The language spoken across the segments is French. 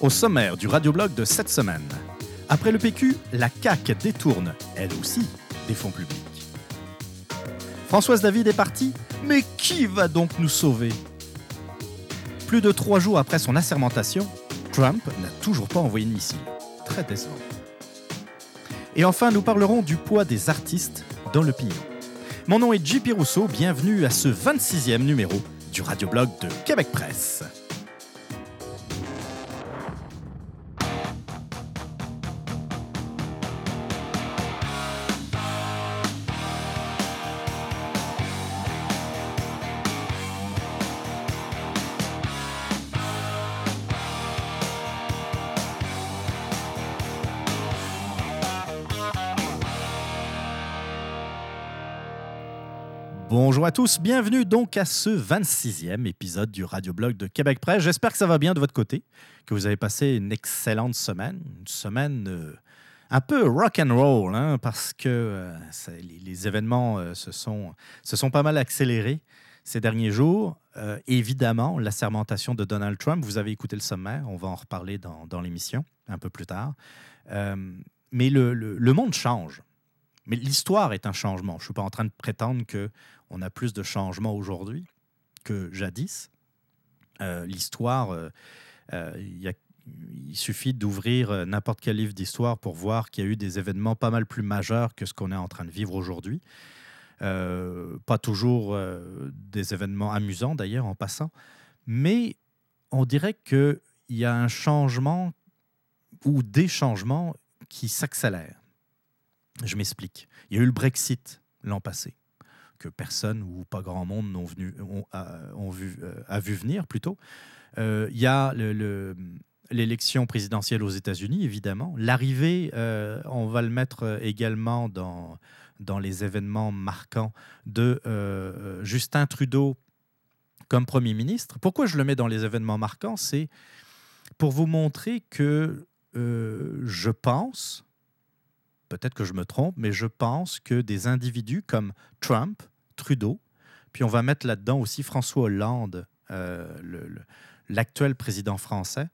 Au sommaire du radioblog de cette semaine. Après le PQ, la CAQ détourne, elle aussi, des fonds publics. Françoise David est partie, mais qui va donc nous sauver? Plus de trois jours après son assermentation, Trump n'a toujours pas envoyé de missile. Très décevant. Et enfin, nous parlerons du poids des artistes dans le pignon. Mon nom est JP Rousseau, bienvenue à ce 26e numéro du radioblog de Québec Presse. Bonjour à tous, bienvenue donc à ce 26e épisode du Radioblog de Québec Presse. J'espère que ça va bien de votre côté, que vous avez passé une excellente semaine, une semaine euh, un peu rock hein, parce que euh, les, événements euh, se, sont, se sont pas mal accélérés ces derniers jours. Évidemment, l'assermentation de Donald Trump, vous avez écouté le sommaire, on va en reparler dans, l'émission un peu plus tard. Mais le monde change. Mais l'histoire est un changement. Je ne suis pas en train de prétendre que on a plus de changements aujourd'hui que jadis. Euh, L'histoire, euh, euh, il suffit d'ouvrir n'importe quel livre d'histoire pour voir qu'il y a eu des événements pas mal plus majeurs que ce qu'on est en train de vivre aujourd'hui. Pas toujours des événements amusants d'ailleurs en passant, mais on dirait qu'il y a un changement ou des changements qui s'accélèrent. Je m'explique. Il y a eu le Brexit l'an passé que personne ou pas grand monde n'ont ont, a, vu, euh, a venir plutôt. Euh, il y a le- le- l'élection présidentielle aux États-Unis, évidemment. L'arrivée, euh, on va le mettre euh, également dans, dans les événements marquants de euh, euh, Justin Trudeau comme Premier ministre. Pourquoi je le mets dans les événements marquants? C'est pour vous montrer que euh, je pense, peut-être que je me trompe, mais je pense que des individus comme Trump, Trudeau, puis on va mettre là-dedans aussi François Hollande, euh, l'actuel président français,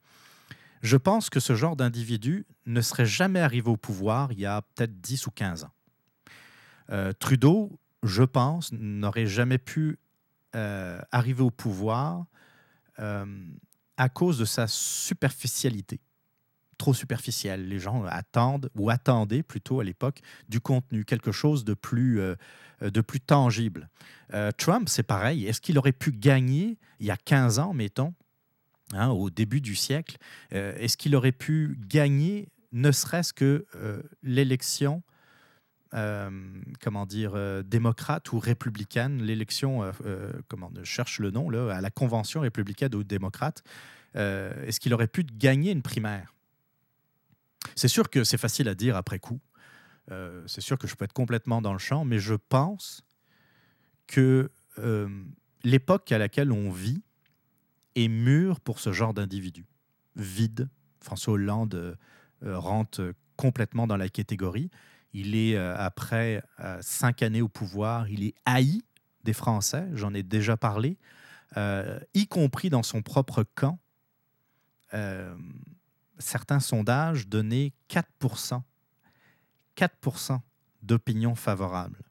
je pense que ce genre d'individu ne serait jamais arrivé au pouvoir il y a peut-être 10 ou 15 ans. Euh, Trudeau, je pense, n'aurait jamais pu euh, arriver au pouvoir à cause de sa superficialité. Trop superficielle. Les gens attendent, ou attendaient plutôt à l'époque, du contenu, quelque chose de plus, euh, euh, de plus tangible. Euh, Trump, c'est pareil. Est-ce qu'il aurait pu gagner il y a 15 ans, mettons, hein, au début du siècle, euh, est-ce qu'il aurait pu gagner ne serait-ce que euh, l'élection, euh, comment dire, euh, démocrate ou républicaine, l'élection, euh, euh, comment je cherche le nom, là, à la convention républicaine ou démocrate, euh, est-ce qu'il aurait pu gagner une primaire? C'est sûr que c'est facile à dire après coup. Euh, c'est sûr que je peux être complètement dans le champ, mais je pense que euh, l'époque à laquelle on vit est mûre pour ce genre d'individu. Vide. François Hollande euh, rentre complètement dans la catégorie. Il est, après cinq années au pouvoir, il est haï des Français, j'en ai déjà parlé, y compris dans son propre camp. Certains sondages donnaient 4%, 4% d'opinion favorable.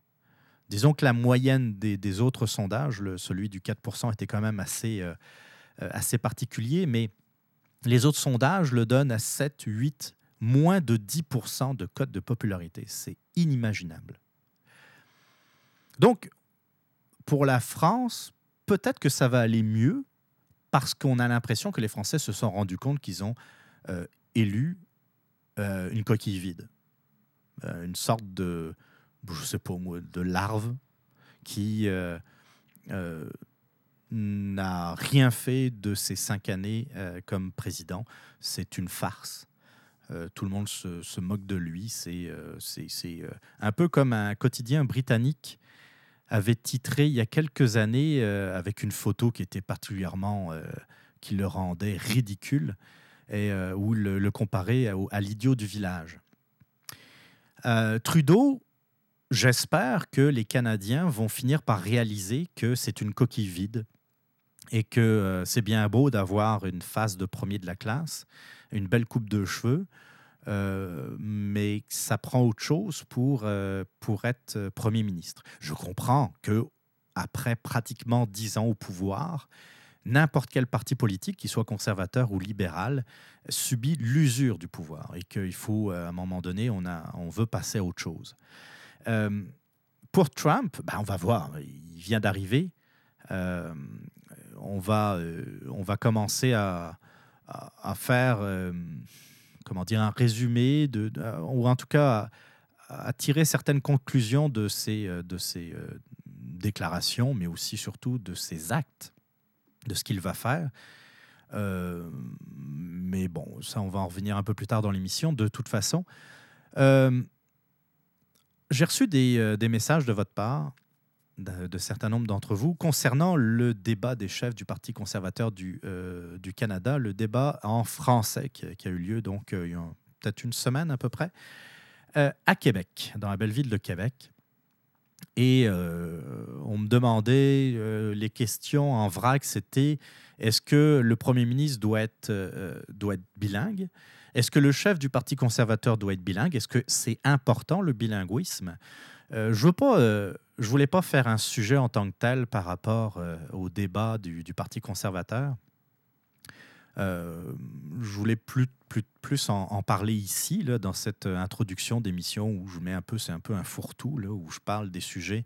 Disons que la moyenne des, des autres sondages, le- celui du 4%, était quand même assez, euh, euh, assez particulier, mais les autres sondages le donnent à 7, 8, moins de 10% de cote de popularité. C'est inimaginable. Donc, pour la France, peut-être que ça va aller mieux parce qu'on a l'impression que les Français se sont rendus compte qu'ils ont élu euh, une coquille vide. Euh, une sorte de, je sais pas de larve qui euh, euh, n'a rien fait de ces cinq années comme président. C'est une farce. tout le monde se, moque de lui. C'est un peu comme un quotidien britannique avait titré il y a quelques années avec une photo qui était particulièrement qui le rendait ridicule et où le, comparait à l'idiot du village. Trudeau j'espère que les Canadiens vont finir par réaliser que c'est une coquille vide et que euh, c'est bien beau d'avoir une face de premier de la classe, une belle coupe de cheveux, euh, mais ça prend autre chose pour, euh, pour être Premier ministre. Je comprends que après pratiquement dix ans au pouvoir, n'importe quel parti politique, qu'il soit conservateur ou libéral, subit l'usure du pouvoir et qu'il faut, à un moment donné, on, a, on veut passer à autre chose. Euh, pour Trump, ben, on va voir. Il vient d'arriver. Euh, on, va, euh, on va commencer à, faire comment dire, un résumé, de, ou en tout cas à, tirer certaines conclusions de ces, de ces déclarations, mais aussi surtout de ses actes, de ce qu'il va faire. mais bon, ça, on va en revenir un peu plus tard dans l'émission. De toute façon, j'ai reçu euh, des, messages de votre part, de, certains nombres d'entre vous, concernant le débat des chefs du Parti conservateur du, euh, du Canada, le débat en français qui, a eu lieu donc euh, il y a peut-être une semaine à peu près, à Québec, dans la belle ville de Québec. Et on me demandait, les questions en vrac, c'était est-ce que le Premier ministre doit être, doit être bilingue? Est-ce que le chef du Parti conservateur doit être bilingue? Est-ce que c'est important le bilinguisme? Euh, Je ne euh, voulais pas faire un sujet en tant que tel par rapport euh, au débat du, Parti conservateur. Je voulais plus, plus, en, parler ici, là, dans cette introduction d'émission où je mets un peu, c'est un peu un fourre-tout, où je parle des sujets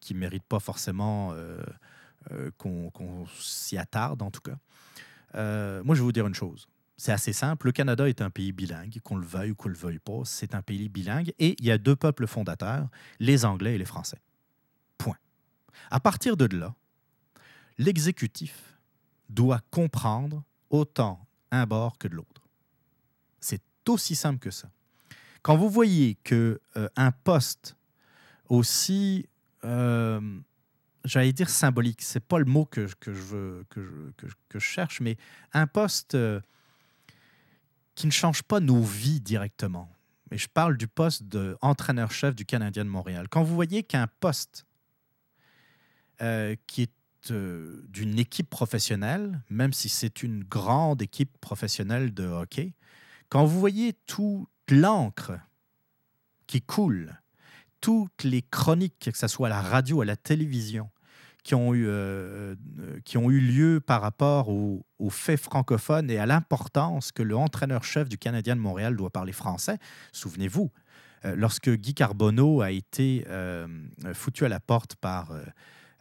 qui ne méritent pas forcément qu'on s'y attarde, en tout cas. moi, je vais vous dire une chose. C'est assez simple. Le Canada est un pays bilingue, qu'on le veuille ou qu'on le veuille pas. C'est un pays bilingue et il y a deux peuples fondateurs, les Anglais et les Français. Point. À partir de là, l'exécutif doit comprendre autant un bord que de l'autre. C'est aussi simple que ça. Quand vous voyez que euh, un poste aussi, euh, j'allais dire symbolique, c'est pas le mot que, que je, que, je cherche, mais un poste euh, qui ne change pas nos vies directement. Mais je parle du poste d'entraîneur-chef du Canadien de Montréal. Quand vous voyez qu'un poste qui est d'une équipe professionnelle, même si c'est une grande équipe professionnelle de hockey, quand vous voyez toute l'encre qui coule, toutes les chroniques, que ce soit à la radio, à la télévision, qui ont eu, euh, euh, qui ont eu lieu par rapport aux, faits francophones et à l'importance que le entraîneur-chef du Canadien de Montréal doit parler français. Souvenez-vous, euh, lorsque Guy Carbonneau a été foutu à la porte par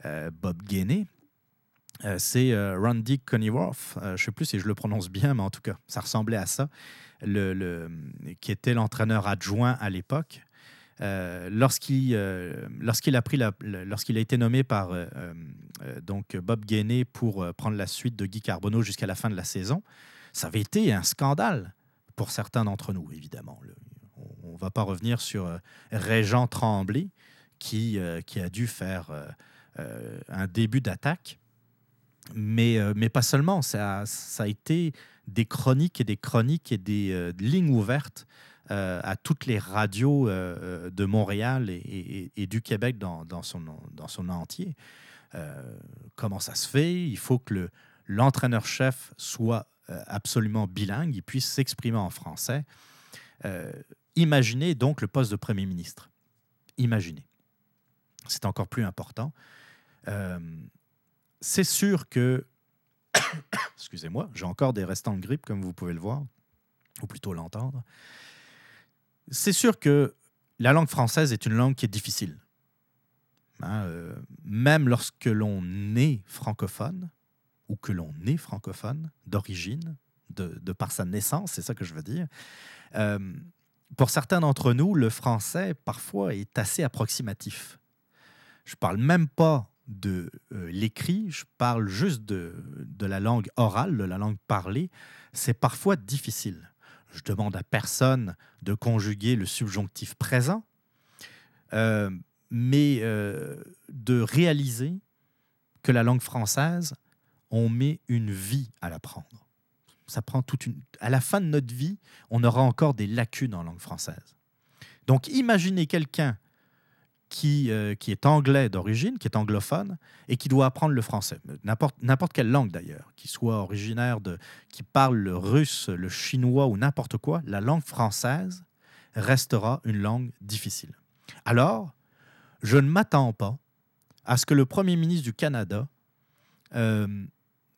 Bob Gainey, c'est Randy Coneyworth, je ne sais plus si je le prononce bien, mais en tout cas, ça ressemblait à ça, le, qui était l'entraîneur adjoint à l'époque, euh, lorsqu'il euh, a pris lorsqu'il a été nommé par euh, donc Bob Gainey pour prendre la suite de Guy Carbonneau jusqu'à la fin de la saison, ça avait été un scandale pour certains d'entre nous, évidemment. on ne va pas revenir sur Régent Tremblay qui, qui a dû faire un début d'attaque. Mais, mais pas seulement, ça, ça a été des chroniques et des chroniques et des lignes ouvertes euh, à toutes les radios euh, de Montréal et, du Québec dans, son, dans son entier. Euh, comment ça se fait? Il faut que l'entraîneur-chef soit absolument bilingue, il puisse s'exprimer en français. imaginez donc le poste de Premier ministre. Imaginez. C'est encore plus important. C'est sûr que, excusez-moi, j'ai encore des restants de grippe, comme vous pouvez le voir, ou plutôt l'entendre c'est sûr que la langue française est une langue qui est difficile. Hein, euh, même lorsque l'on est francophone, ou que l'on est francophone d'origine, de, par sa naissance, c'est ça que je veux dire. Euh, pour certains d'entre nous, le français, parfois, est assez approximatif. Je ne parle même pas de euh, l'écrit, je parle juste de, de la langue orale, de la langue parlée, c'est parfois difficile. Je demande à personne de conjuguer le subjonctif présent, euh, mais euh, de réaliser que la langue française, on met une vie à l'apprendre. Ça prend toute une. À la fin de notre vie, on aura encore des lacunes en langue française. Donc, imaginez quelqu'un qui, euh, qui est anglais d'origine, qui est anglophone, et qui doit apprendre le français, n'importe quelle langue d'ailleurs, qui soit originaire de, qui parle le russe, le chinois ou n'importe quoi, la langue française restera une langue difficile. Alors, je ne m'attends pas à ce que le Premier ministre du Canada euh,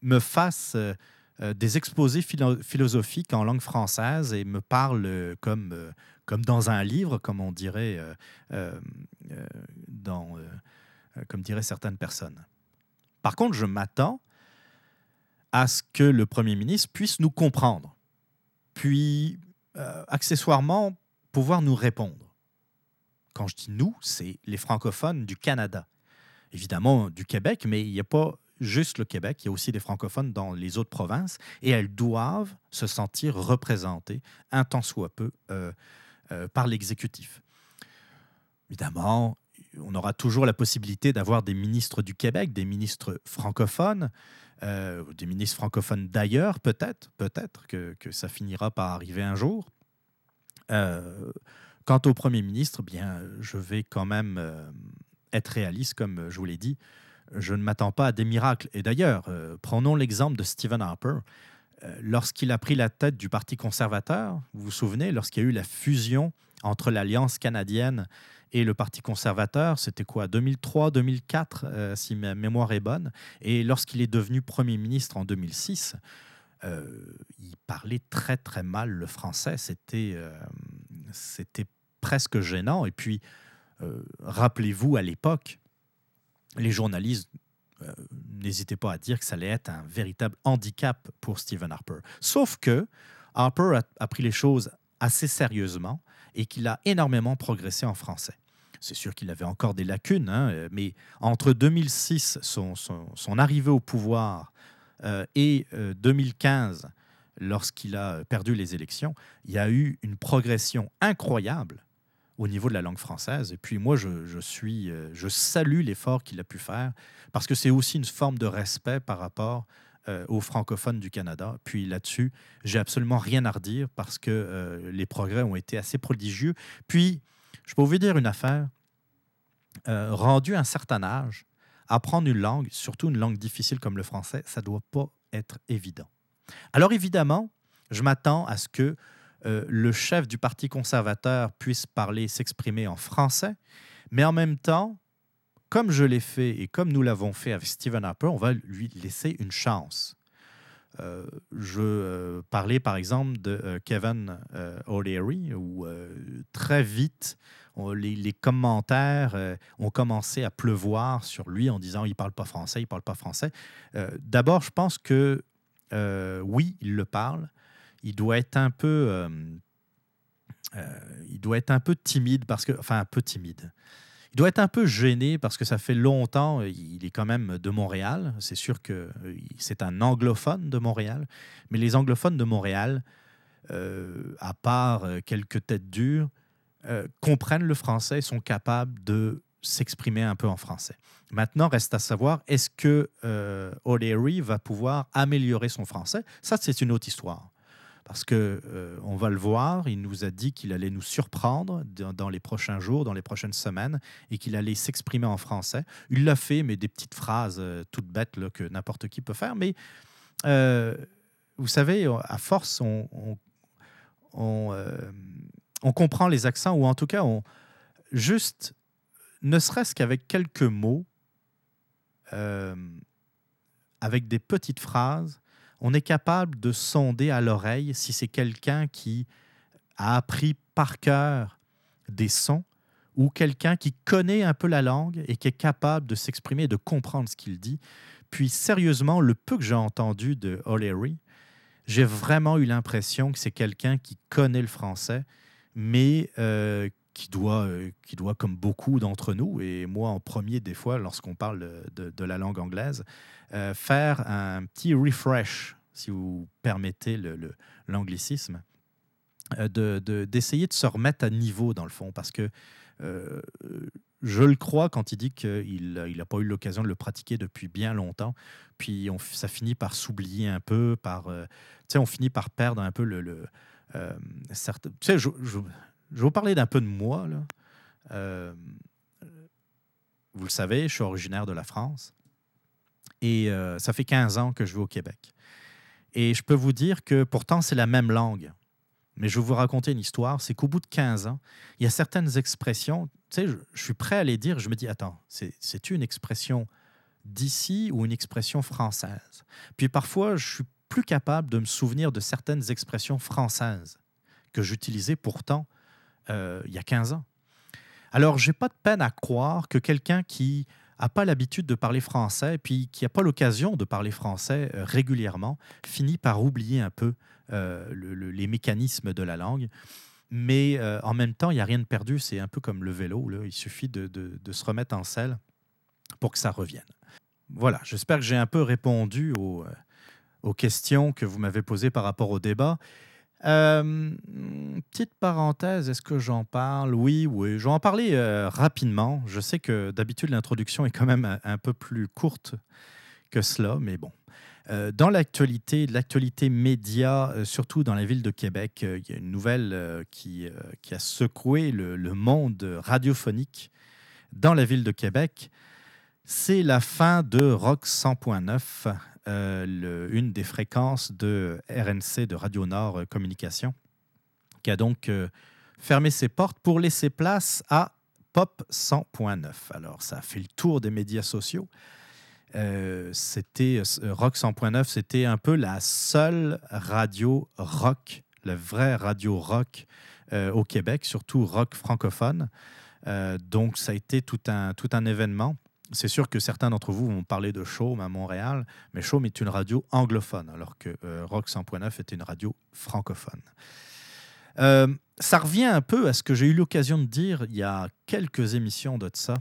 me fasse euh, des exposés philosophiques en langue française et me parle comme comme dans un livre, comme on dirait, dans, comme diraient certaines personnes. Par contre, je m'attends à ce que le Premier ministre puisse nous comprendre, puis accessoirement pouvoir nous répondre. Quand je dis nous, c'est les francophones du Canada. Évidemment du Québec, mais il n'y a pas juste le Québec, il y a aussi des francophones dans les autres provinces, et elles doivent se sentir représentées, un tant soit peu, euh, par l'exécutif. Évidemment, on aura toujours la possibilité d'avoir des ministres du Québec, des ministres francophones, euh, des ministres francophones d'ailleurs, peut-être, peut-être que, ça finira par arriver un jour. Euh, quant au Premier ministre, bien, je vais quand même être réaliste, comme je vous l'ai dit. Je ne m'attends pas à des miracles. Et d'ailleurs, prenons l'exemple de Stephen Harper. Euh, lorsqu'il a pris la tête du Parti conservateur, vous vous souvenez, lorsqu'il y a eu la fusion entre l'Alliance canadienne et le Parti conservateur, c'était quoi 2003, 2004, euh, si ma mémoire est bonne. Et lorsqu'il est devenu Premier ministre en 2006, euh, il parlait très très mal le français. C'était c'était presque gênant. Et puis, rappelez-vous, à l'époque, les journalistes euh, n'hésitez pas à dire que ça allait être un véritable handicap pour Stephen Harper. Sauf que Harper a, pris les choses assez sérieusement et qu'il a énormément progressé en français. C'est sûr qu'il avait encore des lacunes, hein, mais entre 2006, son, arrivée au pouvoir, euh, et 2015, euh, lorsqu'il a perdu les élections, il y a eu une progression incroyable au niveau de la langue française. Et puis moi, je, suis, euh, je salue l'effort qu'il a pu faire parce que c'est aussi une forme de respect par rapport euh, aux francophones du Canada. Puis là-dessus, j'ai absolument rien à redire parce que euh, les progrès ont été assez prodigieux. Puis, je peux vous dire une affaire. rendu à un certain âge, apprendre une langue, surtout une langue difficile comme le français, ça ne doit pas être évident. Alors évidemment, je m'attends à ce que euh, le chef du Parti conservateur puisse parler, s'exprimer en français, mais en même temps, comme je l'ai fait et comme nous l'avons fait avec Stephen Harper, on va lui laisser une chance. Euh, je euh, parlais par exemple de Kevin O'Leary, où très vite, les, les, commentaires ont commencé à pleuvoir sur lui en disant il parle pas français, il parle pas français. D'abord, je pense que oui, il le parle, il doit être un peu, euh, euh, il doit être un peu timide parce que, enfin un peu timide. Il doit être un peu gêné parce que ça fait longtemps, il est quand même de Montréal. C'est sûr que c'est un anglophone de Montréal, mais les anglophones de Montréal, euh, à part quelques têtes dures, comprennent le français et sont capables de s'exprimer un peu en français. Maintenant, reste à savoir, est-ce que O'Leary va pouvoir améliorer son français? Ça, c'est une autre histoire parce que euh, on va le voir, il nous a dit qu'il allait nous surprendre dans, les prochains jours, dans les prochaines semaines, et qu'il allait s'exprimer en français. Il l'a fait, mais des petites phrases euh, toutes bêtes que n'importe qui peut faire. Mais euh, vous savez, à force, on, on, on, comprend les accents, ou en tout cas, on, juste, ne serait-ce qu'avec quelques mots, avec des petites phrases, on est capable de sonder à l'oreille si c'est quelqu'un qui a appris par cœur des sons ou quelqu'un qui connaît un peu la langue et qui est capable de s'exprimer, de comprendre ce qu'il dit. Puis sérieusement, le peu que j'ai entendu de O'Leary, j'ai vraiment eu l'impression que c'est quelqu'un qui connaît le français, mais euh, qui doit, qui doit, comme beaucoup d'entre nous, et moi en premier des fois, lorsqu'on parle de, la langue anglaise, faire un petit refresh, si vous permettez l'anglicisme, d'essayer de, de, se remettre à niveau dans le fond, parce que je le crois quand il dit qu'il n'a pas eu l'occasion de le pratiquer depuis bien longtemps. Puis ça finit par s'oublier un peu, par, euh, on finit par perdre un peu le. le euh, je, je, vais vous parler d'un peu de moi. Euh, vous le savez, je suis originaire de la France. Et ça fait 15 ans que je vis au Québec. Et je peux vous dire que pourtant, c'est la même langue. Mais je vais vous raconter une histoire, c'est qu'au bout de 15 ans, il y a certaines expressions, tu sais, je, suis prêt à les dire, je me dis, attends, c'est une expression d'ici ou une expression française? Puis parfois, je suis plus capable de me souvenir de certaines expressions françaises que j'utilisais pourtant euh, il y a 15 ans. Alors, j'ai pas de peine à croire que quelqu'un qui n'a pas l'habitude de parler français, puis qui n'a pas l'occasion de parler français euh, régulièrement, finit par oublier un peu euh, les mécanismes de la langue. Mais en même temps, il n'y a rien de perdu. C'est un peu comme le vélo. Il suffit de, se remettre en selle pour que ça revienne. Voilà, j'espère que j'ai un peu répondu aux questions que vous m'avez posées par rapport au débat. Petite parenthèse, est-ce que j'en parle? Oui, oui, je vais en parler rapidement. Je sais que d'habitude l'introduction est quand même un, peu plus courte que cela, mais bon, euh, dans l'actualité, l'actualité média, euh, surtout dans la ville de Québec, euh, il y a une nouvelle qui, qui, a secoué le, monde radiophonique dans la ville de Québec. C'est la fin de Rock 100.9, une des fréquences de RNC, de Radio Nord Communication, qui a donc fermé ses portes pour laisser place à Pop 100.9. Alors, ça a fait le tour des médias sociaux. Euh, c'était euh, Rock 100.9, c'était un peu la seule radio rock, la vraie radio rock euh, au Québec, surtout rock francophone. donc, ça a été tout un, tout un événement. C'est sûr que certains d'entre vous vont parler de Chaume à Montréal, mais Chaume est une radio anglophone, alors que Rock 100.9 était une radio francophone. ça revient un peu à ce que j'ai eu l'occasion de dire il y a quelques émissions de ça,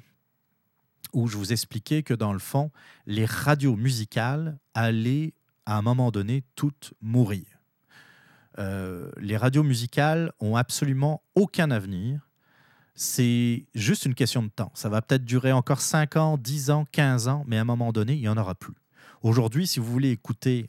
où je vous expliquais que dans le fond, les radios musicales allaient à un moment donné toutes mourir. Euh, les radios musicales ont absolument aucun avenir. C'est juste une question de temps. Ça va peut-être durer encore 5 ans, 10 ans, 15 ans, mais à un moment donné, il n'y en aura plus. Aujourd'hui, si vous voulez écouter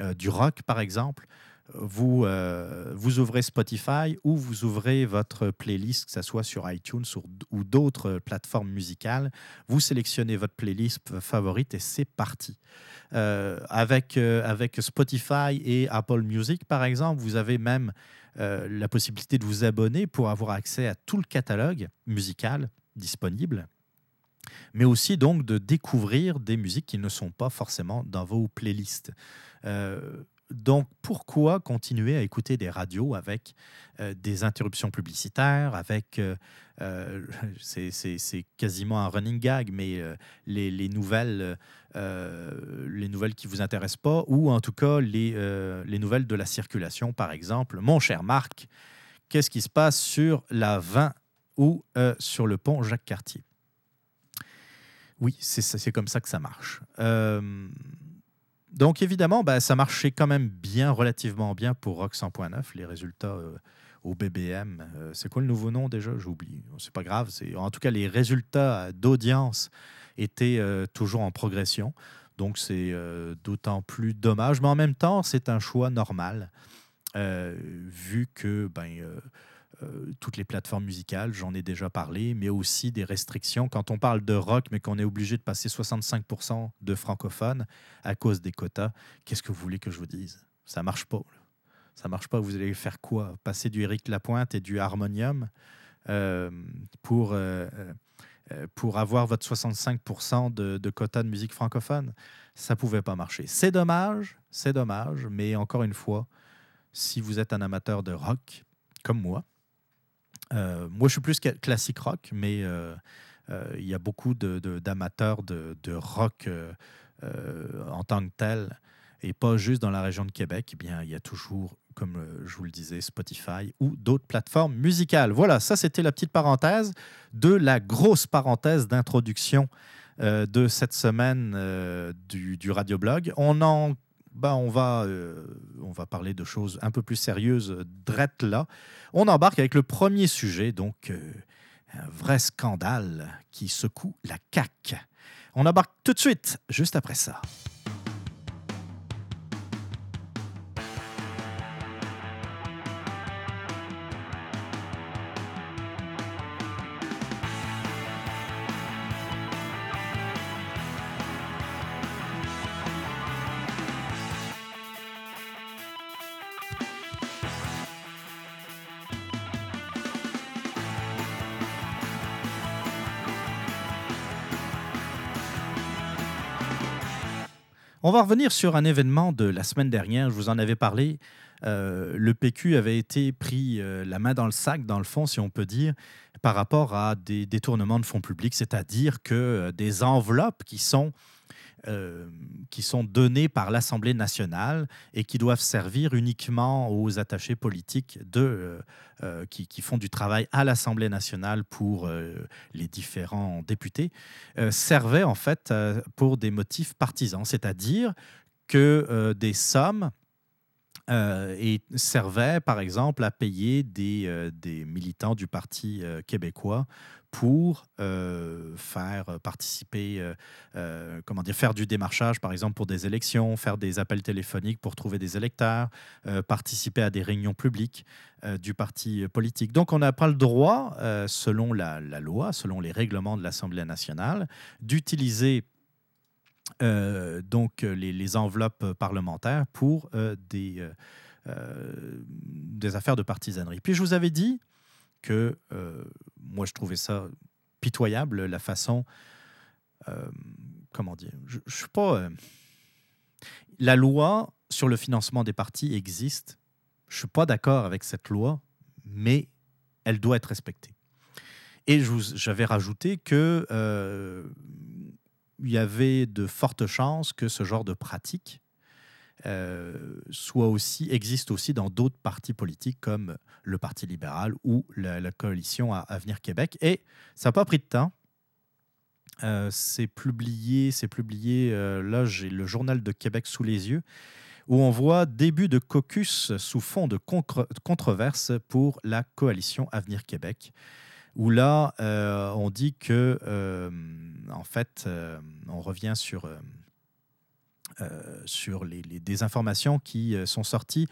euh, du rock, par exemple, vous, euh, vous ouvrez Spotify ou vous ouvrez votre playlist, que ce soit sur iTunes ou d'autres plateformes musicales. Vous sélectionnez votre playlist favorite et c'est parti. Euh, avec, avec Spotify et Apple Music, par exemple, vous avez même la possibilité de vous abonner pour avoir accès à tout le catalogue musical disponible mais aussi donc de découvrir des musiques qui ne sont pas forcément dans vos playlists. Donc, pourquoi continuer à écouter des radios avec euh, des interruptions publicitaires, avec, euh, euh, c'est quasiment un running gag, mais les, nouvelles, les nouvelles qui ne vous intéressent pas, ou en tout cas les, les nouvelles de la circulation, par exemple. Mon cher Marc, qu'est-ce qui se passe sur la 20 ou sur le pont Jacques-Cartier? Oui, c'est comme ça que ça marche. Donc évidemment, bah, ça marchait quand même bien, relativement bien pour Rock 100.9. Les résultats euh, au BBM, euh, c'est quoi le nouveau nom déjà? J'oublie. C'est pas grave. En tout cas, les résultats d'audience étaient euh, toujours en progression. Donc c'est d'autant plus dommage. Mais en même temps, c'est un choix normal, vu que ben, euh, toutes les plateformes musicales, j'en ai déjà parlé, mais aussi des restrictions. Quand on parle de rock, mais qu'on est obligé de passer 65% de francophones à cause des quotas, qu'est-ce que vous voulez que je vous dise? Ça marche pas. Ça marche pas. Vous allez faire quoi? Passer du Eric Lapointe et du harmonium euh, pour, euh, pour avoir votre 65% de, de quotas de musique francophone? Ça pouvait pas marcher. C'est dommage, c'est dommage, mais encore une fois, si vous êtes un amateur de rock, comme moi, euh, moi, je suis plus classique rock, mais euh, euh, il y a beaucoup d'amateurs de, rock en tant que tel. et pas juste dans la région de Québec, eh bien, il y a toujours, comme je vous le disais, Spotify ou d'autres plateformes musicales. Voilà, ça c'était la petite parenthèse de la grosse parenthèse d'introduction de cette semaine du, du radioblog. On en ben, on, va, on va parler de choses un peu plus sérieuses drette là. On embarque avec le premier sujet, donc un vrai scandale qui secoue la CAQ. On embarque tout de suite, juste après ça. On va revenir sur un événement de la semaine dernière. Je vous en avais parlé. Euh, le PQ avait été pris euh, la main dans le sac, dans le fond, si on peut dire, par rapport à des détournements de fonds publics, c'est-à-dire que euh, des enveloppes qui sont euh, qui sont donnés par l'Assemblée nationale et qui doivent servir uniquement aux attachés politiques de, euh, euh, qui, font du travail à l'Assemblée nationale pour les différents députés, servaient en fait pour des motifs partisans, c'est-à-dire que des sommes et servaient, par exemple, à payer des militants du Parti québécois pour euh, faire participer, euh, euh, comment dire, faire du démarchage, par exemple, pour des élections, faire des appels téléphoniques pour trouver des électeurs, participer à des réunions publiques du parti politique. Donc, on n'a pas le droit, selon la, loi, selon les règlements de l'Assemblée nationale, d'utiliser donc les, enveloppes parlementaires pour des affaires de partisanerie. Puis, je vous avais dit que euh, moi, je trouvais ça pitoyable, la façon. Euh, comment dire Je ne suis pas. Euh, la loi sur le financement des partis existe. Je ne suis pas d'accord avec cette loi, mais elle doit être respectée. Et j'avais rajouté que il y avait de fortes chances que ce genre de pratique euh, soit aussi, existe aussi dans d'autres partis politiques comme le Parti libéral ou la, coalition à Avenir Québec. Et ça n'a pas pris de temps. Euh, c'est publié, c'est publié. Euh, là, j'ai le journal de Québec sous les yeux, où on voit début de caucus sous fond de controverse pour la coalition Avenir Québec où là, on dit que, en fait, on revient sur sur les, des informations qui euh, sont sorties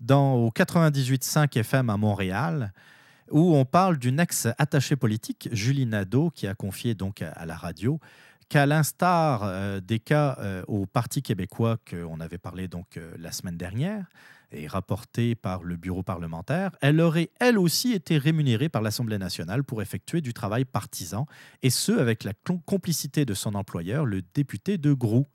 dans, au 98.5 FM à Montréal, où on parle d'une ex-attachée politique, Julie Nadeau, qui a confié donc à, la radio qu'à l'instar euh, des cas au Parti québécois qu'on avait parlé donc la semaine dernière et rapporté par le bureau parlementaire, elle aurait elle aussi été rémunérée par l'Assemblée nationale pour effectuer du travail partisan, et ce avec la complicité de son employeur, le député de Groux.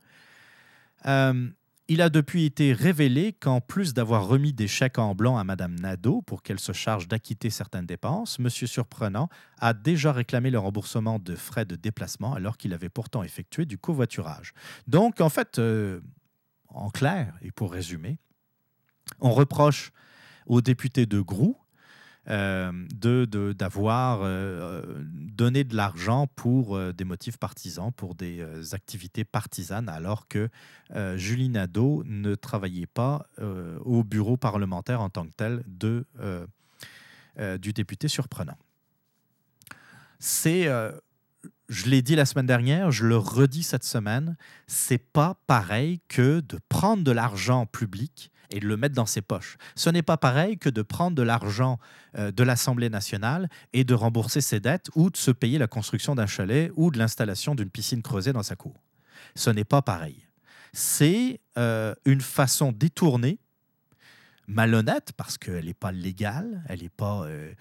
Euh, il a depuis été révélé qu'en plus d'avoir remis des chèques en blanc à Mme Nadeau pour qu'elle se charge d'acquitter certaines dépenses, M. Surprenant a déjà réclamé le remboursement de frais de déplacement alors qu'il avait pourtant effectué du covoiturage. Donc, en fait, euh, en clair, et pour résumer, on reproche au député de Groux euh, d'avoir euh, donné de l'argent pour euh, des motifs partisans, pour des activités partisanes, alors que Julie Nadeau ne travaillait pas au bureau parlementaire en tant que tel de, du député surprenant. C'est je l'ai dit la semaine dernière, je le redis cette semaine, c'est pas pareil que de prendre de l'argent public et de le mettre dans ses poches. Ce n'est pas pareil que de prendre de l'argent euh, de l'Assemblée nationale et de rembourser ses dettes ou de se payer la construction d'un chalet ou de l'installation d'une piscine creusée dans sa cour. Ce n'est pas pareil. C'est euh, une façon détournée, malhonnête, parce qu'elle n'est pas légale, elle n'est pas... Euh,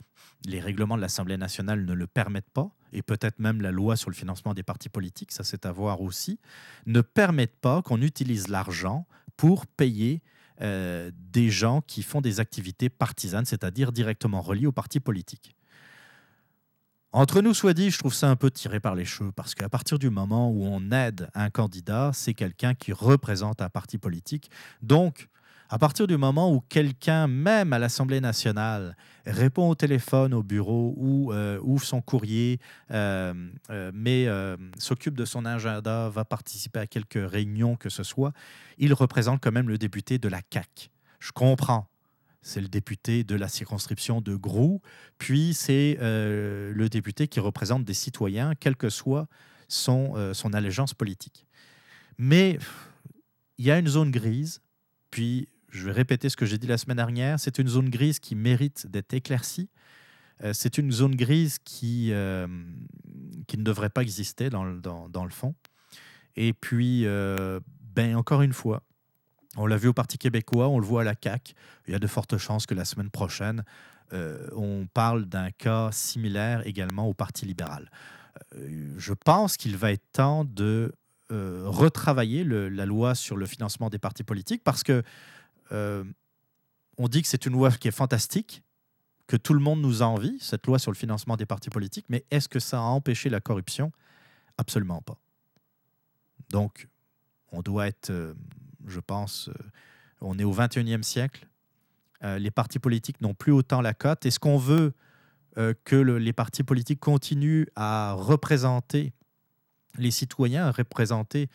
les règlements de l'Assemblée nationale ne le permettent pas, et peut-être même la loi sur le financement des partis politiques, ça c'est à voir aussi, ne permettent pas qu'on utilise l'argent pour payer euh, des gens qui font des activités partisanes, c'est-à-dire directement reliées aux partis politiques. Entre nous, soit dit, je trouve ça un peu tiré par les cheveux, parce qu'à partir du moment où on aide un candidat, c'est quelqu'un qui représente un parti politique. Donc, à partir du moment où quelqu'un, même à l'Assemblée nationale, répond au téléphone au bureau ou euh, ouvre son courrier, euh, euh, mais s'occupe de son agenda, va participer à quelques réunions que ce soit, il représente quand même le député de la CAC. Je comprends c'est le député de la circonscription de Grou, puis c'est le député qui représente des citoyens, quelle que soit son, son allégeance politique. Mais il y a une zone grise, puis je vais répéter ce que j'ai dit la semaine dernière, c'est une zone grise qui mérite d'être éclaircie. Euh, c'est une zone grise qui, qui ne devrait pas exister dans, dans, dans le fond. Et puis, ben, encore une fois, on l'a vu au Parti québécois, on le voit à la CAQ. Il y a de fortes chances que la semaine prochaine, euh, on parle d'un cas similaire également au Parti libéral. Euh, je pense qu'il va être temps de euh, retravailler la loi sur le financement des partis politiques parce que on dit que c'est une loi qui est fantastique, que tout le monde nous envie, cette loi sur le financement des partis politiques, mais est-ce que ça a empêché la corruption? Absolument pas. Donc, on doit être je pense. Euh, on est au 21e siècle. Euh, les partis politiques n'ont plus autant la cote. Est-ce qu'on veut euh, que les partis politiques continuent à représenter les citoyens, à représenter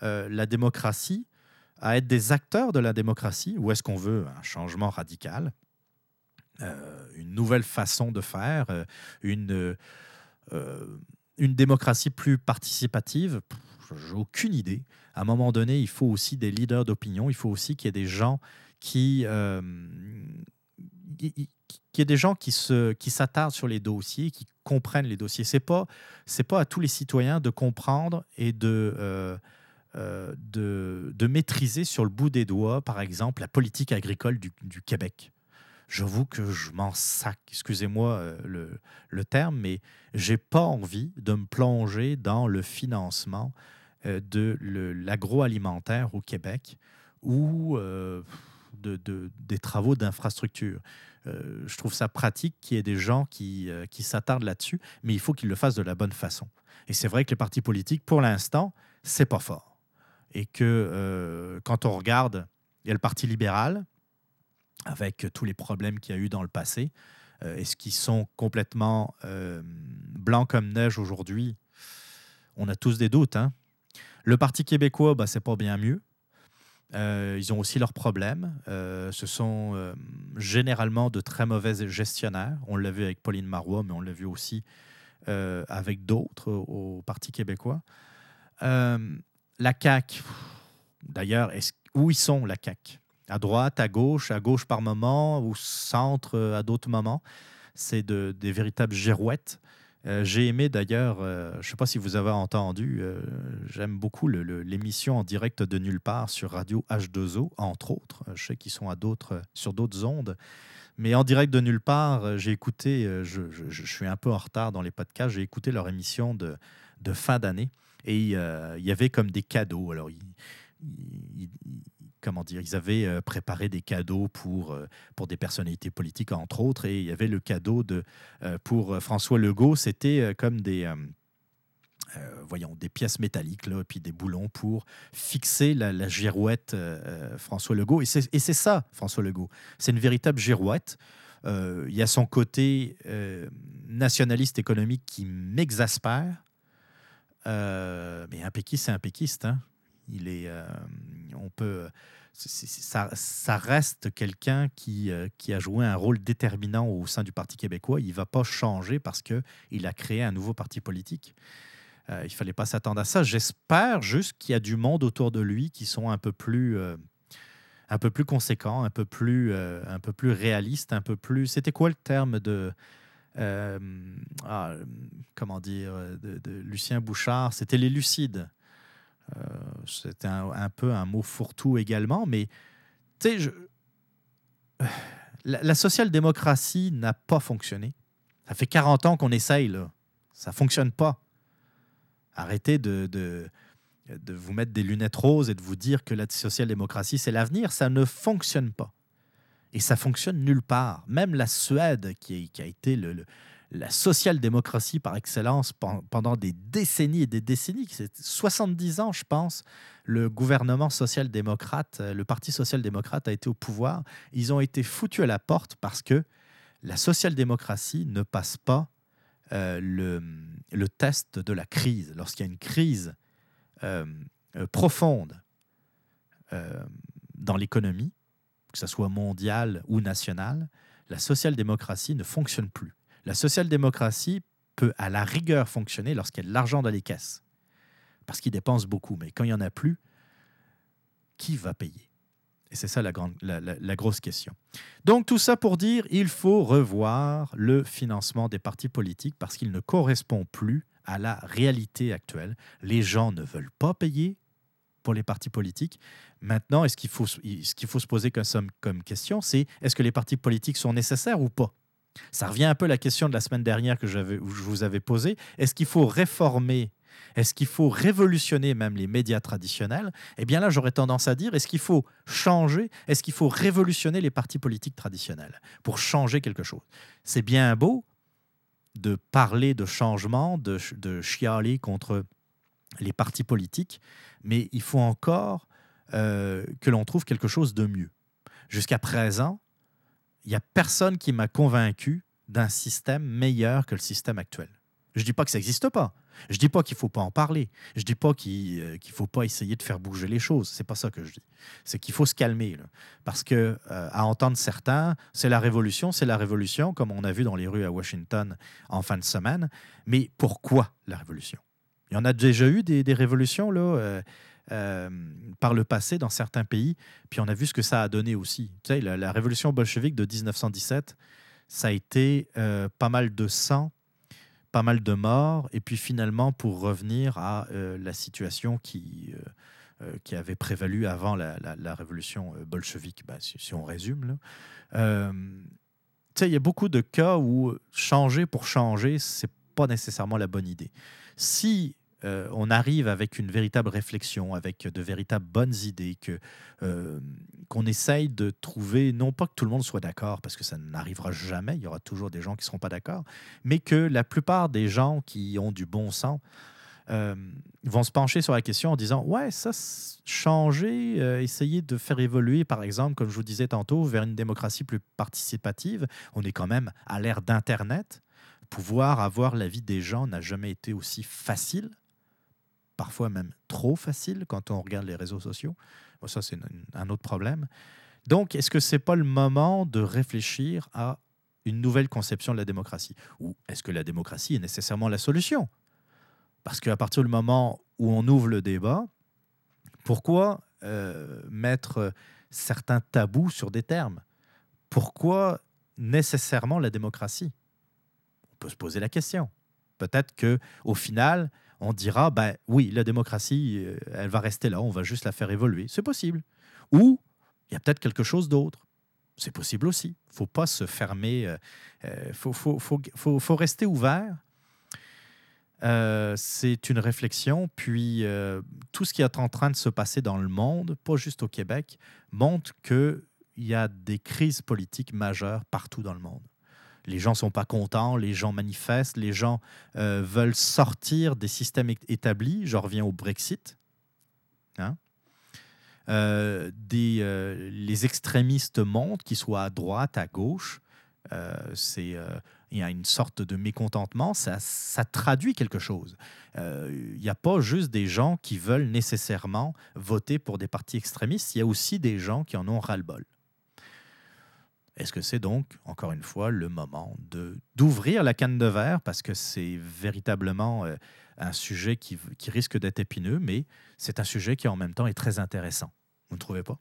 la démocratie, à être des acteurs de la démocratie, ou est-ce qu'on veut un changement radical, une nouvelle façon de faire, une, une démocratie plus participative? J'ai aucune idée. À un moment donné, il faut aussi des leaders d'opinion. Il faut aussi qu'il y ait des gens qui, euh, y des gens qui se qui s'attardent sur les dossiers, qui comprennent les dossiers. C'est pas pas à tous les citoyens de comprendre et de euh, euh, de, de, maîtriser sur le bout des doigts, par exemple, la politique agricole du, du Québec j'avoue que je m'en sac, excusez-moi euh, le, le, terme, mais j'ai pas envie de me plonger dans le financement euh, de l'agroalimentaire au Québec ou de, de, des travaux d'infrastructure. je trouve ça pratique qu'il y ait des gens qui, qui s'attardent là-dessus, mais il faut qu'ils le fassent de la bonne façon. Et c'est vrai que les partis politiques, pour l'instant, c'est pas fort. Et que quand on regarde, il y a le Parti libéral, avec tous les problèmes qu'il y a eu dans le passé. Euh, Est-ce qu'ils sont complètement euh, blancs comme neige aujourd'hui On a tous des doutes. Hein. Le Parti québécois, bah, c'est pas bien mieux. Euh, ils ont aussi leurs problèmes. ce sont généralement de très mauvais gestionnaires. On l'a vu avec Pauline Marois, mais on l'a vu aussi avec d'autres au, Parti québécois. La CAQ, d'ailleurs, où ils sont, la CAQ? À droite, à gauche, à gauche par moment, ou centre euh, à d'autres moments. C'est de, des véritables girouettes. Euh, j'ai aimé d'ailleurs, euh, je ne sais pas si vous avez entendu, j'aime beaucoup l'émission en direct de nulle part sur Radio H2O, entre autres. Je sais qu'ils sont à d'autres, sur d'autres ondes. Mais en direct de nulle part, j'ai écouté, je, suis un peu en retard dans les podcasts, j'ai écouté leur émission de fin d'année et il y avait comme des cadeaux. Alors, comment dire, ils avaient euh, préparé des cadeaux pour, euh, pour des personnalités politiques, entre autres, et il y avait le cadeau de, euh, pour François Legault, c'était comme des... voyons, des pièces métalliques, là, puis des boulons pour fixer la, girouette François Legault. Et c'est ça, François Legault. C'est une véritable girouette. il y a son côté nationaliste économique qui m'exaspère. Mais un péquiste, c'est un péquiste. Hein? Il est, euh, on peut, ça, reste quelqu'un qui, euh, qui a joué un rôle déterminant au sein du Parti québécois. Il ne va pas changer parce qu'il a créé un nouveau parti politique. Euh, il ne fallait pas s'attendre à ça. J'espère juste qu'il y a du monde autour de lui qui sont un peu plus, un peu plus conséquents, un peu plus, un peu plus réalistes, un peu plus. C'était quoi le terme de ah, comment dire de, de Lucien Bouchard C'était les lucides. Euh, c'était un, peu un mot fourre-tout également, mais tu sais, la, social-démocratie n'a pas fonctionné. Ça fait 40 ans qu'on essaye. Ça ne fonctionne pas. Arrêtez de, vous mettre des lunettes roses et de vous dire que la social-démocratie, c'est l'avenir. Ça ne fonctionne pas. Et ça fonctionne nulle part. Même la Suède, qui, a été la social-démocratie par excellence pendant des décennies et des décennies. C'est 70 ans, je pense, le gouvernement social-démocrate, euh, le Parti social-démocrate a été au pouvoir. Ils ont été foutus à la porte parce que la social-démocratie ne passe pas euh, le, test de la crise. Lorsqu'il y a une crise euh, profonde dans l'économie, que ce soit mondiale ou nationale, la social-démocratie ne fonctionne plus. La social-démocratie peut à la rigueur fonctionner lorsqu'il y a de l'argent dans les caisses, parce qu'ils dépensent beaucoup. Mais quand il n'y en a plus, qui va payer? Et c'est ça la, grande, la, grosse question. Donc tout ça pour dire, il faut revoir le financement des partis politiques parce qu'il ne correspond plus à la réalité actuelle. Les gens ne veulent pas payer pour les partis politiques. Maintenant, est-ce qu'il faut, se poser comme, comme question, c'est est-ce que les partis politiques sont nécessaires ou pas? Ça revient un peu à la question de la semaine dernière que je vous avais posée. Est-ce qu'il faut réformer? Est-ce qu'il faut révolutionner même les médias traditionnels? Eh bien là, j'aurais tendance à dire, est-ce qu'il faut changer, est-ce qu'il faut révolutionner les partis politiques traditionnels pour changer quelque chose? C'est bien beau de parler de changement, de, de chialer contre les partis politiques, mais il faut encore euh, que l'on trouve quelque chose de mieux. Jusqu'à présent, il n'y a personne qui m'a convaincu d'un système meilleur que le système actuel. Je ne dis pas que ça n'existe pas. Je ne dis pas qu'il ne faut pas en parler. Je ne dis pas qu'il ne euh, faut pas essayer de faire bouger les choses. C'est pas ça que je dis. C'est qu'il faut se calmer. Parce que, euh, à entendre certains, c'est la révolution, c'est la révolution, comme on a vu dans les rues à Washington en fin de semaine. Mais pourquoi la révolution? Il y en a déjà eu des, révolutions là, euh, par le passé dans certains pays. Puis on a vu ce que ça a donné aussi. La, révolution bolchevique de 1917, ça a été pas mal de sang pas mal de morts, et puis finalement, pour revenir à euh, la situation qui, euh, euh, qui avait prévalu avant la, révolution bolchevique, ben, si, on résume. il y a beaucoup de cas où changer pour changer, c'est pas nécessairement la bonne idée. Si euh, on arrive avec une véritable réflexion, avec de véritables bonnes idées, que euh, qu'on essaye de trouver, non pas que tout le monde soit d'accord, parce que ça n'arrivera jamais, il y aura toujours des gens qui ne seront pas d'accord, mais que la plupart des gens qui ont du bon sens euh, vont se pencher sur la question en disant ouais ça changer essayer de faire évoluer par exemple comme je vous disais tantôt vers une démocratie plus participative on est quand même à l'ère d'internet pouvoir avoir l'avis des gens n'a jamais été aussi facile parfois même trop facile quand on regarde les réseaux sociaux. ça, c'est un autre problème. Donc, est-ce que ce n'est pas le moment de réfléchir à une nouvelle conception de la démocratie? Ou est-ce que la démocratie est nécessairement la solution? Parce qu'à partir du moment où on ouvre le débat, pourquoi euh, mettre certains tabous sur des termes? Pourquoi nécessairement la démocratie? On peut se poser la question. Peut-être que au final, on dira, ben oui, la démocratie, euh, elle va rester là, on va juste la faire évoluer. C'est possible. Ou il y a peut-être quelque chose d'autre. C'est possible aussi. Il ne faut pas se fermer. Il euh, euh, faut, faut, faut, faut, rester ouvert. c'est une réflexion. Puis tout ce qui est en train de se passer dans le monde, pas juste au Québec, montre qu'il y a des crises politiques majeures partout dans le monde les gens sont pas contents, les gens manifestent, les gens euh, veulent sortir des systèmes établis. Je reviens au Brexit. Hein. Euh, des, euh, les extrémistes montent, qu'ils soient à droite, à gauche. il y a une sorte de mécontentement, ça, ça traduit quelque chose. Il n'y a pas juste des gens qui veulent nécessairement voter pour des partis extrémistes, il y a aussi des gens qui en ont ras-le-bol. Est-ce que c'est donc, encore une fois, le moment d'ouvrir la canne de verre? Parce que c'est véritablement euh, un sujet qui, qui risque d'être épineux, mais c'est un sujet qui en même temps est très intéressant. Vous ne trouvez pas?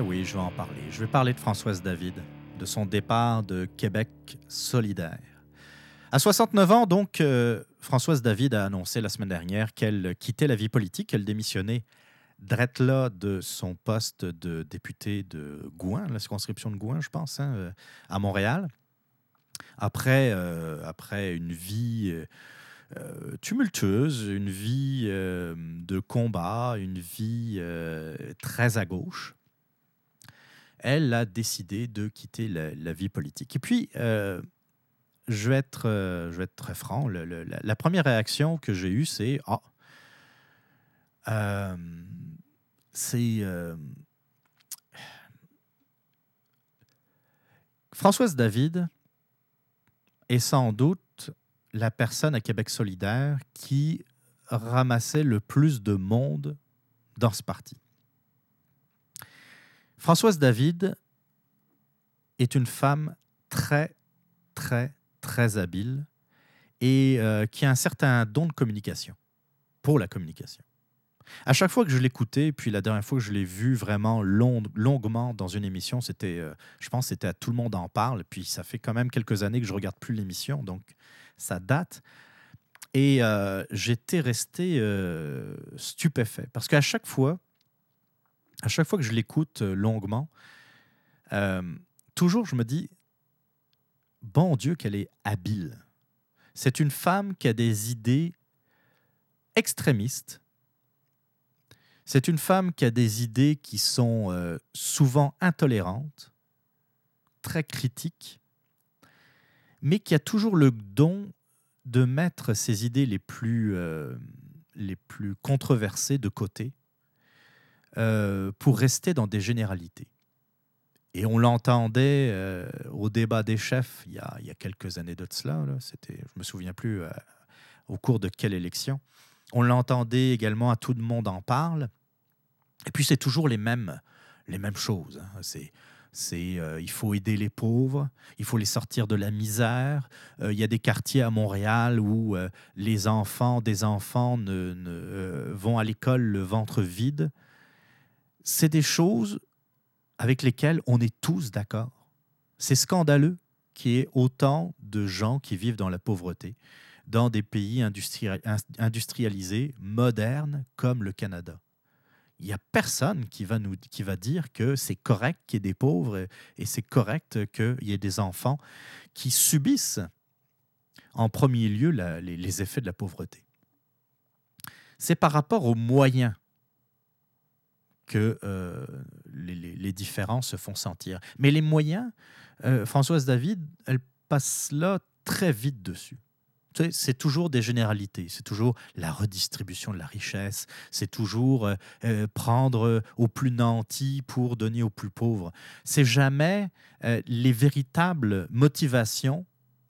Oui, je vais en parler. Je vais parler de Françoise David, de son départ de Québec solidaire. À 69 ans, donc, euh, Françoise David a annoncé la semaine dernière qu'elle quittait la vie politique, qu'elle démissionnait drette de son poste de député de Gouin, la circonscription de Gouin, je pense, hein, euh, à Montréal, après, euh, après une vie tumultueuse, une vie de combat, une vie très à gauche. Elle a décidé de quitter la, vie politique. Et puis, je vais, être, je vais être très franc, la, première réaction que j'ai eue, c'est Ah, c'est. Euh, Françoise David est sans doute la personne à Québec solidaire qui ramassait le plus de monde dans ce parti. Françoise David est une femme très, très, très habile et euh, qui a un certain don de communication, pour la communication. À chaque fois que je l'écoutais, puis la dernière fois que je l'ai vu vraiment longuement dans une émission, c'était, euh, je pense, c'était à Tout le monde en parle. Puis ça fait quand même quelques années que je regarde plus l'émission, donc ça date. Et euh, j'étais resté stupéfait parce qu'à chaque fois, à chaque fois que je l'écoute longuement, toujours je me dis, bon Dieu, qu'elle est habile. C'est une femme qui a des idées extrémistes c'est une femme qui a des idées qui sont euh, souvent intolérantes, très critiques, mais qui a toujours le don de mettre ses idées les plus, euh, les plus controversées de côté euh, pour rester dans des généralités. Et on l'entendait au débat des chefs il y, a, il y a quelques années de cela. C'était, je ne me souviens plus au cours de quelle élection. On l'entendait également à Tout le monde en parle. Et puis c'est toujours les mêmes, les mêmes choses. Hein. C'est c'est euh, il faut aider les pauvres, il faut les sortir de la misère. Euh, il y a des quartiers à Montréal où euh, les enfants des enfants ne, vont à l'école le ventre vide. C'est des choses avec lesquelles on est tous d'accord. C'est scandaleux qu'il y ait autant de gens qui vivent dans la pauvreté dans des pays industrialisés, modernes comme le Canada il n'y a personne qui va, nous, qui va dire que c'est correct qu'il y ait des pauvres et c'est correct qu'il y ait des enfants qui subissent en premier lieu les, effets de la pauvreté. C'est par rapport aux moyens que euh, les, différences se font sentir. Mais les moyens, euh, Françoise David, elle passe là très vite dessus c'est toujours des généralités, c'est toujours la redistribution de la richesse, c'est toujours euh, prendre aux plus nantis pour donner aux plus pauvres. C'est jamais les véritables motivations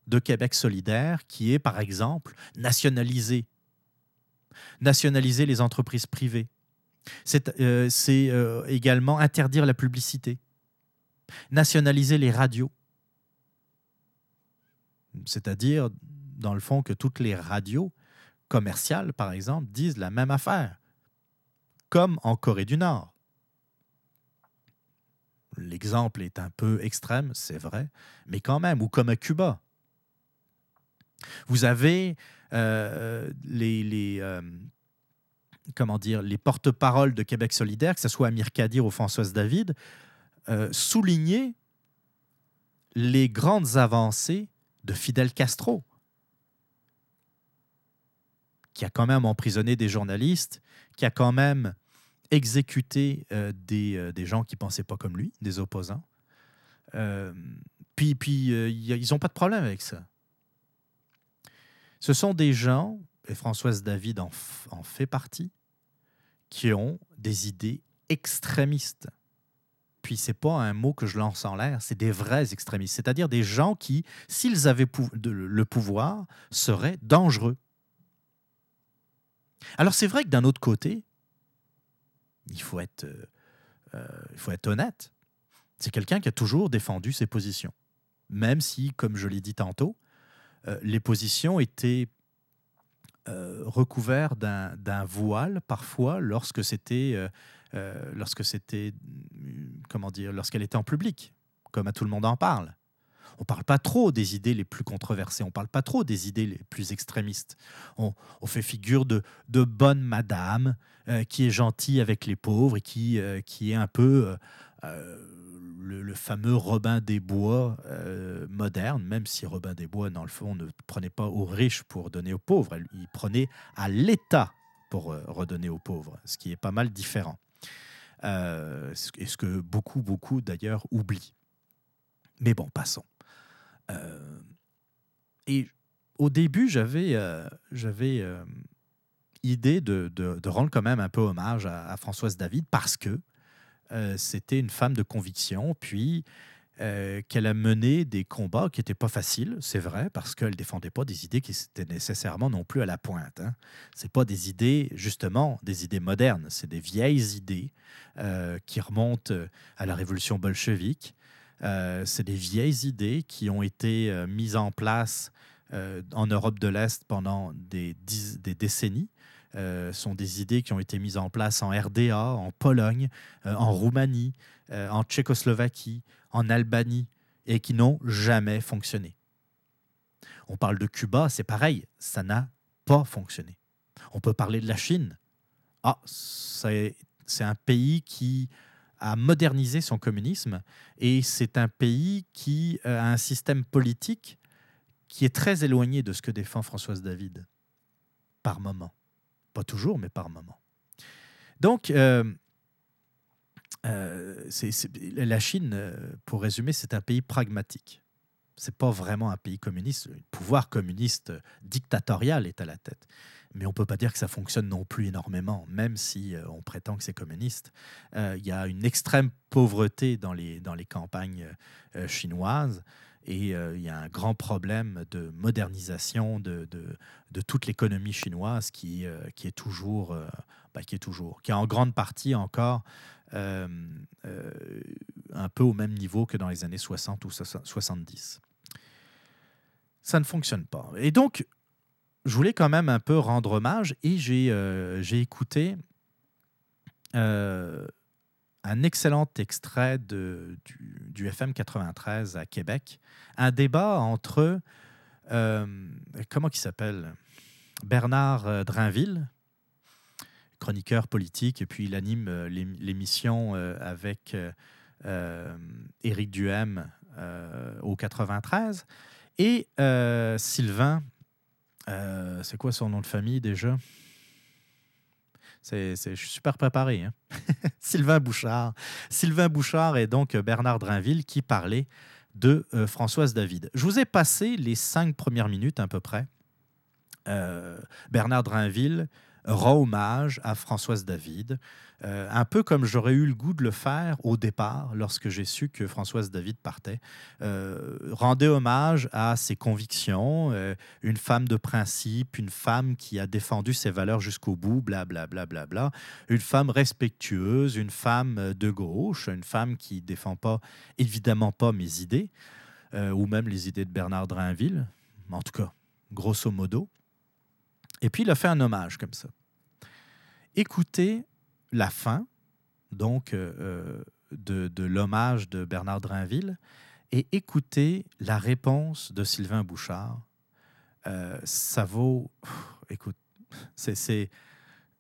de Québec solidaire qui est, par exemple, nationaliser. Nationaliser les entreprises privées. C'est également interdire la publicité. Nationaliser les radios. C'est-à-dire dans le fond, que toutes les radios commerciales, par exemple, disent la même affaire, comme en Corée du Nord. L'exemple est un peu extrême, c'est vrai, mais quand même, ou comme à Cuba. Vous avez euh, les, les euh, comment dire, les porte-paroles de Québec solidaire, que ce soit Amir Kadir ou Françoise David, euh, souligner les grandes avancées de Fidel Castro qui a quand même emprisonné des journalistes, qui a quand même exécuté euh, des, euh, des, gens qui ne pensaient pas comme lui, des opposants. Euh, puis puis ils n'ont pas de problème avec ça. Ce sont des gens, et Françoise David en, fait partie, qui ont des idées extrémistes. Puis c'est pas un mot que je lance en l'air, c'est des vrais extrémistes, c'est-à-dire des gens qui, s'ils avaient le pouvoir, seraient dangereux. Alors c'est vrai que d'un autre côté, il faut être, euh, euh, il faut être honnête. C'est quelqu'un qui a toujours défendu ses positions. Même si, comme je l'ai dit tantôt, euh, les positions étaient recouvertes d'un voile parfois lorsque c'était lorsque c'était, comment dire, lorsqu'elle était en public, comme à tout le monde en parle. On parle pas trop des idées les plus controversées, on parle pas trop des idées les plus extrémistes. On, fait figure de, de bonne madame qui est gentille avec les pauvres et qui, qui est un peu le, fameux Robin des Bois euh, moderne, même si Robin des Bois, dans le fond, ne prenait pas aux riches pour donner aux pauvres, il prenait à l'État pour euh, redonner aux pauvres, ce qui est pas mal différent. Euh, et ce que beaucoup, beaucoup d'ailleurs oublient. Mais bon, passons. et au début, j'avais j'avais idée de, de, rendre quand même un peu hommage à Françoise David parce que euh, c'était une femme de conviction, puis euh, qu'elle a mené des combats qui n'étaient pas faciles, c'est vrai, parce qu'elle ne défendait pas des idées qui étaient nécessairement non plus à la pointe. Hein. Ce pas des idées, justement, des idées modernes, c'est des vieilles idées euh, qui remontent à la révolution bolchevique. c'est des vieilles idées qui ont été mises en place en Europe de l'Est pendant des, des décennies euh, sont des idées qui ont été mises en place en RDA, en Pologne, euh, en Roumanie, euh, en Tchécoslovaquie, en Albanie, et qui n'ont jamais fonctionné. On parle de Cuba, c'est pareil, ça n'a pas fonctionné. On peut parler de la Chine. Ah, c'est un pays qui a modernisé son communisme et c'est un pays qui a un système politique qui est très éloigné de ce que défend Françoise David par moment. Toujours, mais par moment. Donc, euh, euh, la Chine, euh, pour résumer, c'est un pays pragmatique. C'est pas vraiment un pays communiste. Le pouvoir communiste dictatorial est à la tête. Mais on ne peut pas dire que ça fonctionne non plus énormément, même si on prétend que c'est communiste. Il y a une extrême pauvreté dans les, dans les campagnes chinoises. Et euh, il y a un grand problème de modernisation de, de, toute l'économie chinoise qui, euh, qui est toujours, euh, bah, qui est toujours, qui est en grande partie encore un peu au même niveau que dans les années 60 ou 70. Ça ne fonctionne pas. Et donc, je voulais quand même un peu rendre hommage et j'ai écouté un excellent extrait du, FM 93 à Québec, un débat entre, euh, comment il s'appelle Bernard euh, Drainville, chroniqueur politique, et puis il anime euh, l'émission avec Éric Duhem au 93, et Sylvain, c'est quoi son nom de famille déjà? C'est, je suis super préparé. Hein. Sylvain Bouchard. Sylvain Bouchard et donc Bernard Drinville qui parlaient de euh, Françoise David. Je vous ai passé les cinq premières minutes à peu près. Euh, Bernard Drinville rend hommage à Françoise David, euh, un peu comme j'aurais eu le goût de le faire au départ lorsque j'ai su que Françoise David partait. Euh, rendait hommage à ses convictions, euh, une femme de principe, une femme qui a défendu ses valeurs jusqu'au bout, blablabla, bla, bla, bla, une femme respectueuse, une femme de gauche, une femme qui défend pas, évidemment pas mes idées, ou même les idées de Bernard Drainville, en tout cas, grosso modo. Et puis il a fait un hommage comme ça. Écoutez la fin, donc, euh, euh, de, l'hommage de Bernard Drainville et écoutez la réponse de Sylvain Bouchard. Euh, ça vaut, écoute, c'est,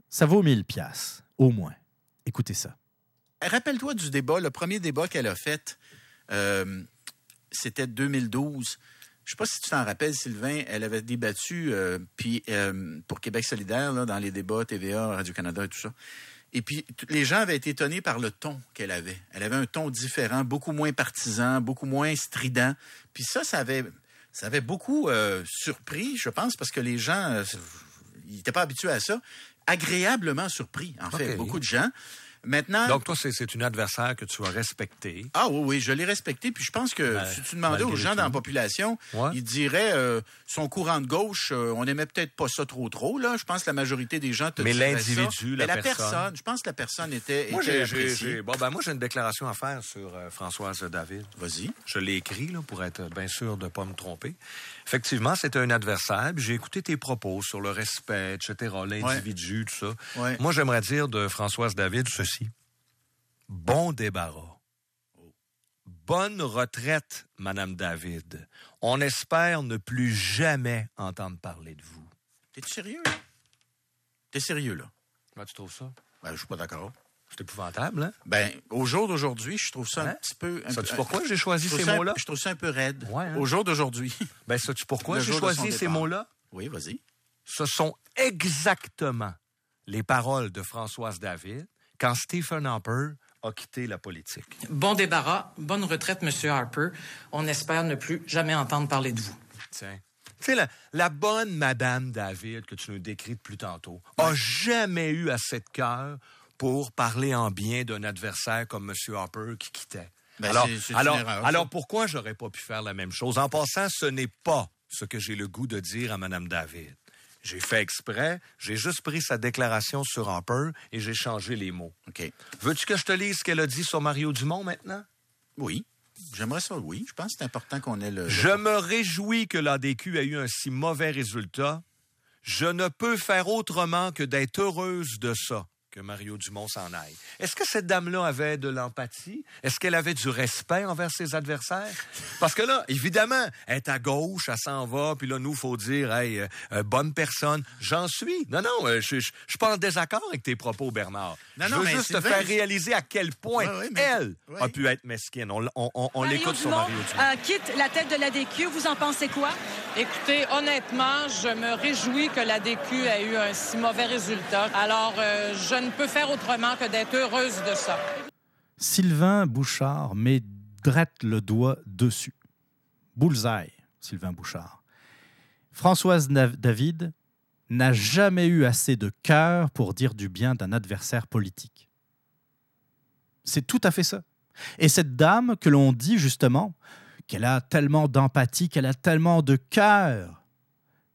ça vaut 1000 pièces au moins. Écoutez ça. Rappelle-toi du débat, le premier débat qu'elle a fait, c'était 2012 je sais pas si tu t'en rappelles, Sylvain, elle avait débattu pour Québec solidaire dans les débats TVA, Radio-Canada et tout ça. Et puis, les gens avaient été étonnés par le ton qu'elle avait. Elle avait un ton différent, beaucoup moins partisan, beaucoup moins strident. Puis ça, ça avait, ça avait beaucoup euh, surpris, je pense, parce que les gens, ils n'étaient pas habitués à ça. Agréablement surpris, en fait, beaucoup de gens. Maintenant. Donc, toi, c'est une adversaire que tu as respecté. Ah oui, oui, je l'ai respecté. Puis je pense que ben, si tu demandais aux gens dans la population, ils diraient euh, son courant de gauche, euh, on n'aimait peut-être pas ça trop trop. Là, je pense que la majorité des gens te Mais l'individu, la, Mais la personne. Je pense que la personne était. Moi, j'ai bon, ben, moi, j'ai une déclaration à faire sur euh, Françoise David. Vas-y. Je l'ai écrit là, pour être bien sûr de ne pas me tromper. Effectivement, c'est un adversaire. J'ai écouté tes propos sur le respect, etc., l'individu, tout ça. Moi, j'aimerais dire de Françoise David ceci. bon débarras. Bonne retraite, Madame David. On espère ne plus jamais entendre parler de vous. T'es-tu sérieux, là? T'es sérieux, là? Comment tu trouves ça? Ben, je suis pas d'accord. C'est épouvantable, hein? Ben, au jour d'aujourd'hui, je trouve ça un Hein? petit peu... un Sais-tu pourquoi j'ai choisi ces mots-là? Je trouve ça un peu raide. Ouais, hein? Au jour d'aujourd'hui. Ben, sais-tu pourquoi j'ai choisi ces mots-là? Oui, vas-y. Ce sont exactement les paroles de Françoise David quand Stephen Harper a quitté la politique. Bon débarras, bonne retraite, Monsieur Harper. On espère ne plus jamais entendre parler de vous. Tiens. Tu sais, la, la bonne Madame David que tu nous décris depuis tantôt a jamais eu assez de cœur pour parler en bien d'un adversaire comme M. Harper qui quittait. Ben, alors, c'est- c'est une alors, erreur, alors pourquoi j'aurais pas pu faire la même chose? En passant, ce n'est pas ce que j'ai le goût de dire à Mme David. J'ai fait exprès, j'ai juste pris sa déclaration sur Harper et j'ai changé les mots. OK. Veux-tu que je te lise ce qu'elle a dit sur Mario Dumont maintenant? Oui. J'aimerais ça, oui. Je pense que c'est important qu'on ait le... Je me réjouis que l'ADQ ait eu un si mauvais résultat. Je ne peux faire autrement que d'être heureuse de ça, que Mario Dumont s'en aille. Est-ce que cette dame-là avait de l'empathie? Est-ce qu'elle avait du respect envers ses adversaires? Parce que là, évidemment, elle est à gauche, elle s'en va, puis là, nous, faut dire, hey, euh, euh, bonne personne. J'en suis. Non, non, euh, je je- je suis pas en désaccord avec tes propos, Bernard. Non, je non, veux mais juste te faire je- réaliser à quel point Ouais, ouais, mais- elle a pu être mesquine. On, on- on- on Mario l'écoute sur Dumont, Mario Dumont. euh, quitte la tête de l'ADQ. Vous en pensez quoi? Écoutez, honnêtement, je me réjouis que la DQ ait eu un si mauvais résultat. Alors, euh, je ne peux faire autrement que d'être heureuse de ça. Sylvain Bouchard met drette le doigt dessus. Bullseye, Sylvain Bouchard. Françoise David n'a jamais eu assez de cœur pour dire du bien d'un adversaire politique. C'est tout à fait ça. Et cette dame que l'on dit justement qu'elle a tellement d'empathie, qu'elle a tellement de cœur,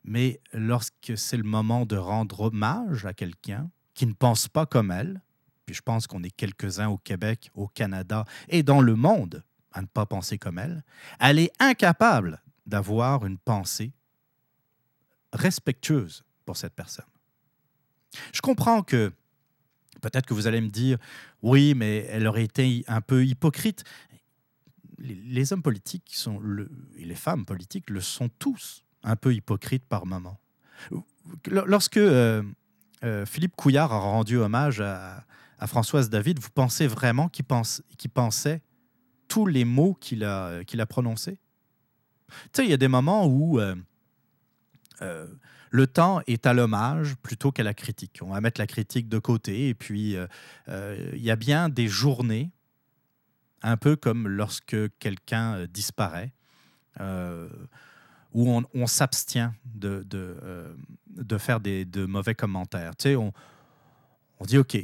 mais lorsque c'est le moment de rendre hommage à quelqu'un qui ne pense pas comme elle, puis je pense qu'on est quelques-uns au Québec, au Canada et dans le monde à ne pas penser comme elle, elle est incapable d'avoir une pensée respectueuse pour cette personne. Je comprends que peut-être que vous allez me dire, oui, mais elle aurait été un peu hypocrite. Les, hommes politiques le, et les femmes politiques le sont tous un peu hypocrites par moment. Lorsque euh, euh, Philippe Couillard a rendu hommage à, Françoise David, vous pensez vraiment qu'il pense, qu'il pensait tous les mots qu'il a, qu'il a prononcés? Tu sais, il y a des moments où euh, euh, le temps est à l'hommage plutôt qu'à la critique. On va mettre la critique de côté et puis il y a bien des journées, un peu comme lorsque quelqu'un disparaît, où on, s'abstient de, de faire des, de mauvais commentaires. Tu sais, on, on dit, OK,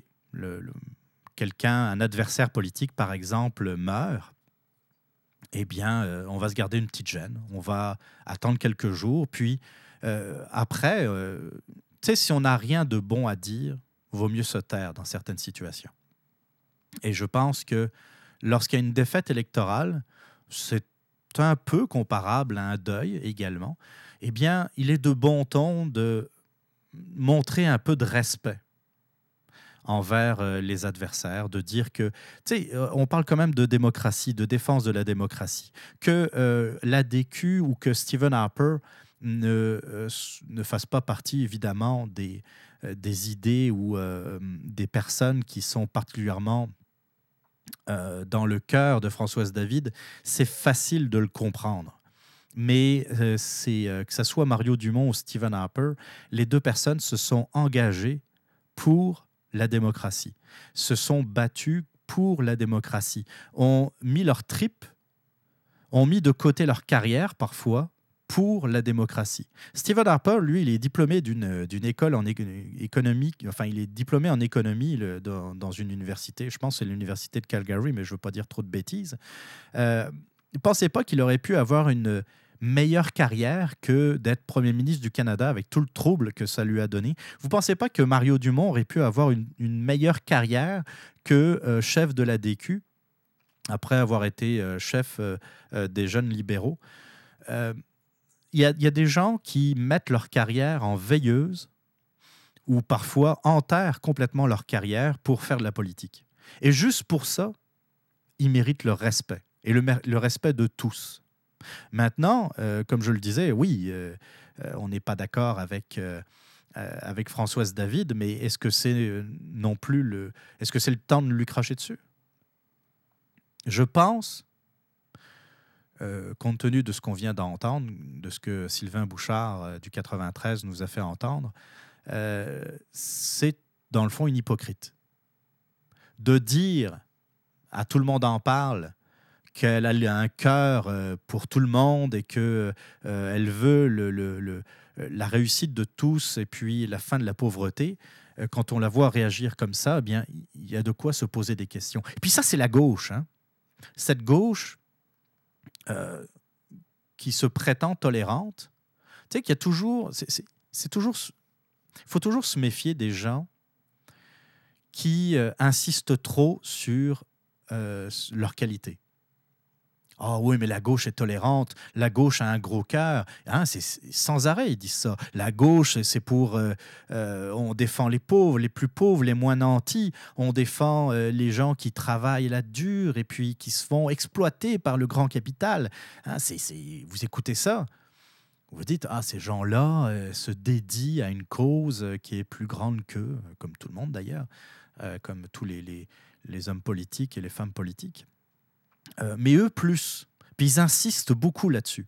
quelqu'un, un adversaire politique, par exemple, meurt, eh bien, euh, on va se garder une petite gêne. On va attendre quelques jours. Puis, euh, après, euh, tu sais, si on n'a rien de bon à dire, vaut mieux se taire dans certaines situations. Et je pense que lorsqu'il y a une défaite électorale, c'est un peu comparable à un deuil également. Eh bien, il est de bon ton de montrer un peu de respect envers euh, les adversaires, de dire que, tu sais, euh, on parle quand même de démocratie, de défense de la démocratie, que euh, l'ADQ ou que Stephen Harper ne, euh, ne fasse pas partie, évidemment, des, euh, des idées ou des personnes qui sont particulièrement dans le cœur de Françoise David, c'est facile de le comprendre. Mais euh, euh, que ce soit Mario Dumont ou Stephen Harper, les deux personnes se sont engagées pour la démocratie, se sont battus pour la démocratie, ont mis leur trip, ont mis de côté leur carrière parfois pour la démocratie. Stephen Harper, lui, il est diplômé d'une d'une école en éco- économie, enfin, il est diplômé en économie dans, dans une université, je pense c'est l'université de Calgary, mais je ne veux pas dire trop de bêtises. Euh, ne pensez pas qu'il aurait pu avoir une meilleure carrière que d'être Premier ministre du Canada avec tout le trouble que ça lui a donné? Vous ne pensez pas que Mario Dumont aurait pu avoir une, meilleure carrière que euh, chef de la DQ après avoir été euh, chef euh, des jeunes libéraux? Il y, y a des gens qui mettent leur carrière en veilleuse ou parfois enterrent complètement leur carrière pour faire de la politique. Et juste pour ça, il mérite le respect, et le, respect de tous. Maintenant, euh, comme je le disais, oui, euh, euh, on n'est pas d'accord avec, avec Françoise David, mais est-ce que c'est non plus le. Est-ce que c'est le temps de lui cracher dessus? Je pense, compte tenu de ce qu'on vient d'entendre, de ce que Sylvain Bouchard du 93 nous a fait entendre, c'est dans le fond une hypocrite. De dire à tout le monde en parle qu'elle a un cœur euh, pour tout le monde et qu'elle euh, elle veut la réussite de tous et puis la fin de la pauvreté, euh, quand on la voit réagir comme ça, eh bien, il y a de quoi se poser des questions. Et puis ça, c'est la gauche. Hein. Cette gauche qui se prétend tolérante, tu sais qu'il y a toujours... C'est toujours... Il faut toujours se méfier des gens qui insistent trop sur leur qualité. Ah oui, mais la gauche est tolérante, la gauche a un gros cœur. Hein, c'est sans arrêt, ils disent ça. La gauche, c'est pour... Euh, euh, on défend les pauvres, les plus pauvres, les moins nantis. On défend euh, les gens qui travaillent la dure et puis qui se font exploiter par le grand capital. Hein, vous écoutez ça vous dites, ah, ces gens-là se dédient à une cause qui est plus grande qu'eux, comme tout le monde d'ailleurs, comme tous les, les hommes politiques et les femmes politiques. Euh, mais eux plus. Puis ils insistent beaucoup là-dessus.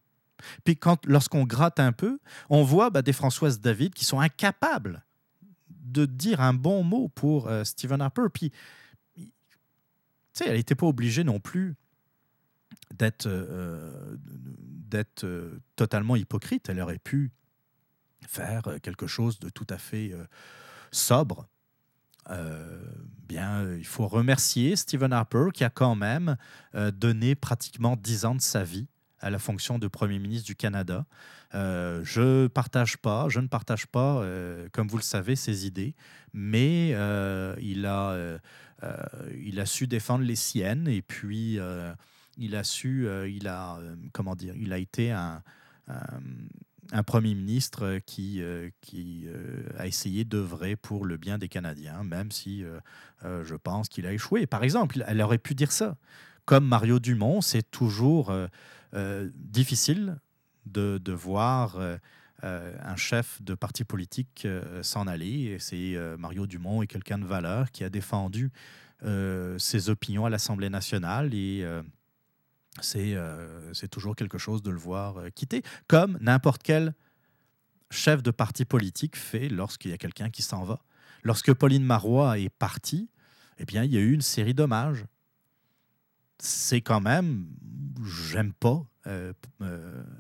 Puis quand, lorsqu'on gratte un peu, on voit bah, des Françoise David qui sont incapables de dire un bon mot pour euh, Stephen Harper. Puis, tu sais, elle n'était pas obligée non plus d'être, euh, d'être totalement hypocrite. Elle aurait pu faire quelque chose de tout à fait sobre euh, bien, euh, il faut remercier Stephen Harper qui a quand même euh, donné pratiquement dix ans de sa vie à la fonction de Premier ministre du Canada. je partage pas, je ne partage pas, comme vous le savez, ses idées, mais il, a, il a su défendre les siennes et puis il a su, il a, comment dire, il a été un Premier ministre euh, qui, euh, qui euh, a essayé d'œuvrer pour le bien des Canadiens, même si je pense qu'il a échoué. Par exemple, elle aurait pu dire ça. Comme Mario Dumont, c'est toujours difficile de, de voir un chef de parti politique s'en aller. C'est Mario Dumont est quelqu'un de valeur qui a défendu ses opinions à l'Assemblée nationale et euh, c'est toujours quelque chose de le voir euh, quitter, comme n'importe quel chef de parti politique fait lorsqu'il y a quelqu'un qui s'en va. Lorsque Pauline Marois est partie, eh bien, il y a eu une série d'hommages. C'est quand même, j'aime pas euh,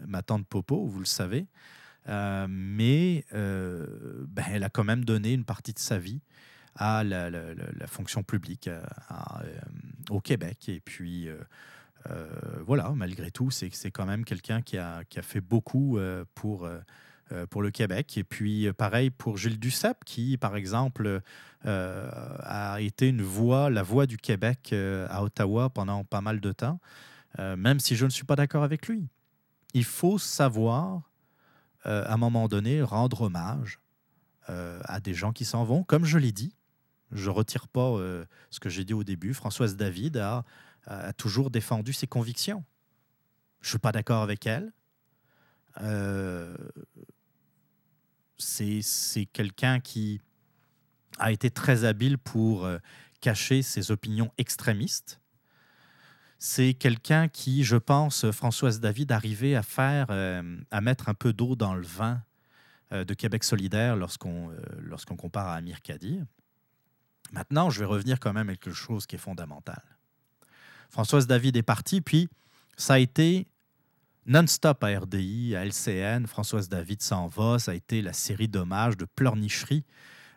ma tante Popo, vous le savez, mais ben, elle a quand même donné une partie de sa vie à la, fonction publique au Québec. Et puis, euh, voilà, malgré tout, c'est quand même quelqu'un qui a, qui a, fait beaucoup euh, pour, euh, pour le Québec. Et puis, pareil pour Gilles Duceppe, qui, par exemple, a été une voix, la voix du Québec à Ottawa pendant pas mal de temps, même si je ne suis pas d'accord avec lui. Il faut savoir, à un moment donné, rendre hommage à des gens qui s'en vont. Comme je l'ai dit, je retire pas ce que j'ai dit au début. Françoise David a a toujours défendu ses convictions. Je ne suis pas d'accord avec elle. Euh, c'est quelqu'un qui a été très habile pour euh, cacher ses opinions extrémistes. C'est quelqu'un qui, je pense, Françoise David, arrivait à faire, euh, à mettre un peu d'eau dans le vin de Québec solidaire lorsqu'on lorsqu'on compare à Amir Kadir. Maintenant, je vais revenir quand même à quelque chose qui est fondamental. Françoise David est partie, puis ça a été non-stop à RDI, à LCN. Françoise David s'en va, ça a été la série d'hommages, de pleurnicheries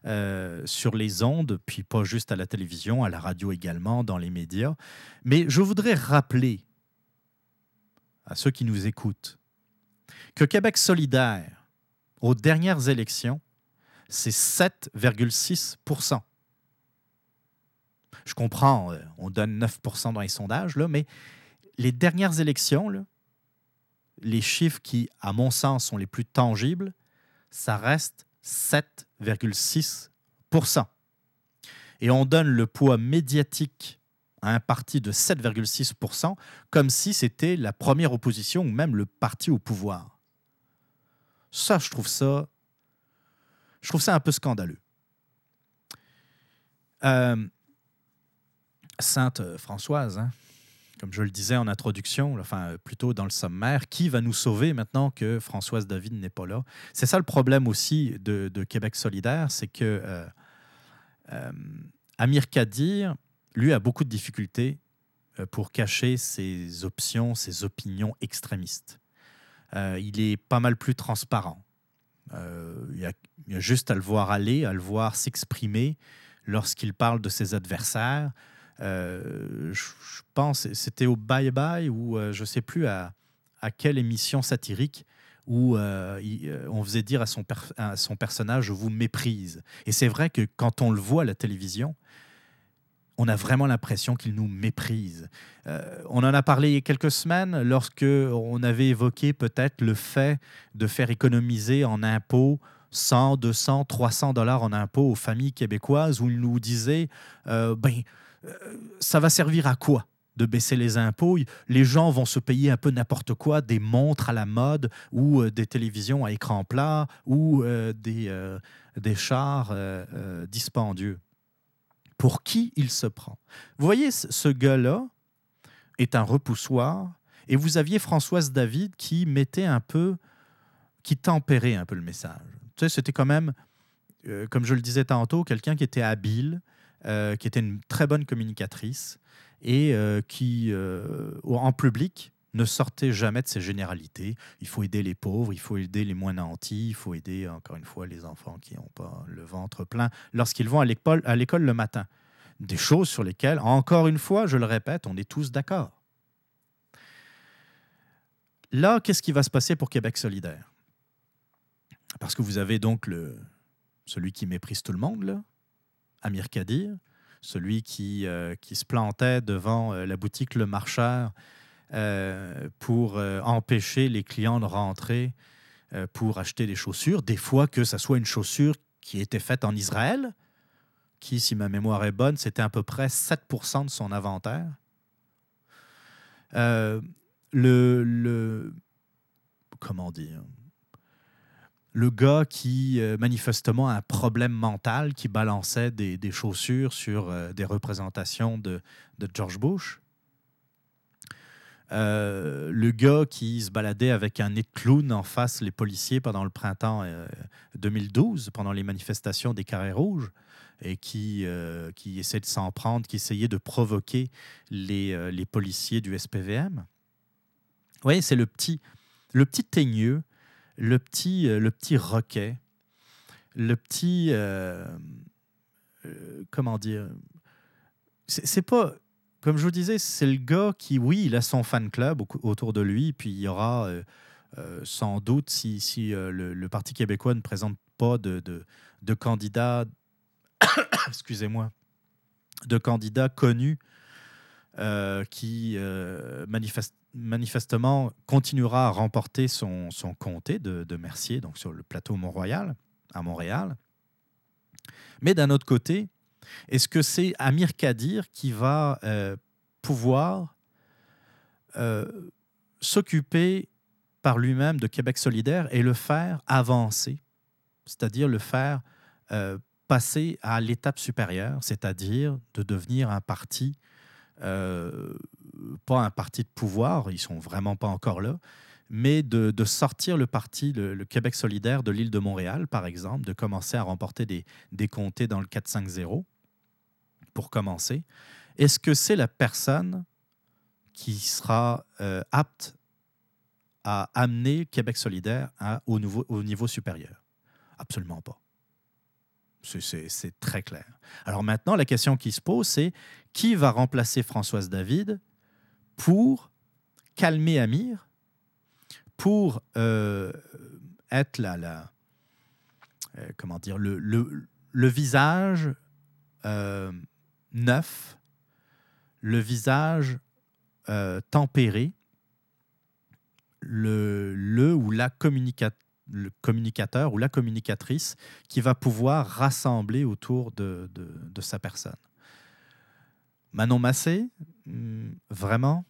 euh, sur les ondes, puis pas juste à la télévision, à la radio également, dans les médias. Mais je voudrais rappeler à ceux qui nous écoutent que Québec solidaire, aux dernières élections, c'est 7,6 je comprends, euh, on donne 9% dans les sondages, là, mais les dernières élections, les chiffres qui, à mon sens, sont les plus tangibles, ça reste 7,6 et on donne le poids médiatique à un parti de 7,6%, comme si c'était la première opposition ou même le parti au pouvoir. Ça, je trouve ça, je trouve ça un peu scandaleux. Euh, Sainte Françoise, hein, comme je le disais en introduction, enfin plutôt dans le sommaire, qui va nous sauver maintenant que Françoise David n'est pas là? C'est ça le problème aussi de, Québec solidaire, c'est que euh, euh, Amir Kadir, lui, a beaucoup de difficultés euh, pour cacher ses options, ses opinions extrémistes. il est pas mal plus transparent. il, il y a juste à le voir aller, à le voir s'exprimer lorsqu'il parle de ses adversaires. Euh, je, pense, c'était au Bye Bye ou euh, je ne sais plus à, quelle émission satirique où euh, on faisait dire à son, personnage Je vous méprise. Et c'est vrai que quand on le voit à la télévision, on a vraiment l'impression qu'il nous méprise. on en a parlé il y a quelques semaines lorsque on avait évoqué peut-être le fait de faire économiser en impôts 100, 200, 300 dollars en impôts aux familles québécoises où il nous disait ben euh, ça va servir à quoi de baisser les impôts? Les gens vont se payer un peu n'importe quoi, des montres à la mode ou euh, des télévisions à écran plat ou euh, des, des chars dispendieux. Pour qui il se prend? Vous voyez, ce gars-là est un repoussoir et vous aviez Françoise David qui mettait un peu, qui tempérait un peu le message. Tu sais, c'était quand même, comme je le disais tantôt, quelqu'un qui était habile, euh, qui était une très bonne communicatrice et euh, qui, euh, en public, ne sortait jamais de ses généralités. Il faut aider les pauvres, il faut aider les moins nantis, il faut aider, encore une fois, les enfants qui n'ont pas le ventre plein lorsqu'ils vont à l'école, le matin. Des choses sur lesquelles, encore une fois, je le répète, on est tous d'accord. Là, qu'est-ce qui va se passer pour Québec solidaire? Parce que vous avez donc celui qui méprise tout le monde, là, Amir Kadir, celui qui, euh, qui se plantait devant euh, la boutique Le Marcheur euh, pour empêcher les clients de rentrer pour acheter des chaussures, des fois que ce soit une chaussure qui était faite en Israël, qui, si ma mémoire est bonne, c'était à peu près 7% de son inventaire. le, le, comment dire? Le gars qui euh, manifestement a un problème mental, qui balançait des, chaussures sur euh, des représentations de, George Bush. Euh, le gars qui se baladait avec un nez de clown en face les policiers pendant le printemps 2012, pendant les manifestations des carrés rouges, et qui, qui essayait de s'en prendre, qui essayait de provoquer les, les policiers du SPVM. Oui, c'est le petit, le petit teigneux le petit, euh, le petit roquet, le petit. Euh, euh, comment dire C'est pas. Comme je vous disais, c'est le gars qui, oui, il a son fan club autour de lui, puis il y aura sans doute, si, si le, Parti québécois ne présente pas de, de, de candidats, excusez-moi, de candidats connus qui manifestent manifestement continuera à remporter son, comté de, Mercier, donc sur le plateau Mont-Royal, à Montréal. Mais d'un autre côté, est-ce que c'est Amir Kadir qui va euh, pouvoir euh, s'occuper par lui-même de Québec solidaire et le faire avancer, c'est-à-dire le faire euh, passer à l'étape supérieure, c'est-à-dire de devenir un parti pas un parti de pouvoir, ils sont vraiment pas encore là, mais de, sortir le parti, le, Québec solidaire de l'île de Montréal, par exemple, de commencer à remporter des, des comtés dans le 4-5-0, pour commencer. Est-ce que c'est la personne qui sera euh, apte à amener Québec solidaire au niveau supérieur? Absolument pas. C'est très clair. Alors maintenant, la question qui se pose, c'est qui va remplacer Françoise David pour calmer Amir, pour euh, être euh, comment dire, le, visage euh, neuf, le visage tempéré, le, le ou la le communicateur ou la communicatrice qui va pouvoir rassembler autour de, de, sa personne. Manon Massé, hmm, vraiment,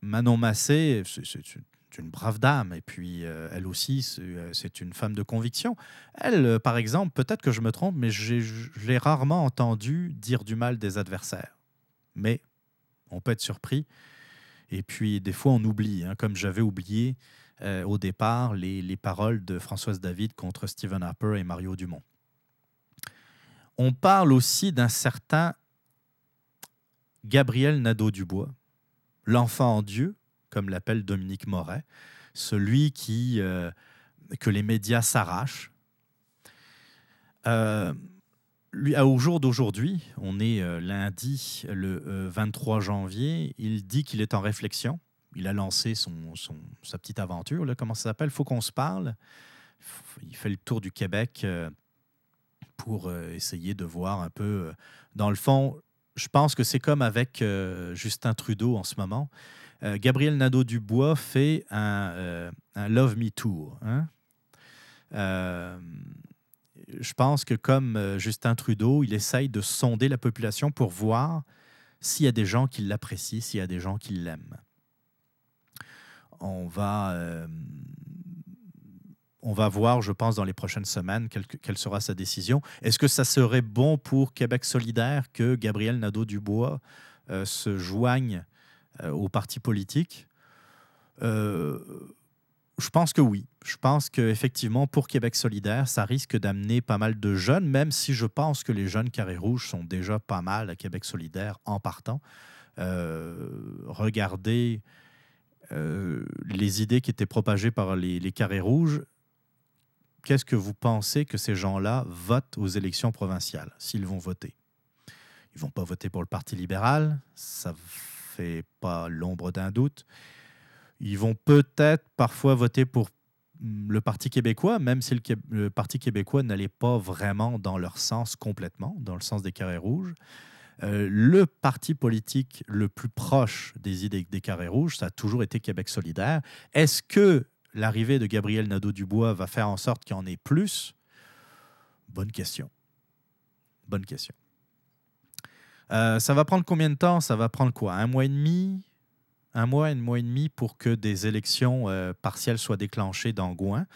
Manon Massé, c'est une une brave dame et puis euh, elle aussi, euh, c'est une femme de conviction. Elle, euh, par exemple, peut-être que je me trompe, mais je l'ai rarement entendu dire du mal des adversaires. Mais on peut être surpris. Et puis, des fois, on oublie, hein, comme j'avais oublié au départ les, les, paroles de Françoise David contre Stephen Harper et Mario Dumont. On parle aussi d'un certain Gabriel Nadeau-Dubois, l'enfant en Dieu, comme l'appelle Dominique Moret, celui qui, euh, que les médias s'arrachent. Euh, au jour d'aujourd'hui, on est euh, lundi le 23 janvier, il dit qu'il est en réflexion. Il a lancé son, sa petite aventure, comment ça s'appelle? Faut qu'on se parle. Il fait le tour du Québec pour essayer de voir un peu. Dans le fond, je pense que c'est comme avec Justin Trudeau en ce moment. Euh, Gabriel Nadeau-Dubois fait un, euh, Love Me Tour. Hein. Euh, je pense que comme Justin Trudeau, il essaye de sonder la population pour voir s'il y a des gens qui l'apprécient, s'il y a des gens qui l'aiment. On va, on va voir, je pense, dans les prochaines semaines, quelle, quelle sera sa décision. Est-ce que ça serait bon pour Québec solidaire que Gabriel Nadeau-Dubois se joigne euh, au parti politique? Euh, je pense que oui. Je pense qu'effectivement, pour Québec solidaire, ça risque d'amener pas mal de jeunes, même si je pense que les jeunes carrés rouges sont déjà pas mal à Québec solidaire en partant. Euh, regardez les idées qui étaient propagées par les, carrés rouges. Qu'est-ce que vous pensez que ces gens-là votent aux élections provinciales, s'ils vont voter? Ils vont pas voter pour le Parti libéral. Ça pas l'ombre d'un doute. Ils vont peut-être parfois voter pour mm, le Parti québécois, même si le, Parti québécois n'allait pas vraiment dans leur sens complètement, dans le sens des carrés rouges. Euh, le parti politique le plus proche des idées des carrés rouges, ça a toujours été Québec solidaire. Est-ce que l'arrivée de Gabriel Nadeau-Dubois va faire en sorte qu'il y en ait plus? Bonne question. Bonne question. Euh, ça va prendre combien de temps? Ça va prendre quoi? Un mois et demi? Un mois, un mois et demi pour que des élections euh, partielles soient déclenchées dans Gouin?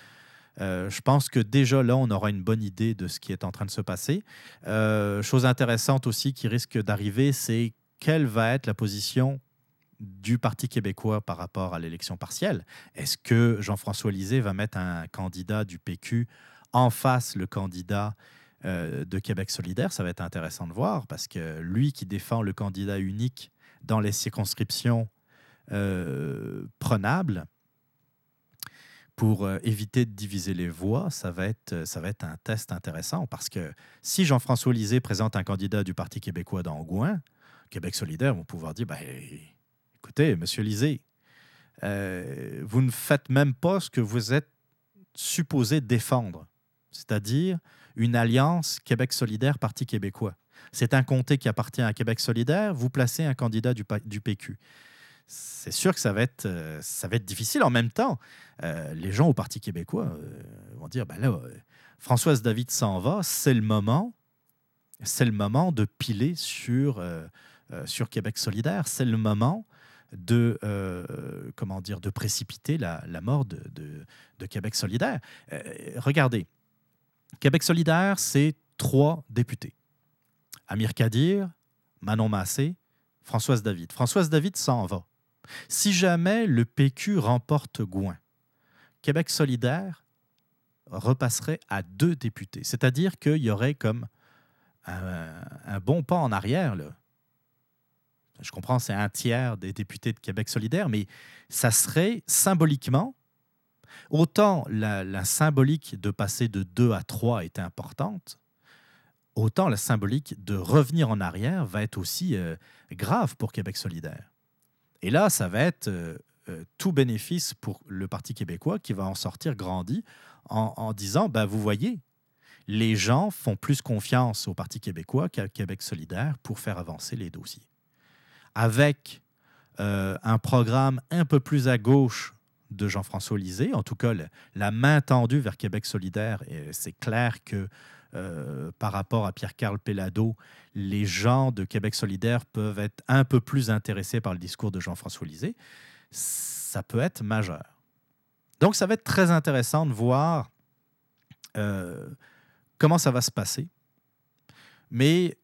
Euh, je pense que déjà là, on aura une bonne idée de ce qui est en train de se passer. chose intéressante aussi qui risque d'arriver, c'est quelle va être la position du Parti québécois par rapport à l'élection partielle. Est-ce que Jean-François Lisée va mettre un candidat du PQ en face le candidat euh, de Québec solidaire? Ça va être intéressant de voir parce que lui qui défend le candidat unique dans les circonscriptions euh, prenables pour euh, éviter de diviser les voix, ça va, être, ça va être un test intéressant parce que si Jean-François Lisée présente un candidat du Parti québécois dans Gouin, Québec solidaire vont pouvoir dire, ben, écoutez, Monsieur Lisée, vous ne faites même pas ce que vous êtes supposé défendre, c'est-à-dire une alliance Québec solidaire, Parti québécois. C'est un comté qui appartient à Québec solidaire, vous placez un candidat du, du PQ. C'est sûr que ça va, être, euh, ça va être difficile. En même temps, euh, les gens au Parti québécois euh, vont dire, ben là, Françoise David s'en va, c'est le moment, c'est le moment de piler sur, sur Québec solidaire, c'est le moment de, comment dire, de précipiter la, mort de Québec solidaire. regardez, Québec solidaire, c'est trois députés. Amir Kadir, Manon Massé, Françoise David. Françoise David s'en va. Si jamais le PQ remporte Gouin, Québec solidaire repasserait à deux députés. C'est-à-dire qu'il y aurait comme un, bon pas en arrière. Je comprends, c'est un tiers des députés de Québec solidaire, mais ça serait symboliquement Autant la, symbolique de passer de 2 à 3 est importante, autant la symbolique de revenir en arrière va être aussi euh, grave pour Québec solidaire. Et là, ça va être euh, euh, tout bénéfice pour le Parti québécois qui va en sortir grandi en, disant, ben, vous voyez, les gens font plus confiance au Parti québécois qu'à Québec solidaire pour faire avancer les dossiers. Avec un programme un peu plus à gauche de Jean-François Lisée, en tout cas la main tendue vers Québec solidaire, c'est clair que euh, par rapport à Pierre-Carl Pellado, les gens de Québec solidaire peuvent être un peu plus intéressés par le discours de Jean-François Lisée, ça peut être majeur. Donc ça va être très intéressant de voir euh, comment ça va se passer. Mais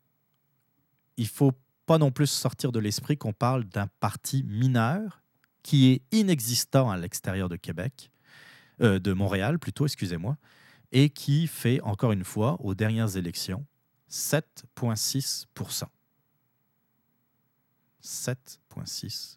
il faut pas non plus sortir de l'esprit qu'on parle d'un parti mineur qui est inexistant à l'extérieur de Québec, euh, de Montréal plutôt, excusez-moi, et qui fait encore une fois aux dernières élections 7,6% 7,6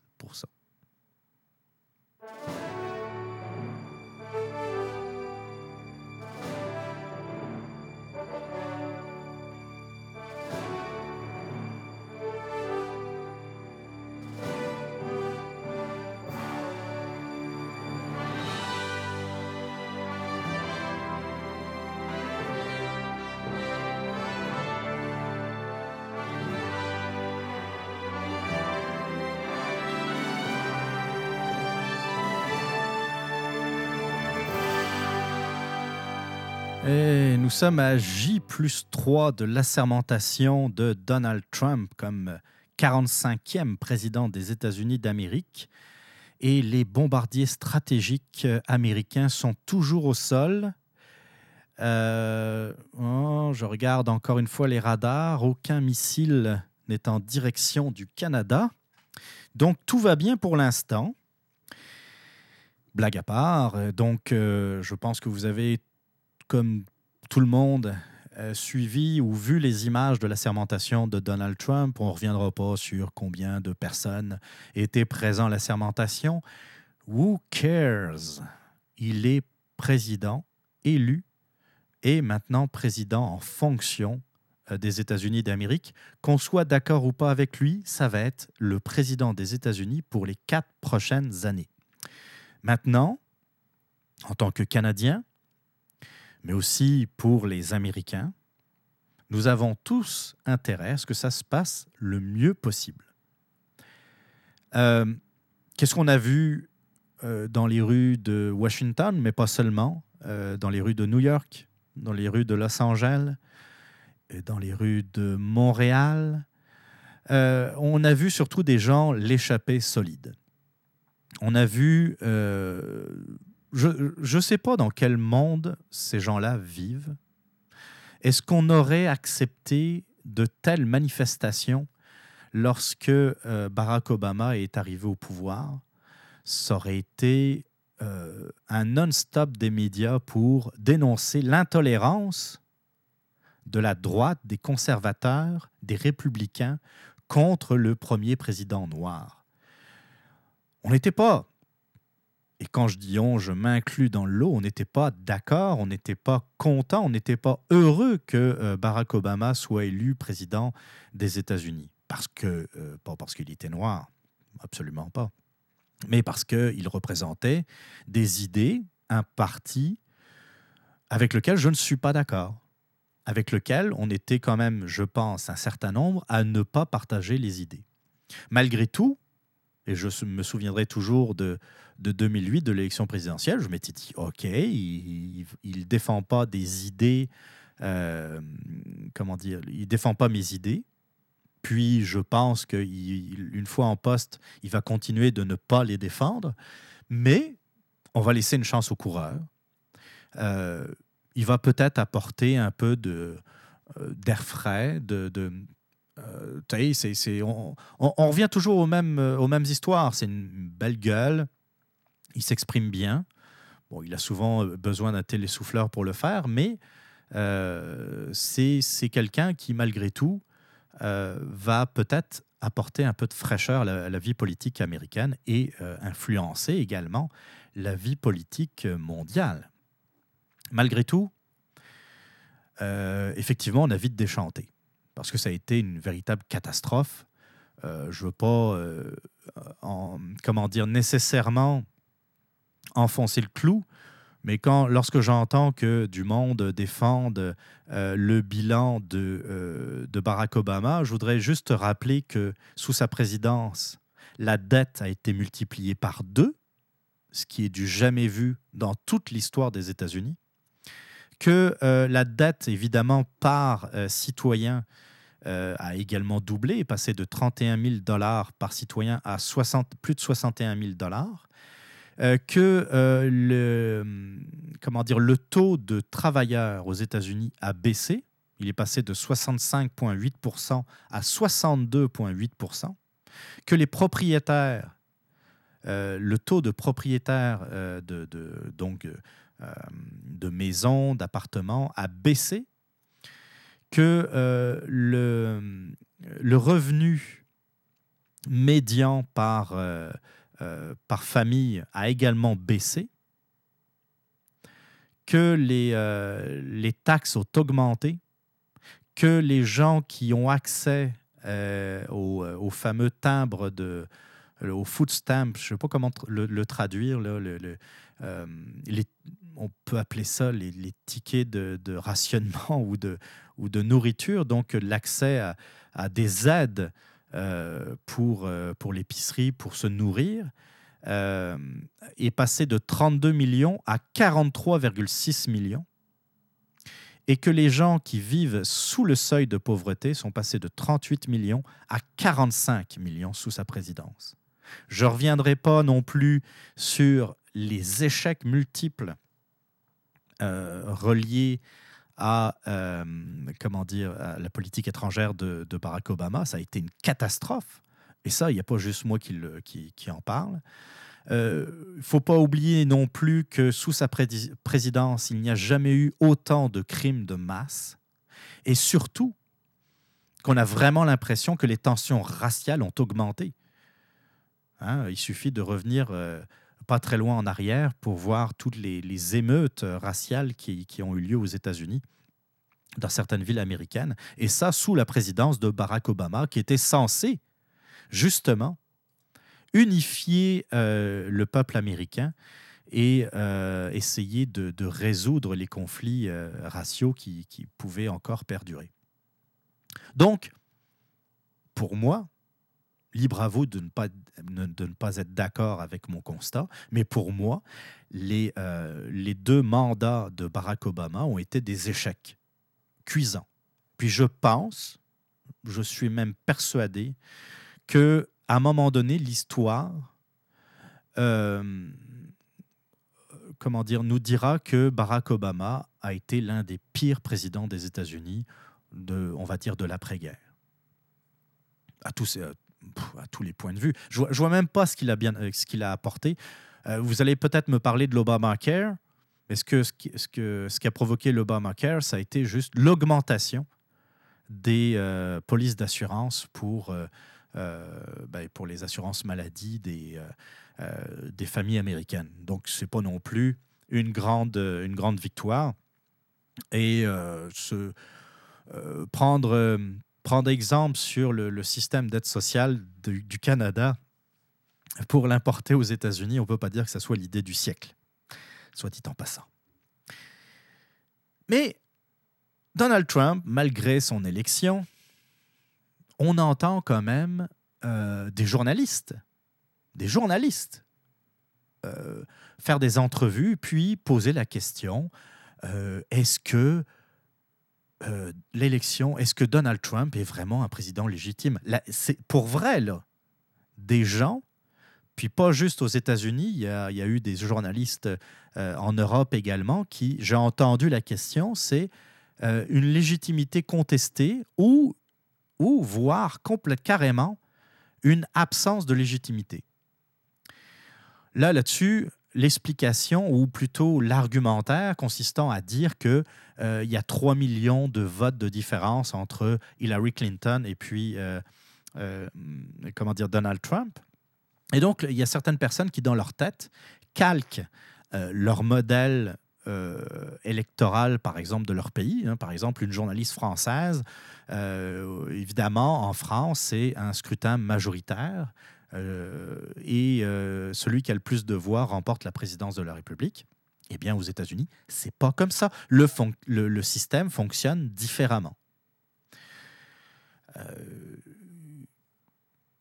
nous sommes à J plus 3 de l'assermentation de Donald Trump comme 45e président des États-Unis d'Amérique. Et les bombardiers stratégiques américains sont toujours au sol. Euh, oh, je regarde encore une fois les radars. Aucun missile n'est en direction du Canada. Donc tout va bien pour l'instant. Blague à part, donc euh, je pense que vous avez comme tout le monde, euh, suivi ou vu les images de la sermentation de Donald Trump. On ne reviendra pas sur combien de personnes étaient présentes à la sermentation. Who cares? Il est président élu et maintenant président en fonction euh, des États-Unis d'Amérique. Qu'on soit d'accord ou pas avec lui, ça va être le président des États-Unis pour les quatre prochaines années. Maintenant, en tant que Canadien, mais aussi pour les Américains, nous avons tous intérêt à ce que ça se passe le mieux possible. Euh, qu'est-ce qu'on a vu euh, dans les rues de Washington, mais pas seulement, euh, dans les rues de New York, dans les rues de Los Angeles, dans les rues de Montréal? On a vu surtout des gens l'échapper solide. On a vu je ne sais pas dans quel monde ces gens-là vivent. Est-ce qu'on aurait accepté de telles manifestations lorsque euh, Barack Obama est arrivé au pouvoir? Ça aurait été euh, un non-stop des médias pour dénoncer l'intolérance de la droite, des conservateurs, des républicains contre le premier président noir. On n'était pas et quand je dis on, je m'inclus dans l'eau, on n'était pas d'accord, on n'était pas content, on n'était pas heureux que euh, Barack Obama soit élu président des États-Unis. Parce que, euh, pas parce qu'il était noir, absolument pas, mais parce qu'il représentait des idées, un parti avec lequel je ne suis pas d'accord, avec lequel on était quand même, je pense, un certain nombre à ne pas partager les idées. Malgré tout, et je me souviendrai toujours de, de 2008, de l'élection présidentielle. Je m'étais dit, OK, il ne défend pas des idées, euh, comment dire, il défend pas mes idées. Puis je pense qu'une fois en poste, il va continuer de ne pas les défendre. Mais on va laisser une chance au coureur. Euh, il va peut-être apporter un peu euh, d'air frais, de, euh, on, revient toujours aux mêmes, euh, histoires. C'est une belle gueule. Il s'exprime bien. Bon, il a souvent euh, besoin d'un télésouffleur pour le faire, mais c'est, quelqu'un qui, malgré tout, va peut-être apporter un peu de fraîcheur à la, vie politique américaine et influencer également la vie politique mondiale. Malgré tout, effectivement, on a vite déchanté parce que ça a été une véritable catastrophe. Euh, je ne veux pas, euh, en, comment dire, nécessairement enfoncer le clou, mais lorsque j'entends que du monde défende euh, le bilan de, de Barack Obama, je voudrais juste rappeler que sous sa présidence, la dette a été multipliée par deux. ce qui est du jamais vu dans toute l'histoire des États-Unis, que euh, la dette, évidemment, par euh, citoyen euh, a également doublé, est passé de 31 000 dollars par citoyen à 60, plus de 61 000 dollars, que le, comment dire, le taux de travailleurs aux États-Unis a baissé, il est passé de 65,8% à 62,8%, que les propriétaires, le taux de propriétaires de, de, donc, de maisons, d'appartements a baissé, que euh, le, le, revenu médian par, euh, par famille a également baissé, que les, les taxes ont augmenté, que les gens qui ont accès au, fameux timbre de, au food stamp, je ne sais pas comment le, traduire, le, les, on peut appeler ça les, tickets de, rationnement ou de, ou de nourriture, donc l'accès à, des aides euh, pour, euh, pour l'épicerie, pour se nourrir, euh, est passé de 32 millions à 43,6 millions. Et que les gens qui vivent sous le seuil de pauvreté sont passés de 38 millions à 45 millions sous sa présidence. Je ne reviendrai pas non plus sur les échecs multiples relié à, euh, comment dire, la politique étrangère de, Barack Obama. Ça a été une catastrophe. Et ça, il n'y a pas juste moi qui, en parle. Il euh, ne faut pas oublier non plus que sous sa présidence, il n'y a jamais eu autant de crimes de masse. Et surtout, qu'on a vraiment l'impression que les tensions raciales ont augmenté. Hein, il suffit de revenir pas très loin en arrière pour voir toutes les, émeutes raciales qui, ont eu lieu aux États-Unis dans certaines villes américaines. Et ça sous la présidence de Barack Obama, qui était censé justement unifier euh, le peuple américain et euh, essayer de, résoudre les conflits euh, raciaux qui, qui pouvaient encore perdurer. Donc, pour moi, libre à vous de ne pas, de ne pas être d'accord avec mon constat, mais pour moi, les, euh, les deux mandats de Barack Obama ont été des échecs cuisants. Puis je pense, je suis même persuadé, que à un moment donné, l'histoire, euh, comment dire, nous dira que Barack Obama a été l'un des pires présidents des États-Unis, de, on va dire, de l'après-guerre. À tous, tous les points de vue. Je ne vois, même pas ce qu'il a, bien, euh, a apporté. Euh, vous allez peut-être me parler de l'Obamacare. Est-ce que ce qui, que, ce qui a provoqué l'Obamacare, ça a été juste l'augmentation des euh, polices d'assurance pour, ben, pour les assurances maladie des, des familles américaines. Donc, ce n'est pas non plus une grande, une grande victoire. Et se, prendre prendre exemple sur le, système d'aide sociale du, Canada pour l'importer aux États-Unis, on ne peut pas dire que ce soit l'idée du siècle, soit dit en passant. Mais Donald Trump, malgré son élection, on entend quand même euh, des journalistes, des journalistes, euh, faire des entrevues, puis poser la question, euh, est-ce que euh, l'élection, est-ce que Donald Trump est vraiment un président légitime? C'est pour vrai, là, des gens, puis pas juste aux États-Unis, il, y a, eu des journalistes euh, en Europe également qui, j'ai entendu la question, c'est euh, une légitimité contestée ou, ou voire complète, carrément une absence de légitimité. Là, là-dessus, l'explication ou plutôt l'argumentaire consistant à dire qu'il euh, y a 3 millions de votes de différence entre Hillary Clinton et puis euh, euh, comment dire Donald Trump. Et donc, il y a certaines personnes qui, dans leur tête, calquent leur modèle électoral, par exemple, de leur pays. Hein. par exemple, une journaliste française, évidemment, en France, c'est un scrutin majoritaire. Euh, et euh, celui qui a le plus de voix remporte la présidence de la République. Eh bien, aux États-Unis, c'est pas comme ça. Le, système fonctionne différemment. Euh,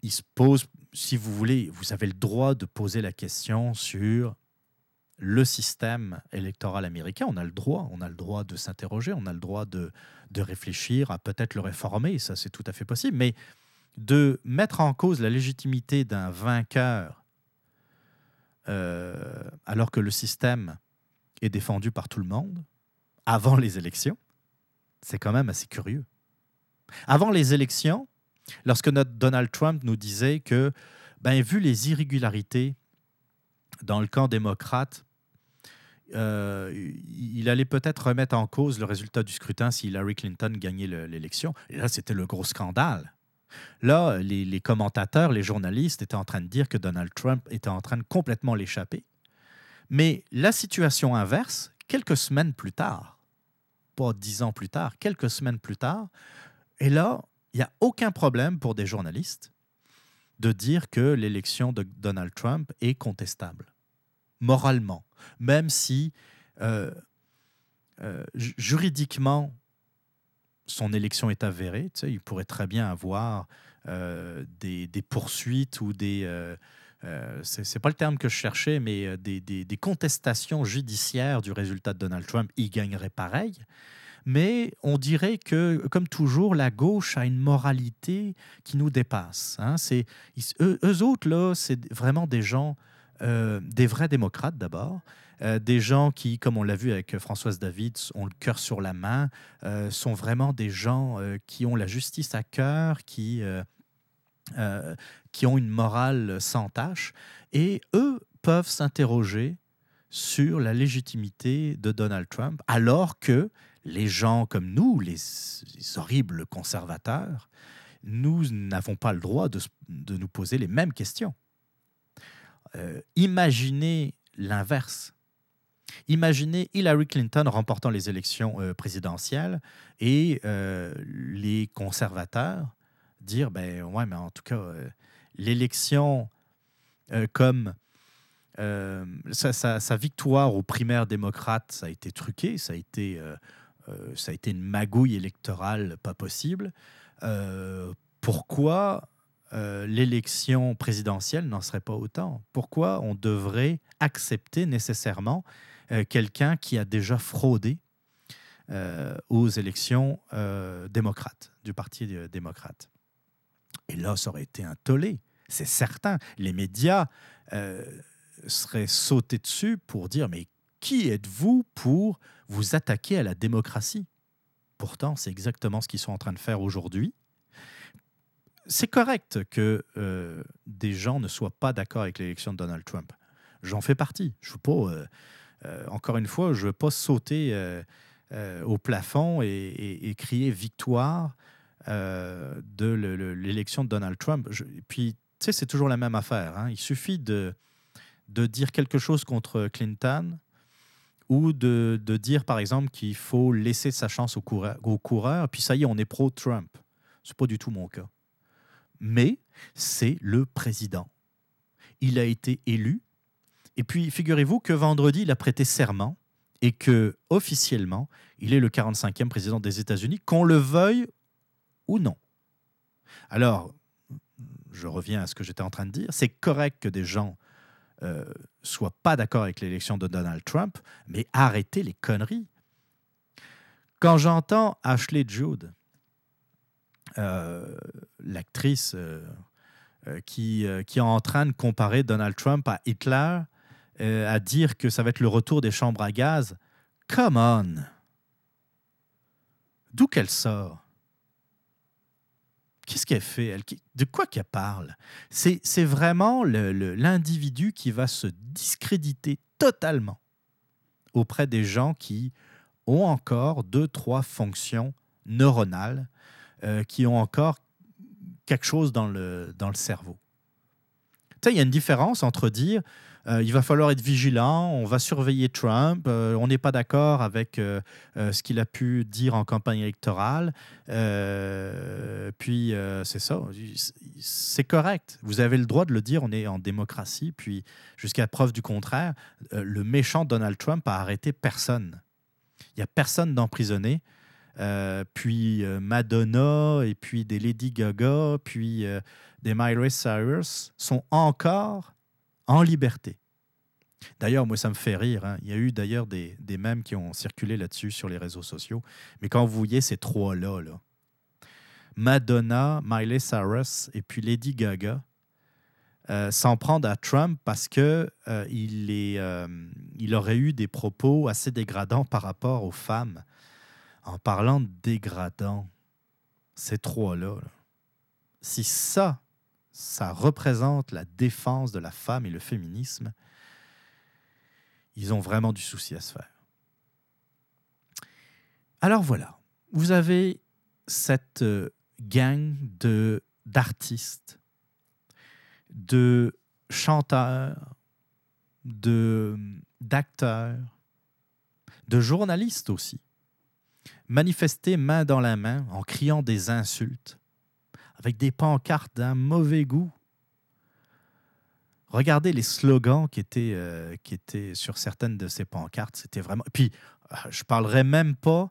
il se pose, si vous voulez, vous avez le droit de poser la question sur le système électoral américain. On a le droit, on a le droit de s'interroger, on a le droit de, de réfléchir à peut-être le réformer, ça c'est tout à fait possible, mais de mettre en cause la légitimité d'un vainqueur euh, alors que le système est défendu par tout le monde avant les élections, c'est quand même assez curieux. Avant les élections, lorsque notre Donald Trump nous disait que, ben, vu les irrégularités dans le camp démocrate, euh, il allait peut-être remettre en cause le résultat du scrutin si Hillary Clinton gagnait l'élection. Et là, c'était le gros scandale. Là, les, commentateurs, les journalistes étaient en train de dire que Donald Trump était en train de complètement l'échapper. Mais la situation inverse, quelques semaines plus tard, pas dix ans plus tard, quelques semaines plus tard, et là, il n'y a aucun problème pour des journalistes de dire que l'élection de Donald Trump est contestable, moralement, même si euh, euh, juridiquement, son élection est avérée. Tu sais, il pourrait très bien avoir euh, des, poursuites ou des... Euh, euh pas le terme que je cherchais, mais euh, des, contestations judiciaires du résultat de Donald Trump. Il gagnerait pareil. Mais on dirait que, comme toujours, la gauche a une moralité qui nous dépasse. Hein. C'est, eux, eux, autres, là, c'est vraiment des gens, des vrais démocrates d'abord, euh, des gens qui, comme on l'a vu avec Françoise David, ont le cœur sur la main, euh, sont vraiment des gens euh, qui ont la justice à cœur, qui, qui ont une morale sans tâche. Et eux peuvent s'interroger sur la légitimité de Donald Trump, alors que les gens comme nous, les, horribles conservateurs, nous n'avons pas le droit de, de, nous poser les mêmes questions. imaginez l'inverse. Imaginez Hillary Clinton remportant les élections euh, présidentielles et euh, les conservateurs dire ben ouais, mais en tout cas, euh, l'élection comme sa, victoire aux primaires démocrates, ça a été truqué, ça a été, ça a été une magouille électorale pas possible. pourquoi l'élection présidentielle n'en serait pas autant? Pourquoi on devrait accepter nécessairement euh, quelqu'un qui a déjà fraudé euh, aux élections euh, démocrates, du Parti démocrate. Et là, ça aurait été un tollé, c'est certain. Les médias seraient sautés dessus pour dire, mais qui êtes-vous pour vous attaquer à la démocratie? Pourtant, c'est exactement ce qu'ils sont en train de faire aujourd'hui. C'est correct que des gens ne soient pas d'accord avec l'élection de Donald Trump. J'en fais partie. Je suis pas encore une fois, je ne veux pas sauter euh, euh, au plafond et, crier victoire de l'élection de Donald Trump. puis, tu sais, c'est toujours la même affaire. Hein. Il suffit de, de dire quelque chose contre Clinton ou de, de dire, par exemple, qu'il faut laisser sa chance au coureur, puis ça y est, on est pro-Trump. Ce n'est pas du tout mon cas. Mais c'est le président. Il a été élu et puis, figurez-vous que vendredi, il a prêté serment et que, officiellement, il est le 45e président des États-Unis, qu'on le veuille ou non. Alors, je reviens à ce que j'étais en train de dire, c'est correct que des gens euh, soient pas d'accord avec l'élection de Donald Trump, mais arrêtez les conneries. Quand j'entends Ashley Judd, euh, l'actrice euh, euh, qui est en train de comparer Donald Trump à Hitler, euh, à dire que ça va être le retour des chambres à gaz. Come on! D'où qu'elle sort? Qu'est-ce qu'elle fait? De quoi qu'elle parle? C'est vraiment l'individu qui va se discréditer totalement auprès des gens qui ont encore deux, trois fonctions neuronales, euh, qui ont encore quelque chose dans le, dans le cerveau. Tu sais, il y a une différence entre dire euh, il va falloir être vigilant, on va surveiller Trump, euh, on n'est pas d'accord avec euh, ce qu'il a pu dire en campagne électorale. puis c'est ça, c'est correct. Vous avez le droit de le dire, on est en démocratie. Puis jusqu'à preuve du contraire, le méchant Donald Trump a arrêté personne. Il n'y a personne d'emprisonné. puis Madonna, et puis des Lady Gaga, puis des Miley Cyrus sont encore en liberté. D'ailleurs, moi, ça me fait rire. hein. Il y a eu d'ailleurs des, des mèmes qui ont circulé là-dessus sur les réseaux sociaux. Mais quand vous voyez ces trois-là, là, Madonna, Miley Cyrus et puis Lady Gaga, euh, s'en prendre à Trump parce que euh, euh, il aurait eu des propos assez dégradants par rapport aux femmes. En parlant de dégradants, ces trois-là, là, si ça, ça représente la défense de la femme et le féminisme, ils ont vraiment du souci à se faire. Alors voilà, vous avez cette euh, gang de d'artistes, de chanteurs, de d'acteurs, de journalistes aussi, manifester main dans la main en criant des insultes, avec des pancartes d'un mauvais goût. Regardez les slogans qui étaient, euh, qui étaient sur certaines de ces pancartes. C'était vraiment. Puis, euh, je parlerai même pas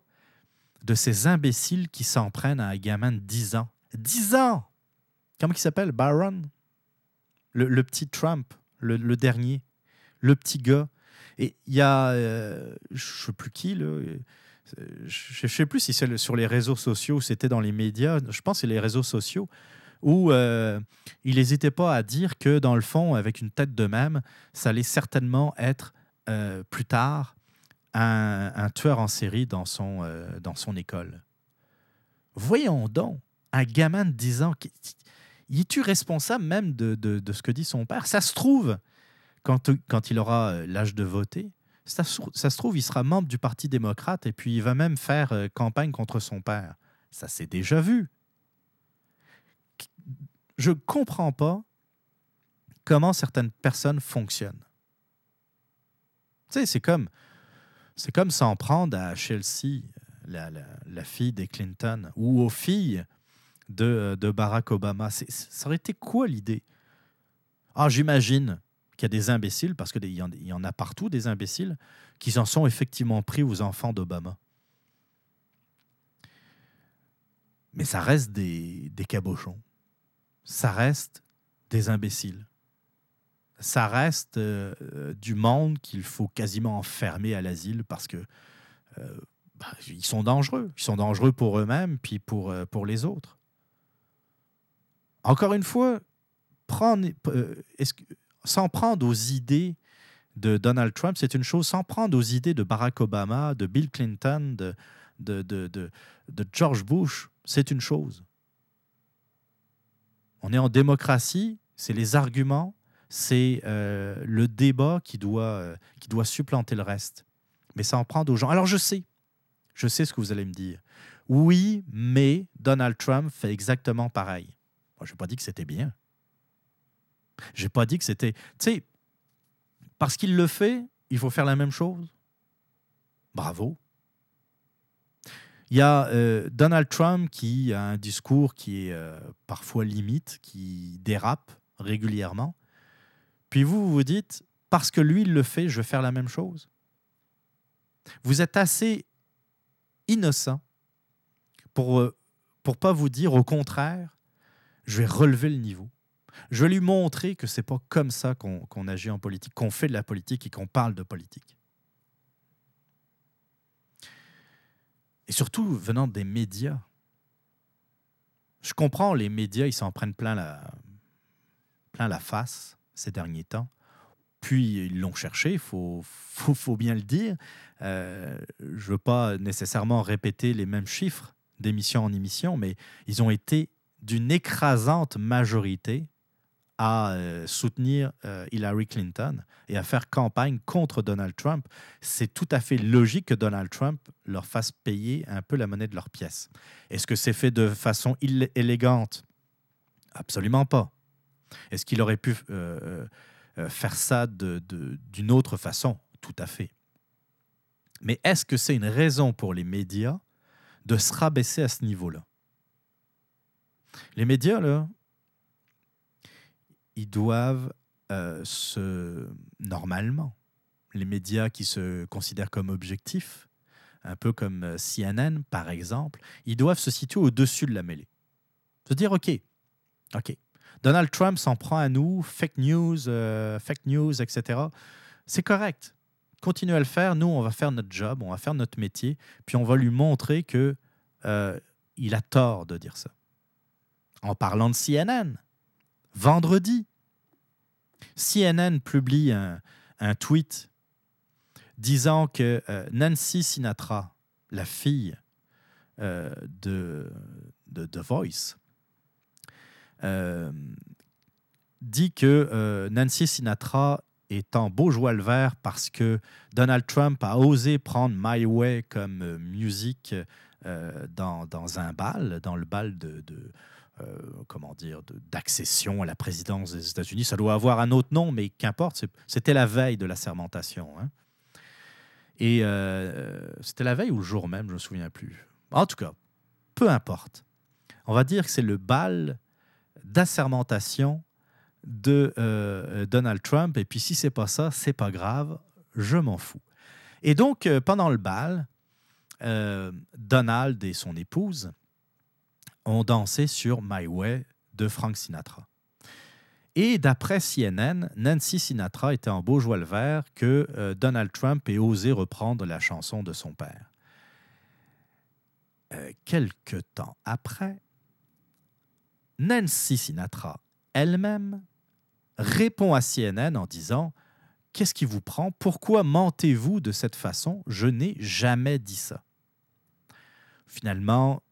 de ces imbéciles qui s'en prennent à un gamin de 10 ans. 10 ans! Comment il s'appelle? Byron? Le, petit Trump, le, dernier. Le petit gars. Et il y a, euh, je ne sais plus qui, là, je ne sais plus si c'est sur les réseaux sociaux ou c'était dans les médias, je pense que c'est les réseaux sociaux, où euh, il n'hésitait pas à dire que, dans le fond, avec une tête de même, ça allait certainement être euh, plus tard un, tueur en série dans son, euh, dans son école. Voyons donc, un gamin de 10 ans, qui, est-tu responsable même de, de- de ce que dit son père? Ça se trouve, quand, quand il aura l'âge de voter, ça, se- trouve, il sera membre du Parti démocrate et puis il va même faire euh, campagne contre son père. Ça s'est déjà vu. Je ne comprends pas comment certaines personnes fonctionnent. Tu sais, c'est comme, c'est comme s'en prendre à Chelsea, la, la- fille des Clinton, ou aux filles de, de Barack Obama. Ça aurait été quoi l'idée? Ah, j'imagine qu'il y a des imbéciles, parce qu'il y, en- y en a partout des imbéciles, qui en sont effectivement pris aux enfants d'Obama. Mais ça reste des, des cabochons. Ça reste des imbéciles. Ça reste euh, du monde qu'il faut quasiment enfermer à l'asile parce que euh, bah, ils sont dangereux. Ils sont dangereux pour eux-mêmes puis pour, euh, pour les autres. Encore une fois, prendre, s'en prendre aux idées de Donald Trump, c'est une chose. S'en prendre aux idées de Barack Obama, de Bill Clinton, de, de, de, George Bush, c'est une chose. On est en démocratie, c'est les arguments, c'est euh, le débat qui doit, euh, qui doit supplanter le reste. Mais s'en prendre aux gens. Alors je sais, je sais ce que vous allez me dire. Oui, mais Donald Trump fait exactement pareil. Je n'ai pas dit que c'était bien. J'ai pas dit que c'était. Tu sais, parce qu'il le fait, il faut faire la même chose. Bravo. Il y a euh, Donald Trump qui a un discours qui est euh, parfois limite, qui dérape régulièrement. Puis vous, vous vous dites, parce que lui, il le fait, je vais faire la même chose. Vous êtes assez innocent pour ne pour pas vous dire, au contraire, je vais relever le niveau. Je vais lui montrer que c'est pas comme ça qu'on agit en politique, qu'on fait de la politique et qu'on parle de politique. Et surtout venant des médias. Je comprends, les médias, ils s'en prennent plein la, plein la face ces derniers temps. Puis ils l'ont cherché, il faut, faut, faut bien le dire. Euh, je ne veux pas nécessairement répéter les mêmes chiffres d'émission en émission, mais ils ont été d'une écrasante majorité à euh, soutenir euh, Hillary Clinton et à faire campagne contre Donald Trump, c'est tout à fait logique que Donald Trump leur fasse payer un peu la monnaie de leur pièce. Est-ce que c'est fait de façon élégante? Absolument pas. Est-ce qu'il aurait pu euh, faire ça d'une autre façon? Tout à fait. Mais est-ce que c'est une raison pour les médias de se rabaisser à ce niveau-là? Les médias, là, ils doivent euh, se... Normalement, les médias qui se considèrent comme objectifs, un peu comme euh, CNN par exemple, ils doivent se situer au-dessus de la mêlée. Se dire, OK, OK, Donald Trump s'en prend à nous, fake news, euh, fake news, etc. C'est correct. Continuez à le faire. Nous, on va faire notre job, on va faire notre métier, puis on va lui montrer que il a tort de dire ça. En parlant de CNN, vendredi, CNN publie un, tweet disant que euh, Nancy Sinatra, la fille euh, de, The Voice, euh, dit que Nancy Sinatra est en beau joie le vert parce que Donald Trump a osé prendre My Way comme musique dans, un bal, dans le bal de, comment dire, d'accession à la présidence des États-Unis. Ça doit avoir un autre nom, mais qu'importe. C'était la veille de la sermentation. hein. Et euh, c'était la veille ou le jour même, je ne me souviens plus. En tout cas, peu importe. On va dire que c'est le bal d'assermentation de euh, Donald Trump. Et puis si c'est pas ça, c'est pas grave, je m'en fous. Et donc, euh, pendant le bal, euh, Donald et son épouse ont dansé sur My Way de Frank Sinatra. Et d'après CNN, Nancy Sinatra était en beau joie le vert que euh, Donald Trump ait osé reprendre la chanson de son père. Euh, quelque temps après, Nancy Sinatra elle-même répond à CNN en disant Qu'est-ce qui vous prend? Pourquoi mentez-vous de cette façon? Je n'ai jamais dit ça. Finalement,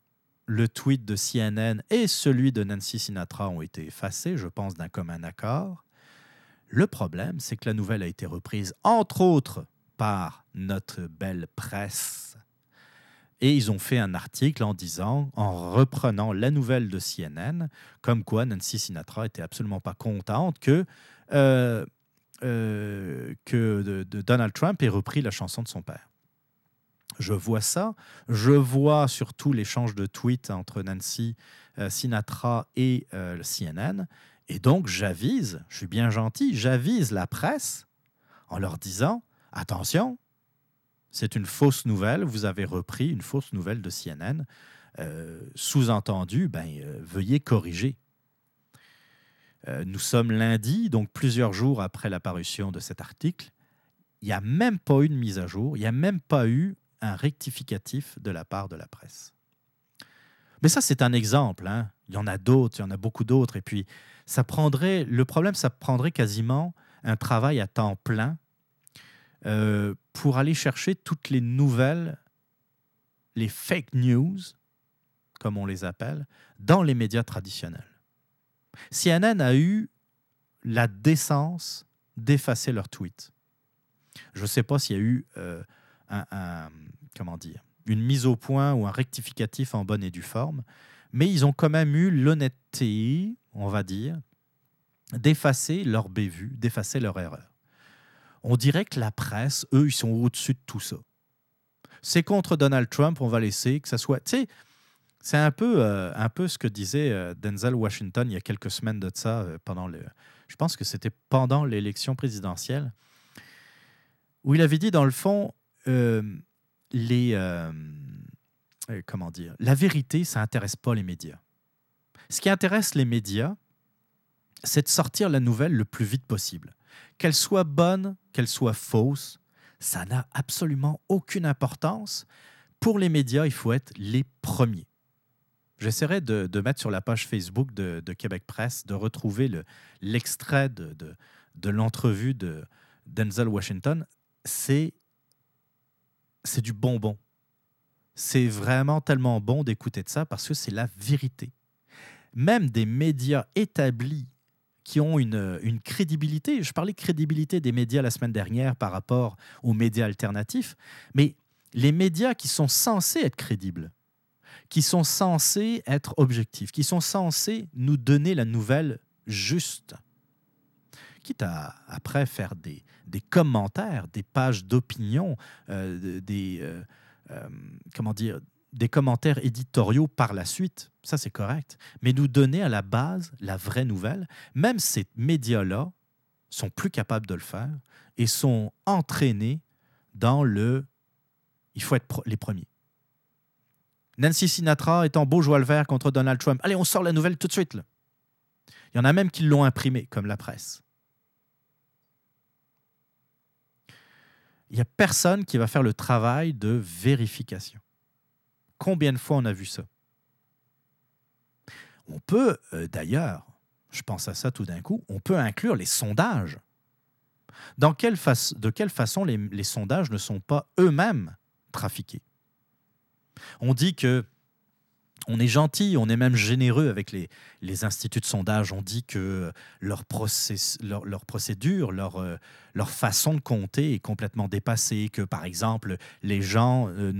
le tweet de CNN et celui de Nancy Sinatra ont été effacés, je pense, d'un commun accord. Le problème, c'est que la nouvelle a été reprise, entre autres, par notre belle presse. Et ils ont fait un article en disant, en reprenant la nouvelle de CNN, comme quoi Nancy Sinatra était absolument pas contente que, euh, euh, Donald Trump ait repris la chanson de son père. Je vois ça. Je vois surtout l'échange de tweets entre Nancy euh, Sinatra et euh, le CNN. Et donc, j'avise, je suis bien gentil, j'avise la presse en leur disant attention, c'est une fausse nouvelle, vous avez repris une fausse nouvelle de CNN. Euh, Sous-entendu, ben, veuillez corriger. Nous sommes lundi, donc plusieurs jours après la parution de cet article. Il n'y a même pas eu de mise à jour, il n'y a même pas eu un rectificatif de la part de la presse. Mais ça, c'est un exemple. hein. Il y en a d'autres, il y en a beaucoup d'autres. Et puis, ça prendrait, le problème, ça prendrait quasiment un travail à temps plein euh, pour aller chercher toutes les nouvelles, les fake news, comme on les appelle, dans les médias traditionnels. CNN a eu la décence d'effacer leurs tweets. Je ne sais pas s'il y a eu euh, comment une mise au point ou un rectificatif en bonne et due forme, mais ils ont quand même eu l'honnêteté, on va dire, d'effacer leur bévue, d'effacer leur erreur. On dirait que la presse, eux, ils sont au-dessus de tout ça. C'est contre Donald Trump, on va laisser que ça soit. Tu sais, c'est un peu, euh, un peu ce que disait euh, Denzel Washington il y a quelques semaines de ça, euh, pendant le. Je pense que c'était pendant l'élection présidentielle, où il avait dit, dans le fond, les. euh, euh, comment dire La vérité, ça n'intéresse pas les médias. Ce qui intéresse les médias, c'est de sortir la nouvelle le plus vite possible. Qu'elle soit bonne, qu'elle soit fausse, ça n'a absolument aucune importance. Pour les médias, il faut être les premiers. J'essaierai de, mettre sur la page Facebook de, Québec Presse, de retrouver le- l'extrait de, de, de l'entrevue de Denzel Washington. C'est c'est du bonbon. C'est vraiment tellement bon d'écouter de ça parce que c'est la vérité. Même des médias établis qui ont une, une crédibilité, je parlais de crédibilité des médias la semaine dernière par rapport aux médias alternatifs, mais les médias qui sont censés être crédibles, qui sont censés être objectifs, qui sont censés nous donner la nouvelle juste, quitte à après faire des, des commentaires, des pages d'opinion, euh, des, euh, euh, comment dire, des commentaires éditoriaux par la suite, ça c'est correct, mais nous donner à la base la vraie nouvelle, même ces médias-là sont plus capables de le faire et sont entraînés dans le il faut être les premiers. Nancy Sinatra est en beau joie le vert contre Donald Trump. Allez, on sort la nouvelle tout de suite. Il y en a même qui l'ont imprimée, comme la presse. Il n'y a personne qui va faire le travail de vérification. Combien de fois on a vu ça? On peut, euh, d'ailleurs, je pense à ça tout d'un coup, on peut inclure les sondages. Dans quelle de quelle façon les, les sondages ne sont pas eux-mêmes trafiqués? On dit que on est gentil, on est même généreux avec les, les instituts de sondage. On dit que leur, leur, leur procédure, leur, euh, leur façon de compter est complètement dépassée, que par exemple, les gens euh,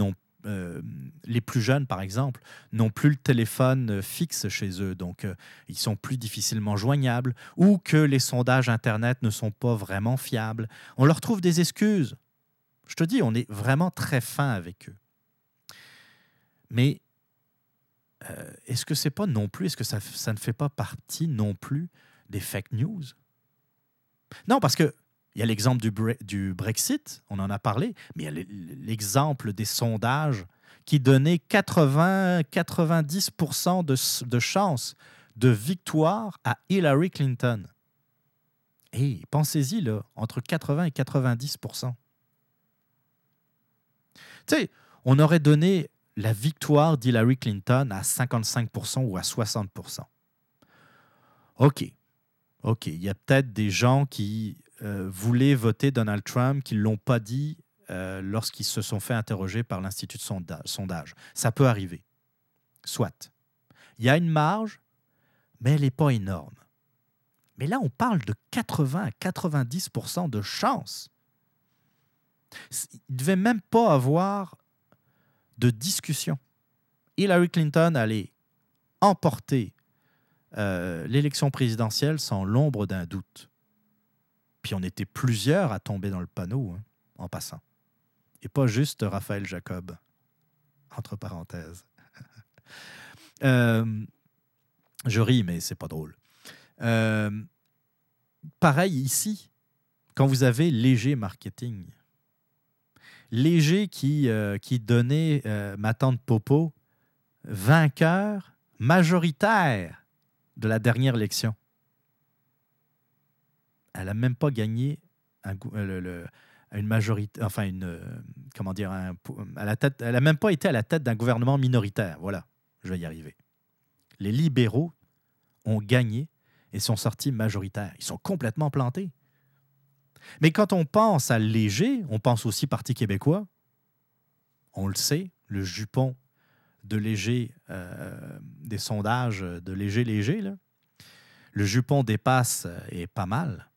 euh, les plus jeunes, par exemple, n'ont plus le téléphone fixe chez eux, donc ils sont plus difficilement joignables, ou que les sondages Internet ne sont pas vraiment fiables. On leur trouve des excuses. Je te dis, on est vraiment très fin avec eux. Mais euh, est-ce que c'est pas non plus, est-ce que ça, ne fait pas partie non plus des fake news? Non, parce que il y a l'exemple du, Brexit, on en a parlé, mais il y a l'exemple des sondages qui donnaient 80-90% de, de chances de victoire à Hillary Clinton. Et pensez-y, là, entre 80 et 90% Tu sais, on aurait donné la victoire d'Hillary Clinton à 55% ou à 60%. OK. OK. Il y a peut-être des gens qui euh, voulaient voter Donald Trump qui ne l'ont pas dit euh, lorsqu'ils se sont fait interroger par l'Institut de sondage. Ça peut arriver. Soit. Il y a une marge, mais elle n'est pas énorme. Mais là, on parle de 80 à 90% de chance. Il ne devait même pas avoir de discussion. Hillary Clinton allait emporter euh, l'élection présidentielle sans l'ombre d'un doute. Puis on était plusieurs à tomber dans le panneau, hein, en passant. Et pas juste Raphaël Jacob, entre parenthèses. Euh, je ris, mais c'est pas drôle. Euh, pareil ici, quand vous avez léger marketing, Léger qui, euh, donnait euh, ma tante Popo vainqueur majoritaire de la dernière élection. Elle n'a même pas gagné un, euh, une majorité, enfin une, comment dire, à la tête, elle n'a même pas été à la tête d'un gouvernement minoritaire. Voilà, je vais y arriver. Les libéraux ont gagné et sont sortis majoritaires. Ils sont complètement plantés. Mais quand on pense à Léger, on pense aussi Parti québécois. On le sait, le jupon de Léger, euh, des sondages de Léger-Léger, le jupon dépasse et pas mal.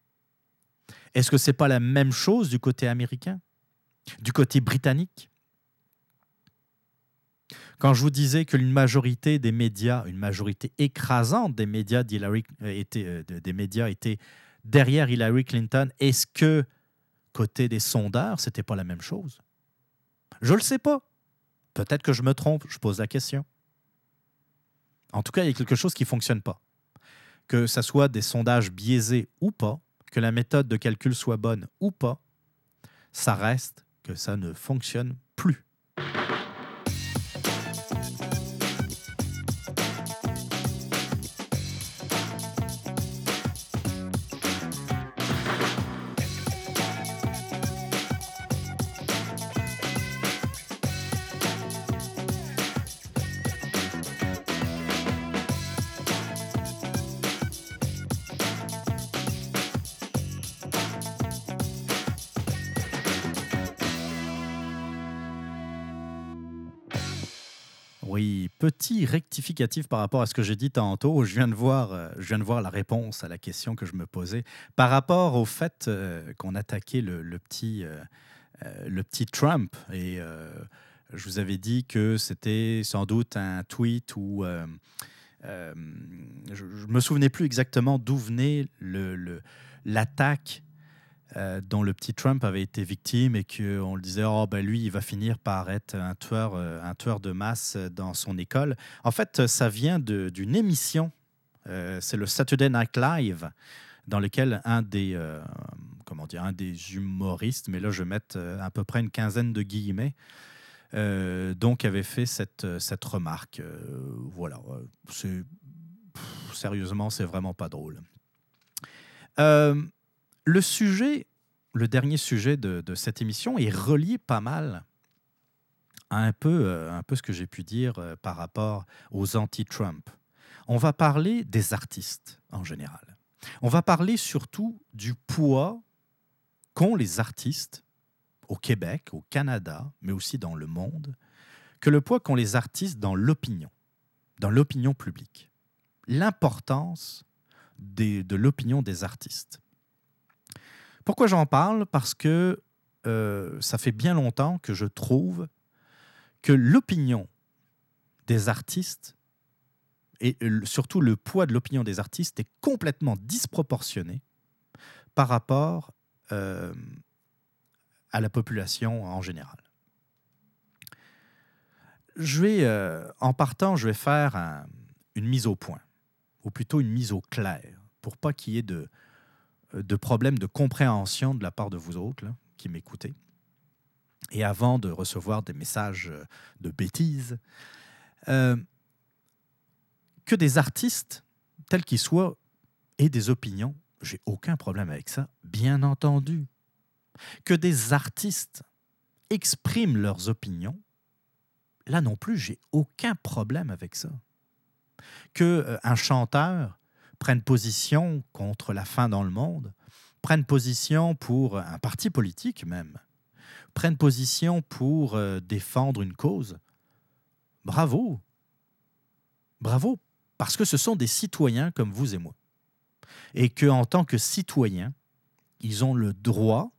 Est-ce que ce n'est pas la même chose du côté américain, du côté britannique? Quand je vous disais qu'une majorité des médias, une majorité écrasante des médias euh, euh, des médias était derrière Hillary Clinton, est-ce que côté des sondeurs, c'était pas la même chose? Je le sais pas. Peut-être que je me trompe, je pose la question. En tout cas, il y a quelque chose qui ne fonctionne pas. Que ce soit des sondages biaisés ou pas, que la méthode de calcul soit bonne ou pas, ça reste que ça ne fonctionne plus. Rectificatif par rapport à ce que j'ai dit tantôt. Je viens, de voir, euh, je viens de voir la réponse à la question que je me posais par rapport au fait euh, qu'on attaquait le, petit, euh, le petit Trump. Et je vous avais dit que c'était sans doute un tweet où je ne me souvenais plus exactement d'où venait l'attaque dont le petit Trump avait été victime et qu'on le disait, oh, ben lui, il va finir par être un tueur, euh, un tueur de masse dans son école. En fait, ça vient d'une émission, euh, c'est le Saturday Night Live, dans lequel un des, comment dire, un des humoristes, mais là, je vais mettre à peu près une quinzaine de guillemets, donc avait fait cette, cette remarque. voilà, sérieusement, c'est vraiment pas drôle. Le sujet le dernier sujet de, cette émission est relié pas mal à un peu, euh, ce que j'ai pu dire euh, par rapport aux anti-Trump. On va parler des artistes en général. On va parler surtout du poids qu'ont les artistes au Québec, au Canada, mais aussi dans le monde, que le poids qu'ont les artistes dans l'opinion, dans l'opinion publique. L'importance de l'opinion des artistes. Pourquoi j'en parle? Parce que euh, ça fait bien longtemps que je trouve que l'opinion des artistes et surtout le poids de l'opinion des artistes est complètement disproportionné par rapport euh, à la population en général. Je vais, euh, en partant, je vais faire un- une mise au point, ou plutôt une mise au clair, pour pas qu'il y ait de, de problèmes de compréhension de la part de vous autres qui m'écoutez. Et avant de recevoir des messages euh, de bêtises, euh, que des artistes, tels qu'ils soient, aient des opinions, j'ai aucun problème avec ça, bien entendu. Que des artistes expriment leurs opinions, là non plus, j'ai aucun problème avec ça. Que euh, un chanteur prenne position contre la faim dans le monde, prenne position pour un parti politique même, prenne position pour euh, défendre une cause, bravo. Bravo, parce que ce sont des citoyens comme vous et moi. Et qu'en tant que citoyens, ils ont le droit,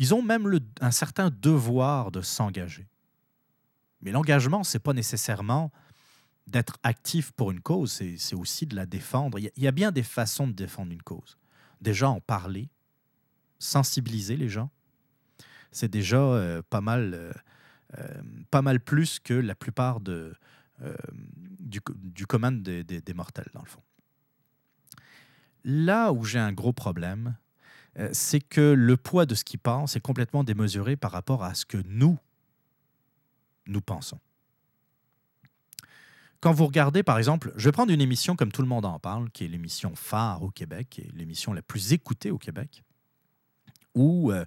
ils ont même un certain devoir de s'engager. Mais l'engagement, ce n'est pas nécessairement d'être actif pour une cause, c'est aussi de la défendre. Il y, a, bien des façons de défendre une cause. Déjà en parler, sensibiliser les gens, c'est déjà euh, pas, mal, euh, euh, pas mal plus que la plupart de, du, du commun des, des- des mortels, dans le fond. Là où j'ai un gros problème, c'est que le poids de ce qu'ils pensent est complètement démesuré par rapport à ce que nous, nous pensons. Quand vous regardez, par exemple, je vais prendre une émission comme Tout le monde en parle, qui est l'émission phare au Québec, qui est l'émission la plus écoutée au Québec, où euh,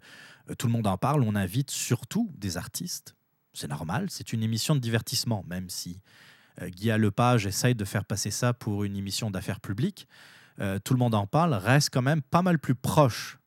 Tout le monde en parle, on invite surtout des artistes. C'est normal, c'est une émission de divertissement, même si euh, Guy Lepage essaye de faire passer ça pour une émission d'affaires publiques. Euh, Tout le monde en parle reste quand même pas mal plus proche,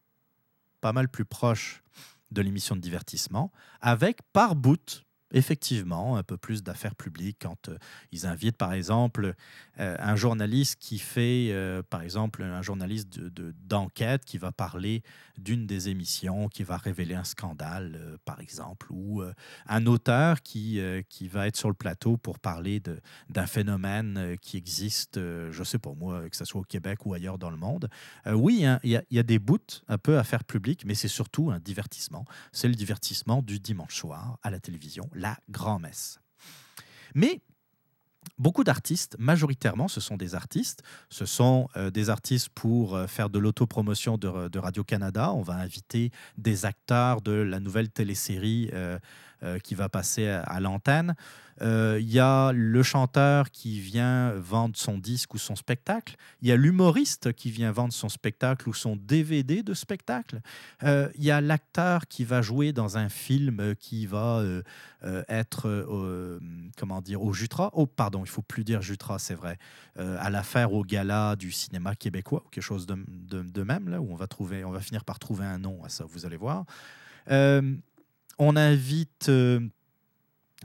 pas mal plus proche de l'émission de divertissement, avec par bout, effectivement, un peu plus d'affaires publiques quand euh, ils invitent, par exemple, euh, un journaliste qui fait, euh, par exemple, un journaliste de- de- d'enquête qui va parler d'une des émissions, qui va révéler un scandale, par exemple, ou un auteur qui, qui va être sur le plateau pour parler de- d'un phénomène qui existe, je sais pas moi, que ce soit au Québec ou ailleurs dans le monde. Oui, hein, il y, y a des bouts un peu à faire public, mais c'est surtout un divertissement. C'est le divertissement du dimanche soir à la télévision, la grand-messe. Mais beaucoup d'artistes, majoritairement, ce sont des artistes. Ce sont euh, des artistes pour euh, faire de l'autopromotion de, Radio-Canada. On va inviter des acteurs de la nouvelle télésérie euh, euh, qui va passer à, l'antenne. Euh, Il y a le chanteur qui vient vendre son disque ou son spectacle. Il y a l'humoriste qui vient vendre son spectacle ou son DVD de spectacle. Euh, Il y a l'acteur qui va jouer dans un film qui va être, comment dire, au Jutra. Oh, pardon, il faut plus dire Jutra, c'est vrai. À l'affaire au gala du cinéma québécois quelque chose de, de- même, là, où on va, trouver, on va finir par trouver un nom à ça, vous allez voir. On invite euh,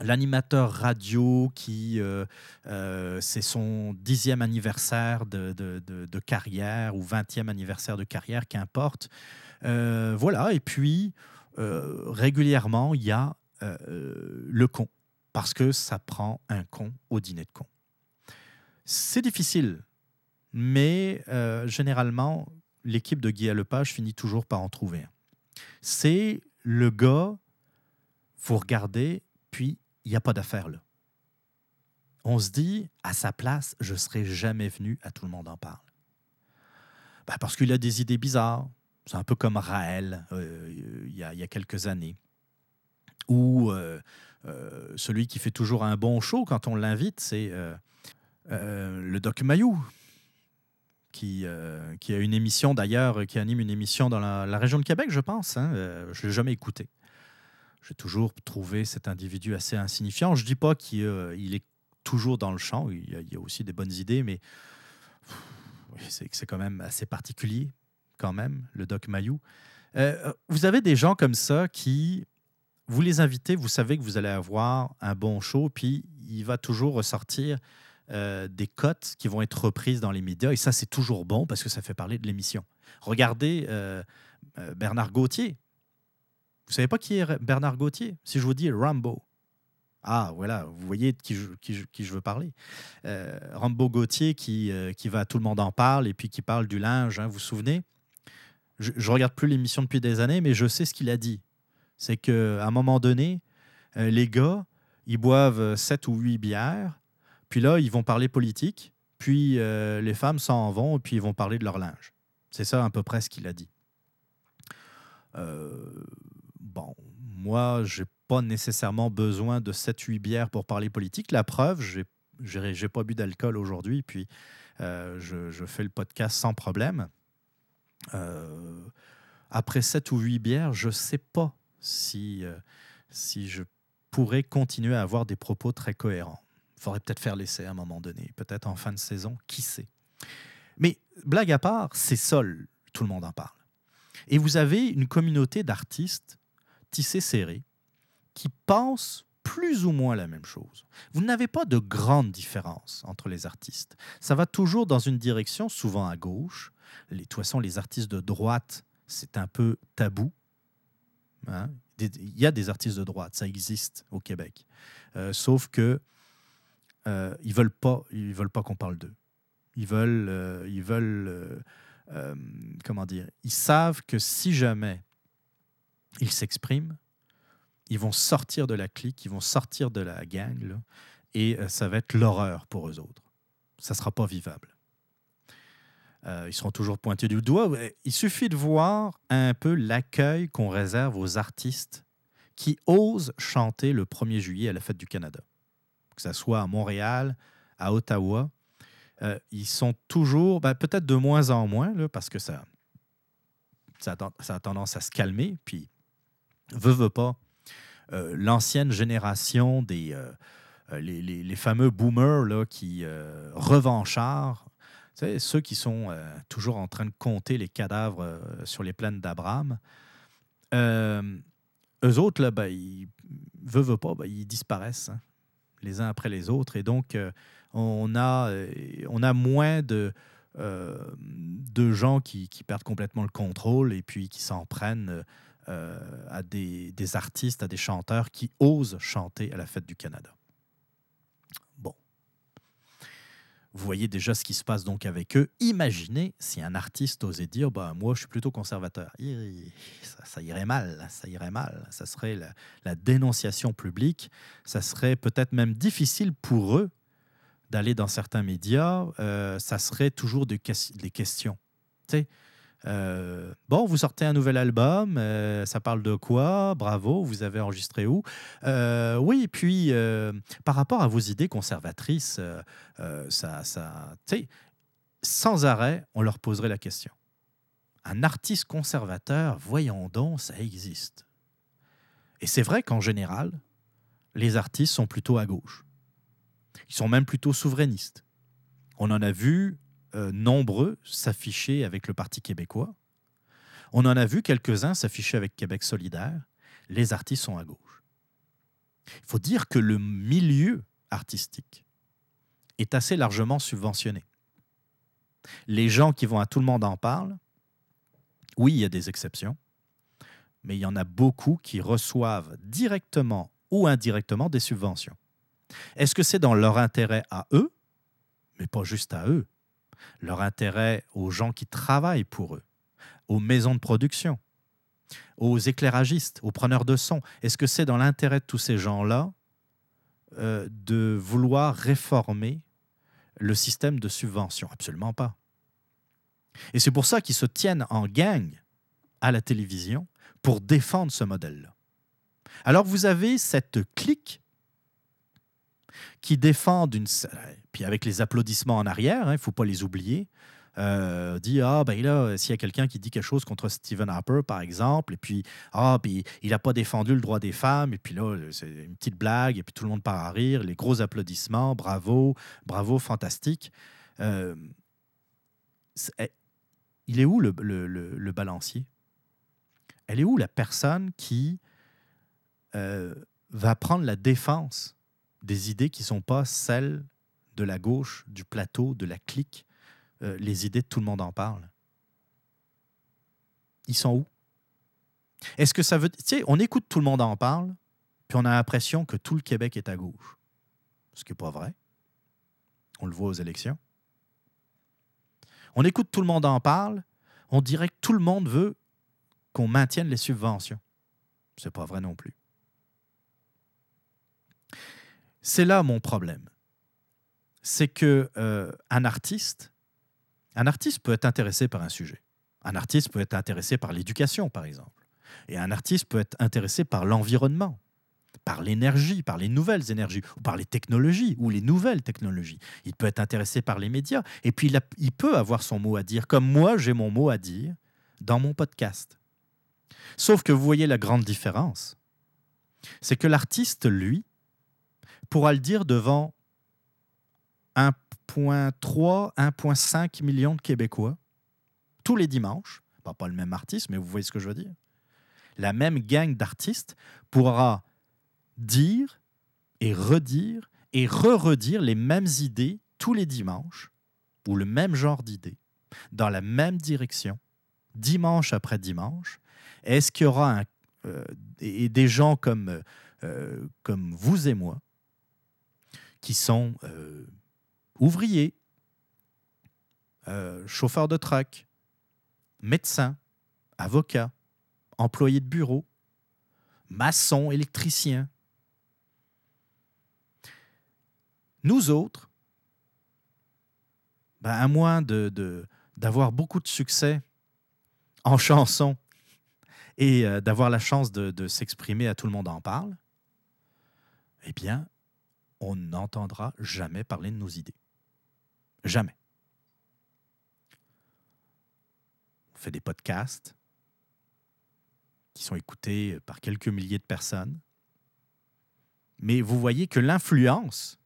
l'animateur radio qui, euh, euh, c'est son dixième anniversaire de, carrière ou vingtième anniversaire de carrière, qu'importe. Voilà, et puis régulièrement, il y a le con, parce que ça prend un con au dîner de con. C'est difficile, mais généralement, l'équipe de Guy Lepage finit toujours par en trouver un. C'est le gars, vous regardez, puis il n'y a pas d'affaire là. On se dit, à sa place, je ne serais jamais venu à Tout le monde en parle. Ben, parce qu'il a des idées bizarres. C'est un peu comme Raël, euh, il y, a, quelques années. Ou euh, euh, celui qui fait toujours un bon show quand on l'invite, c'est le Doc Mayou. qui, a une émission d'ailleurs, qui anime une émission dans la, région de Québec, je pense. hein. Je ne l'ai jamais écouté. J'ai toujours trouvé cet individu assez insignifiant. Je ne dis pas qu'il euh, est toujours dans le champ, il y a, aussi des bonnes idées, mais c'est quand même assez particulier, quand même, le Doc Mayou. Euh, vous avez des gens comme ça qui, vous les invitez, vous savez que vous allez avoir un bon show, puis il va toujours ressortir euh, des cotes qui vont être reprises dans les médias, et ça, c'est toujours bon parce que ça fait parler de l'émission. Regardez euh, euh, Bernard Gauthier. Vous savez pas qui est Bernard Gauthier? Si je vous dis Rambo. Ah, voilà, vous voyez de qui je, veux parler. Euh, Rambo Gauthier qui, euh, qui va, tout le monde en parle, et puis qui parle du linge, hein, vous vous souvenez? Je, je regarde plus l'émission depuis des années, mais je sais ce qu'il a dit. C'est qu'à un moment donné, euh, les gars, ils boivent 7 ou 8 bières, puis là, ils vont parler politique, puis les femmes s'en vont, et puis ils vont parler de leur linge. C'est ça à peu près ce qu'il a dit. Bon, moi, j'ai pas nécessairement besoin de 7-8 bières pour parler politique. La preuve, j'ai j'ai pas bu d'alcool aujourd'hui, puis euh, je, fais le podcast sans problème. Euh, après 7 ou 8 bières, je sais pas si, euh, si je pourrais continuer à avoir des propos très cohérents. Il faudrait peut-être faire l'essai à un moment donné, peut-être en fin de saison, qui sait. Mais blague à part, c'est sol, tout le monde en parle. Et vous avez une communauté d'artistes tissés serrés qui pensent plus ou moins la même chose. Vous n'avez pas de grande différence entre les artistes. Ça va toujours dans une direction, souvent à gauche. Les, de toute façon, les artistes de droite, c'est un peu tabou. Hein. Il y a des artistes de droite, ça existe au Québec. Euh, sauf que euh, ils veulent pas, ils veulent pas qu'on parle d'eux. Ils veulent, euh, ils veulent, euh, comment dire, ils savent que si jamais ils s'expriment, ils vont sortir de la clique, ils vont sortir de la gang, et euh, ça va être l'horreur pour eux autres. Ça sera pas vivable. Euh, ils seront toujours pointés du doigt. Il suffit de voir un peu l'accueil qu'on réserve aux artistes qui osent chanter le 1er juillet à la fête du Canada. Que ce soit à Montréal, à Ottawa, euh, ils sont toujours, ben, peut-être de moins en moins, parce que ça, a, ça a tendance à se calmer. Puis, veut, veut pas, euh, l'ancienne génération des euh, euh, les, les- fameux boomers là, qui euh, ceux qui sont toujours en train de compter les cadavres sur les plaines d'Abraham, eux autres, là, ben, ils, veut, veut pas, ben, ils disparaissent hein, les uns après les autres. Et donc, on, a, on a moins de, de gens qui, qui perdent complètement le contrôle et puis qui s'en prennent euh, à des, des artistes, à des chanteurs qui osent chanter à la fête du Canada. Bon. Vous voyez déjà ce qui se passe donc avec eux. Imaginez si un artiste osait dire bah, Moi, je suis plutôt conservateur. Ça, irait mal, ça irait mal. Ça serait la, dénonciation publique. Ça serait peut-être même difficile pour eux d'aller dans certains médias. Euh, ça serait toujours de ques- des questions. Tu sais, euh, bon, vous sortez un nouvel album, euh, ça parle de quoi? Bravo, vous avez enregistré où? Euh, Oui, puis euh, par rapport à vos idées conservatrices, ça, ça, sans arrêt, on leur poserait la question. Un artiste conservateur, voyons donc, ça existe. Et c'est vrai qu'en général, les artistes sont plutôt à gauche. Ils sont même plutôt souverainistes. On en a vu euh, nombreux s'afficher avec le Parti québécois. On en a vu quelques-uns s'afficher avec Québec solidaire. Les artistes sont à gauche. Il faut dire que le milieu artistique est assez largement subventionné. Les gens qui vont à tout le monde en parlent. Oui, il y a des exceptions, mais il y en a beaucoup qui reçoivent directement ou indirectement des subventions. Est-ce que c'est dans leur intérêt à eux, mais pas juste à eux, leur intérêt aux gens qui travaillent pour eux, aux maisons de production, aux éclairagistes, aux preneurs de son Est-ce que c'est dans l'intérêt de tous ces gens-là euh, de vouloir réformer le système de subvention? Absolument pas. Et c'est pour ça qu'ils se tiennent en gang à la télévision pour défendre ce modèle-là. Alors vous avez cette clique qui défendent une... Puis avec les applaudissements en arrière, il ne faut pas les oublier, euh, dit ah ben là s'il y a quelqu'un qui dit quelque chose contre Stephen Harper par exemple et puis ah puis il n'a pas défendu le droit des femmes et puis là c'est une petite blague et puis tout le monde part à rire les gros applaudissements bravo bravo fantastique. Euh, eh, il est où le, le- le- le balancier? Elle est où la personne qui euh, va prendre la défense des idées qui ne sont pas celles de la gauche, du plateau, de la clique, euh, les idées de tout le monde en parle. Ils sont où? Est-ce que ça veut... Tu on écoute tout le monde en parle, puis on a l'impression que tout le Québec est à gauche. Ce qui n'est pas vrai. On le voit aux élections. On écoute tout le monde en parle, on dirait que tout le monde veut qu'on maintienne les subventions. C'est pas vrai non plus. C'est là mon problème. C'est que euh, un artiste, un artiste peut être intéressé par un sujet. Un artiste peut être intéressé par l'éducation, par exemple. Et un artiste peut être intéressé par l'environnement, par l'énergie, par les nouvelles énergies, ou par les technologies, ou les nouvelles technologies. Il peut être intéressé par les médias. Et puis, il, peut avoir son mot à dire, comme moi, j'ai mon mot à dire dans mon podcast. Sauf que vous voyez la grande différence. C'est que l'artiste, lui, pourra le dire devant 1,3, 1,5 millions de Québécois tous les dimanches. Pas le même artiste, mais vous voyez ce que je veux dire. La même gang d'artistes pourra dire et redire et re-redire les mêmes idées tous les dimanches, ou le même genre d'idées, dans la même direction, dimanche après dimanche. Est-ce qu'il y aura euh, des gens euh, euh, comme vous et moi, qui sont euh, ouvriers, euh, chauffeurs de truck, médecins, avocats, employés de bureau, maçons, électriciens. Nous autres, ben, à moins de- d'avoir beaucoup de succès en chanson et euh, d'avoir la chance de, de s'exprimer à tout le monde en parle, eh bien, on n'entendra jamais parler de nos idées. Jamais. On fait des podcasts qui sont écoutés par quelques milliers de personnes. Mais vous voyez que l'influence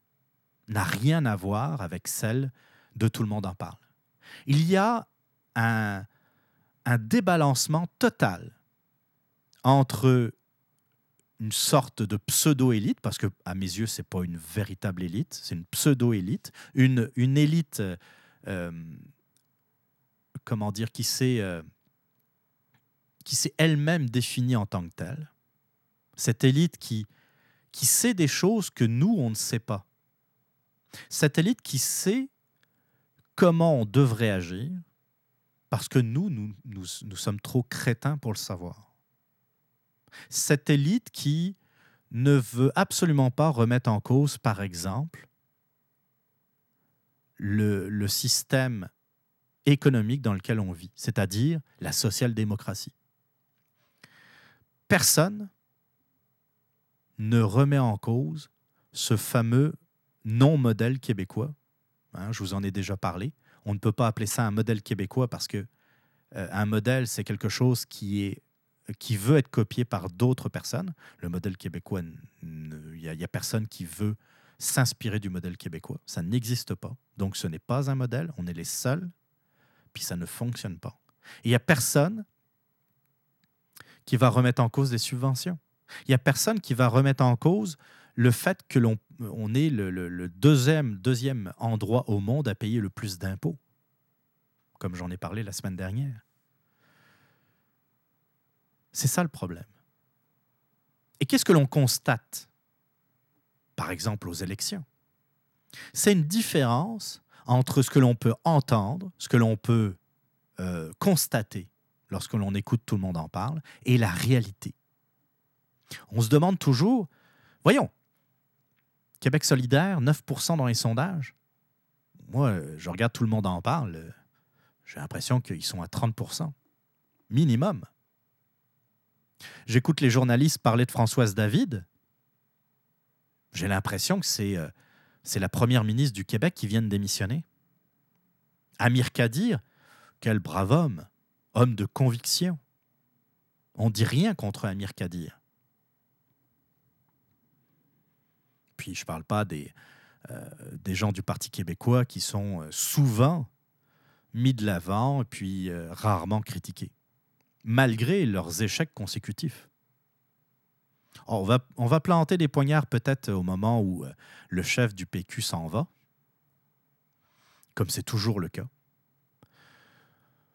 n'a rien à voir avec celle de tout le monde en parle. Il y a un, débalancement total entre une sorte de pseudo-élite, parce que à mes yeux, ce n'est pas une véritable élite, c'est une pseudo-élite, une, une élite, euh, comment dire, qui s'est euh, qui s'est elle-même définie en tant que telle. Cette élite qui, qui sait des choses que nous, on ne sait pas. Cette élite qui sait comment on devrait agir, parce que nous, nous, nous, nous sommes trop crétins pour le savoir cette élite qui ne veut absolument pas remettre en cause, par exemple, le, système économique dans lequel on vit, c'est-à-dire la social-démocratie. Personne ne remet en cause ce fameux non-modèle québécois. Hein, je vous en ai déjà parlé. On ne peut pas appeler ça un modèle québécois parce que euh, un modèle, c'est quelque chose qui est qui veut être copié par d'autres personnes. Le modèle québécois, il n'y a, personne qui veut s'inspirer du modèle québécois. Ça n'existe pas. Donc ce n'est pas un modèle, on est les seuls, puis ça ne fonctionne pas. Il n'y a personne qui va remettre en cause des subventions. Il n'y a personne qui va remettre en cause le fait que l'on on est le, le- le deuxième, deuxième endroit au monde à payer le plus d'impôts, comme j'en ai parlé la semaine dernière. C'est ça le problème. Et qu'est-ce que l'on constate, par exemple, aux élections? C'est une différence entre ce que l'on peut entendre, ce que l'on peut euh, constater lorsque l'on écoute tout le monde en parle, et la réalité. On se demande toujours, voyons, Québec solidaire, 9% dans les sondages. Moi, je regarde tout le monde en parle, euh, j'ai l'impression qu'ils sont à 30% minimum. J'écoute les journalistes parler de Françoise David. J'ai l'impression que c'est euh, c'est la première ministre du Québec qui vient de démissionner. Amir Kadir, quel brave homme, homme de conviction. On dit rien contre Amir Kadir. Puis je ne parle pas des, euh, des gens du Parti québécois qui sont euh, souvent mis de l'avant et puis rarement critiqués, malgré leurs échecs consécutifs. on, va, on va planter des poignards peut-être au moment où le chef du PQ s'en va, comme c'est toujours le cas.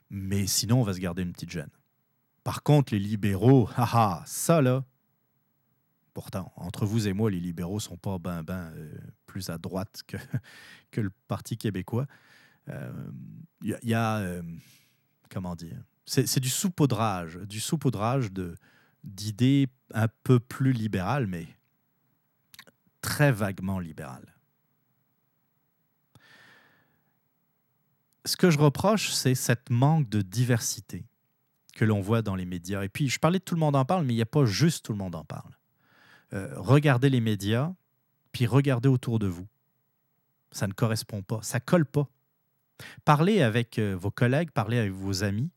Mais sinon, on va se garder une petite gêne. Par contre, les libéraux, ça là, pourtant, entre vous et moi, les libéraux sont pas ben ben euh, plus à droite que, que le Parti québécois. Il euh, y, a, euh, comment dire, c'est du saupoudrage, du saupoudrage de d'idées un peu plus libérales, mais très vaguement libérales. Ce que je reproche, c'est cette manque de diversité que l'on voit dans les médias. Et puis, je parlais de tout le monde en parle, mais il n'y a pas juste tout le monde en parle. Euh, regardez les médias, puis regardez autour de vous. Ça ne correspond pas, ça colle pas. Parlez avec euh, vos collègues, parlez avec vos amis.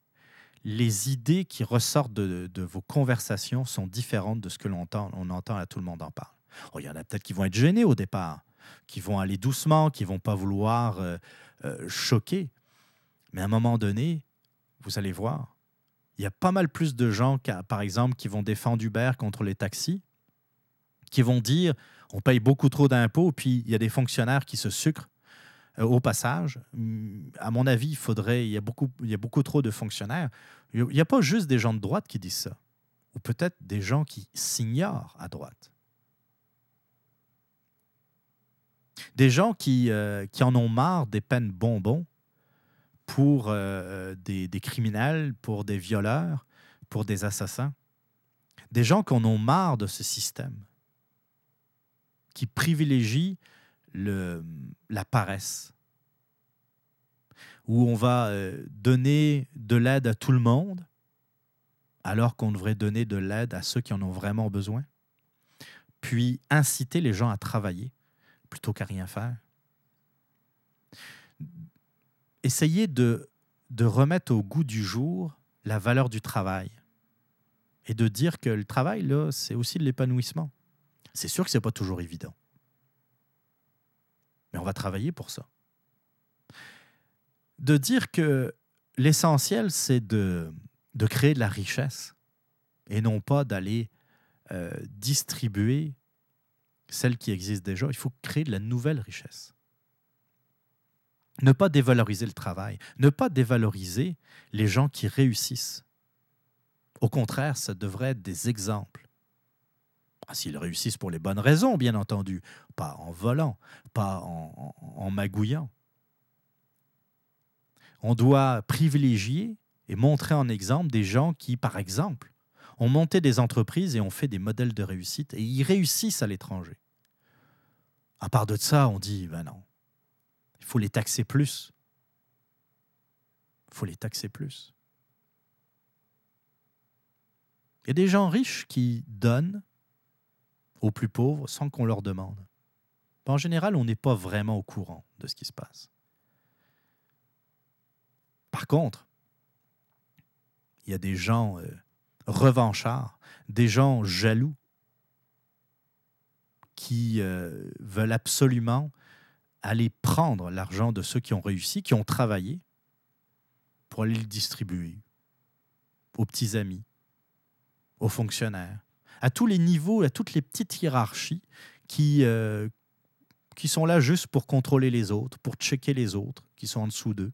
Les idées qui ressortent de, vos conversations sont différentes de ce que l'on entend, on entend à tout le monde en parle. Oh, il y en a peut-être qui vont être gênés au départ, qui vont aller doucement, qui vont pas vouloir euh, choquer. Mais à un moment donné, vous allez voir, il y a pas mal plus de gens, par exemple, qui vont défendre Uber contre les taxis, qui vont dire on paye beaucoup trop d'impôts, puis il y a des fonctionnaires qui se sucrent euh, au passage. À mon avis, il faudrait, il y a beaucoup, il y a beaucoup trop de fonctionnaires. Il n'y a pas juste des gens de droite qui disent ça, ou peut-être des gens qui s'ignorent à droite. Des gens qui, euh, qui en ont marre des peines bonbons pour euh, des, des, criminels, pour des violeurs, pour des assassins. Des gens qui en ont marre de ce système, qui privilégient le, la paresse, où on va euh, donner de l'aide à tout le monde, alors qu'on devrait donner de l'aide à ceux qui en ont vraiment besoin, puis inciter les gens à travailler plutôt qu'à rien faire essayer de, de remettre au goût du jour la valeur du travail et de dire que le travail, là, c'est aussi de l'épanouissement. C'est sûr que ce n'est pas toujours évident. Mais on va travailler pour ça. De dire que l'essentiel, c'est de, de créer de la richesse et non pas d'aller euh, distribuer celle qui existe déjà. Il faut créer de la nouvelle richesse. Ne pas dévaloriser le travail, ne pas dévaloriser les gens qui réussissent. Au contraire, ça devrait être des exemples. Ah, s'ils réussissent pour les bonnes raisons, bien entendu, pas en volant, pas en, en magouillant. On doit privilégier et montrer en exemple des gens qui, par exemple, ont monté des entreprises et ont fait des modèles de réussite et ils réussissent à l'étranger. À part de ça, on dit, ben non, il faut les taxer plus. Il faut les taxer plus. Il y a des gens riches qui donnent aux plus pauvres sans qu'on leur demande. En général, on n'est pas vraiment au courant de ce qui se passe. Par contre, il y a des gens euh, revanchards, des gens jaloux qui euh, veulent absolument aller prendre l'argent de ceux qui ont réussi, qui ont travaillé, pour aller le distribuer aux petits amis, aux fonctionnaires, à tous les niveaux, à toutes les petites hiérarchies qui, euh, qui sont là juste pour contrôler les autres, pour checker les autres qui sont en dessous d'eux,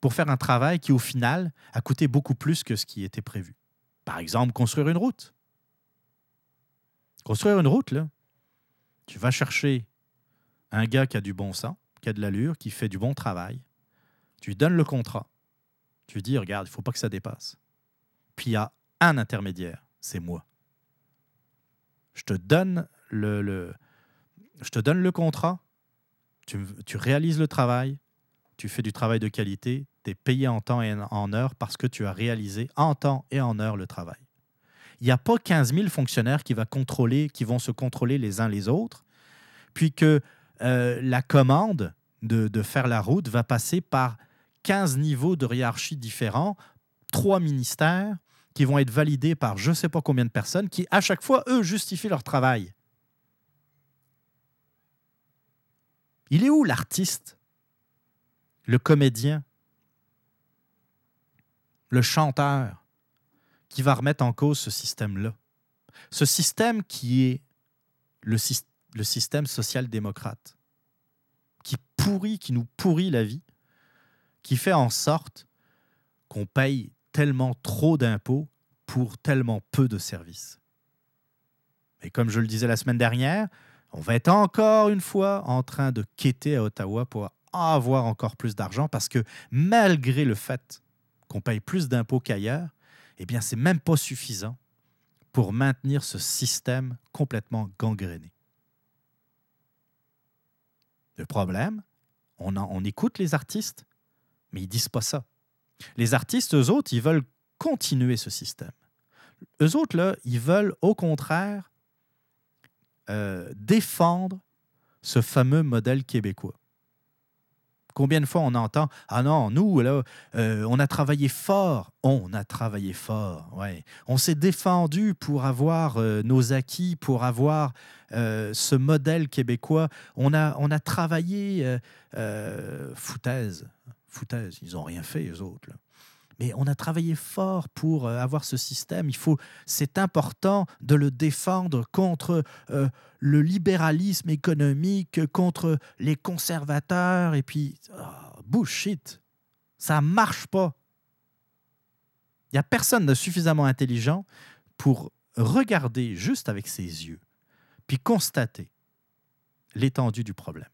pour faire un travail qui, au final, a coûté beaucoup plus que ce qui était prévu. Par exemple, construire une route. Construire une route, là, tu vas chercher un gars qui a du bon sang, qui a de l'allure, qui fait du bon travail. Tu lui donnes le contrat. Tu lui dis, regarde, il ne faut pas que ça dépasse. Puis il y a un intermédiaire, c'est moi. Je te donne le, je te donne le contrat, tu, réalises le travail, tu fais du travail de qualité, tu es payé en temps et en heure parce que tu as réalisé en temps et en heure le travail. Il n'y a pas 15 000 fonctionnaires qui, va contrôler, qui vont se contrôler les uns les autres, puis que euh, la commande de, de faire la route va passer par 15 niveaux de hiérarchie différents, trois ministères qui vont être validés par je ne sais pas combien de personnes qui, à chaque fois, eux, justifient leur travail. Il est où l'artiste, le comédien, le chanteur qui va remettre en cause ce système-là? Ce système qui est le, système social-démocrate, qui pourrit, qui nous pourrit la vie, qui fait en sorte qu'on paye tellement trop d'impôts pour tellement peu de services. Et comme je le disais la semaine dernière, on va être encore une fois en train de quêter à Ottawa pour avoir encore plus d'argent parce que malgré le fait qu'on paye plus d'impôts qu'ailleurs, eh bien, c'est même pas suffisant pour maintenir ce système complètement gangréné. Le problème, on, écoute les artistes, mais ils disent pas ça. Les artistes, eux autres, ils veulent continuer ce système. Eux autres, là, ils veulent au contraire euh, défendre ce fameux modèle québécois. Combien de fois on entend Ah non, nous, là, euh, on a travaillé fort. On a travaillé fort, ouais. On s'est défendu pour avoir euh, nos acquis, pour avoir ce modèle québécois. On a, on a travaillé foutaise. Foutaise, ils n'ont rien fait, eux autres. Là mais on a travaillé fort pour euh, avoir ce système. Il faut, c'est important de le défendre contre euh, le libéralisme économique, contre les conservateurs. Et puis, oh, bullshit, ça marche pas. Il n'y a personne de suffisamment intelligent pour regarder juste avec ses yeux, puis constater l'étendue du problème.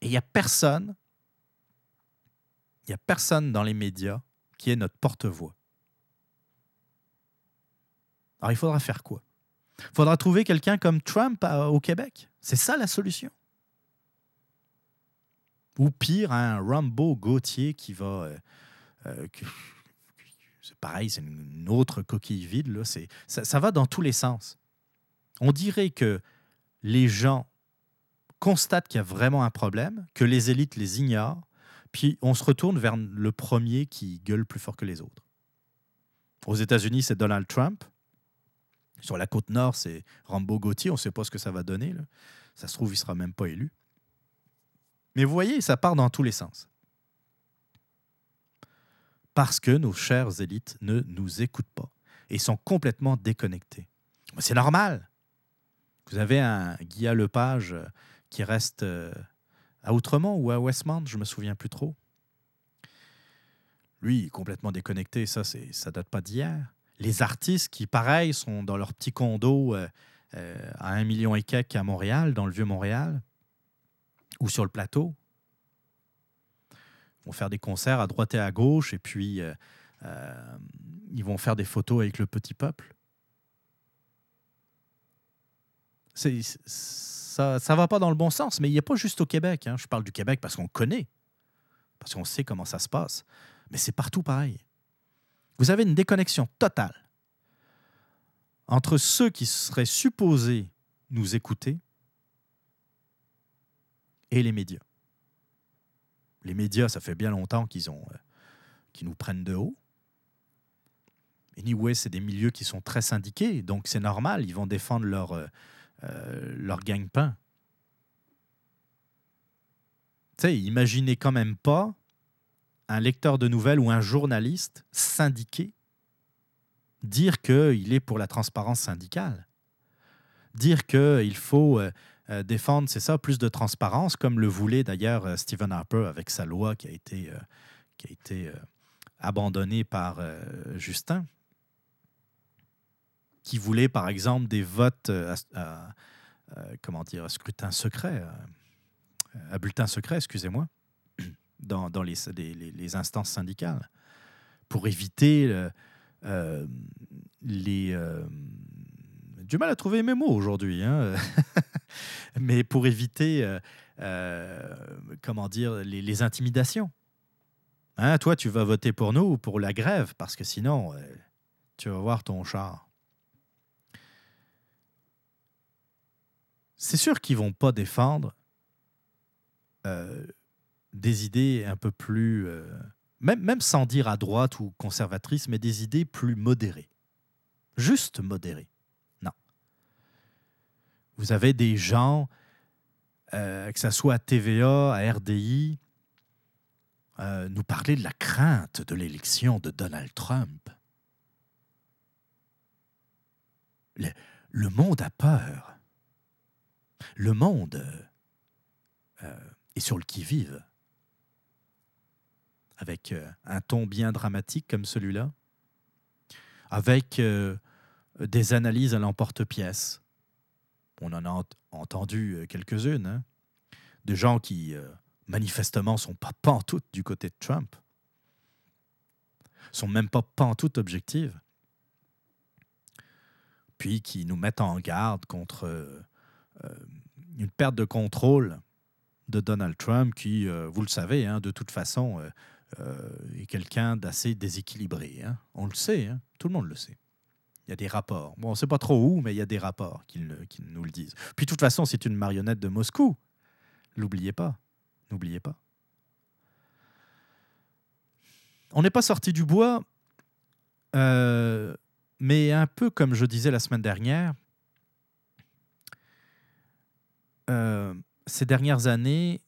Et il n'y a personne, il n'y a personne dans les médias qui est notre porte-voix. Alors il faudra faire quoi? Il faudra trouver quelqu'un comme Trump au Québec? C'est ça la solution? Ou pire, un Rambo Gauthier qui va... Euh, euh, c'est pareil, c'est une autre coquille vide. Là. Ça, ça va dans tous les sens. On dirait que les gens constatent qu'il y a vraiment un problème, que les élites les ignorent, puis on se retourne vers le premier qui gueule plus fort que les autres. Aux États-Unis, c'est Donald Trump. Sur la côte nord, c'est Rambo Gauthier. On ne sait pas ce que ça va donner. Ça se trouve, il ne sera même pas élu. Mais vous voyez, ça part dans tous les sens. Parce que nos chères élites ne nous écoutent pas et sont complètement déconnectés. C'est normal. Vous avez un Guy Lepage qui reste euh, à Outremont ou à Westmount, je me souviens plus trop. Lui, complètement déconnecté, ça, c'est, ça date pas d'hier. Les artistes qui, pareil, sont dans leur petit condo euh, euh, à un million et quelques à Montréal, dans le vieux Montréal, ou sur le plateau, vont faire des concerts à droite et à gauche, et puis euh, ils vont faire des photos avec le petit peuple. C'est, ça ne va pas dans le bon sens. Mais il n'y a pas juste au Québec. Hein. Je parle du Québec parce qu'on connaît, parce qu'on sait comment ça se passe. Mais c'est partout pareil. Vous avez une déconnexion totale entre ceux qui seraient supposés nous écouter et les médias. Les médias, ça fait bien longtemps qu'ils ont, euh, nous prennent de haut. Anyway, c'est des milieux qui sont très syndiqués, donc c'est normal, ils vont défendre leur, euh, euh, leur gagne-pain. Tu sais, imaginez quand même pas un lecteur de nouvelles ou un journaliste syndiqué dire qu'il est pour la transparence syndicale. Dire qu'il faut euh, euh, défendre, c'est ça, plus de transparence, comme le voulait d'ailleurs Stephen Harper avec sa loi qui a été, qui a été abandonnée par Justin qui voulait, par exemple, des votes euh, à, euh, comment dire, scrutin secret, euh, à, bulletin secret, excusez-moi, dans, les, instances syndicales, pour éviter les... du mal à trouver mes mots aujourd'hui, hein mais pour éviter, comment dire, les, les intimidations. Hein, toi, tu vas voter pour nous ou pour la grève, parce que sinon, tu vas voir ton char. C'est sûr qu'ils vont pas défendre euh, des idées un peu plus, euh, même, sans dire à droite ou conservatrice, mais des idées plus modérées. Juste modérées. Non. Vous avez des gens, euh, que ce soit à TVA, à RDI, nous parler de la crainte de l'élection de Donald Trump. Le monde a peur. Le monde euh, est sur le qui-vive. Avec euh, un ton bien dramatique comme celui-là. Avec euh, des analyses à l'emporte-pièce. On en a ent- entendu quelques-unes. hein. De gens qui, manifestement, sont pas pantoute du côté de Trump. Sont même pas pantoute objectives puis qui nous mettent en garde contre une perte de contrôle de Donald Trump, qui, euh, vous le savez, hein, de toute façon, euh, euh, est quelqu'un d'assez déséquilibré. hein. On le sait, hein. tout le monde le sait. Il y a des rapports. Bon, on ne sait pas trop où, mais il y a des rapports qui, nous le disent. Puis, de toute façon, c'est une marionnette de Moscou. N'oubliez pas. N'oubliez pas. On n'est pas sorti du bois. euh, mais un peu comme je disais la semaine dernière, euh, ces dernières années,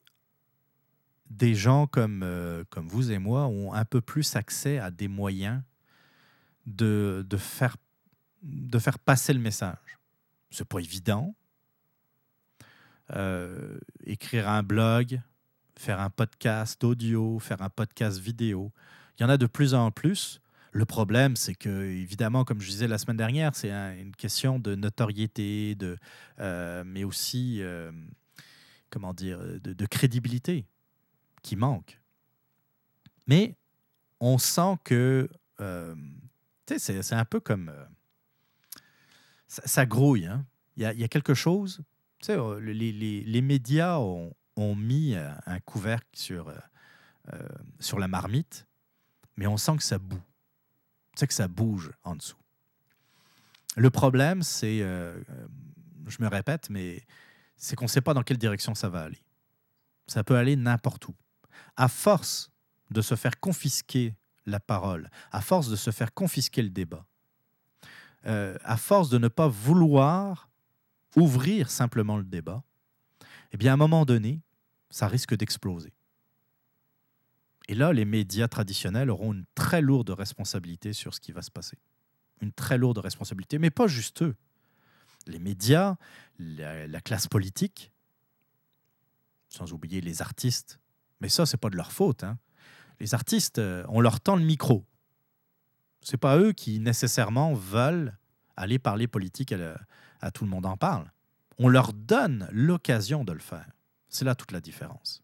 des gens comme, euh, comme vous et moi ont un peu plus accès à des moyens de, de, faire, de faire passer le message. C'est pas évident. Euh, écrire un blog, faire un podcast audio, faire un podcast vidéo. Il y en a de plus en plus. Le problème, c'est que, évidemment, comme je disais la semaine dernière, c'est un- une question de notoriété, de, euh, mais aussi, euh, comment dire, de, crédibilité qui manque. Mais on sent que, euh, c'est- un peu comme. ça, grouille. hein. Il y, a, quelque chose. Les, les- les médias ont, mis un couvercle sur, sur la marmite, mais on sent que ça boue. Sais que ça bouge en dessous. Le problème, c'est, euh, euh, je me répète, mais c'est qu'on ne sait pas dans quelle direction ça va aller. Ça peut aller n'importe où. À force de se faire confisquer la parole, à force de se faire confisquer le débat, euh, à force de ne pas vouloir ouvrir simplement le débat, eh bien, à un moment donné, ça risque d'exploser. Et là, les médias traditionnels auront une très lourde responsabilité sur ce qui va se passer. Une très lourde responsabilité, mais pas juste eux. Les médias, la, la classe politique, sans oublier les artistes, mais ça, c'est pas de leur faute. hein. Les artistes, euh, on leur tend le micro. C'est pas eux qui nécessairement veulent aller parler politique à tout le monde en parle. On leur donne l'occasion de le faire. C'est là toute la différence.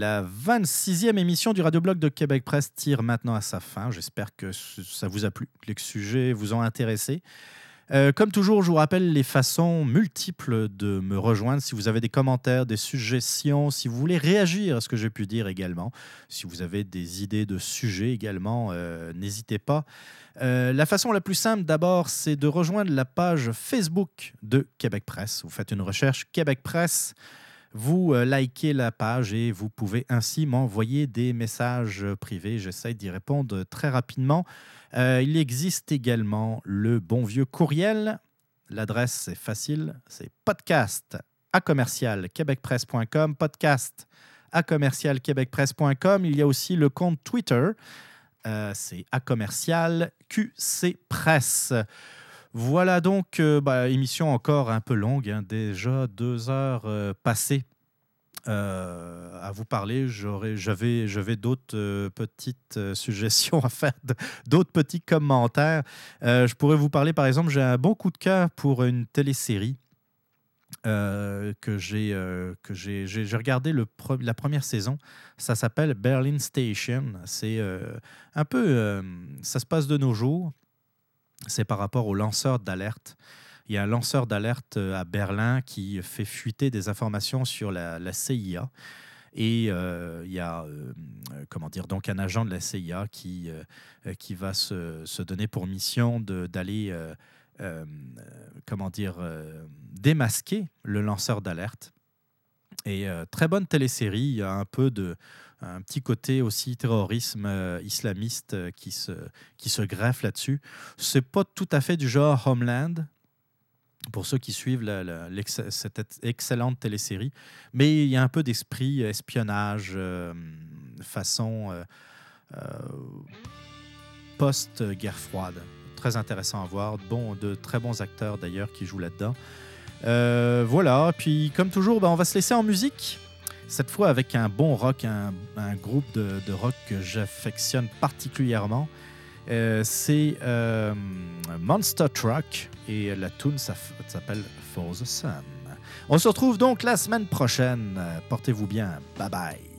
La 26e émission du Radioblog de Québec Presse tire maintenant à sa fin. J'espère que ça vous a plu, que les sujets vous ont intéressé. Euh, comme toujours, je vous rappelle les façons multiples de me rejoindre. Si vous avez des commentaires, des suggestions, si vous voulez réagir à ce que j'ai pu dire également, si vous avez des idées de sujets également, euh, n'hésitez pas. Euh, la façon la plus simple d'abord, c'est de rejoindre la page Facebook de Québec Presse. Vous faites une recherche Québec Presse. Vous euh, likez la page et vous pouvez ainsi m'envoyer des messages privés. J'essaie d'y répondre très rapidement. Euh, il existe également le bon vieux courriel. L'adresse est facile, c'est podcast à commercial québecpresse.com, podcast commercial. Il y a aussi le compte Twitter, euh, c'est à commercial QC. Voilà donc, euh, bah, émission encore un peu longue, hein, déjà deux heures euh, passées. euh, à vous parler. J'avais, d'autres petites suggestions à faire, d'autres petits commentaires. Je pourrais vous parler, par exemple, j'ai un bon coup de cœur pour une télésérie que j'ai que j'ai, regardé le la première saison. Ça s'appelle Berlin Station. C'est un peu, ça se passe de nos jours. C'est par rapport aux lanceurs d'alerte. Il y a un lanceur d'alerte euh, à Berlin qui fait fuiter des informations sur la, CIA. Et euh, il y a, euh, comment dire, donc un agent de la CIA qui, qui va se, se donner pour mission d'aller, comment dire, démasquer le lanceur d'alerte. Et très bonne télésérie, il y a un peu de, un petit côté aussi terrorisme euh, islamiste euh, qui se, qui se greffe là-dessus. C'est pas tout à fait du genre Homeland, pour ceux qui suivent cette ex- excellente télésérie. Mais il y a un peu d'esprit espionnage, euh, façon euh, euh, post-guerre froide. Très intéressant à voir. Bon, de très bons acteurs d'ailleurs qui jouent là-dedans. Voilà, puis comme toujours, ben, on va se laisser en musique. Cette fois avec un bon rock, un, groupe de, rock que j'affectionne particulièrement. Euh, c'est euh, Monster Truck et la tune s'appelle For the Sun. On se retrouve donc la semaine prochaine. Portez-vous bien. Bye bye.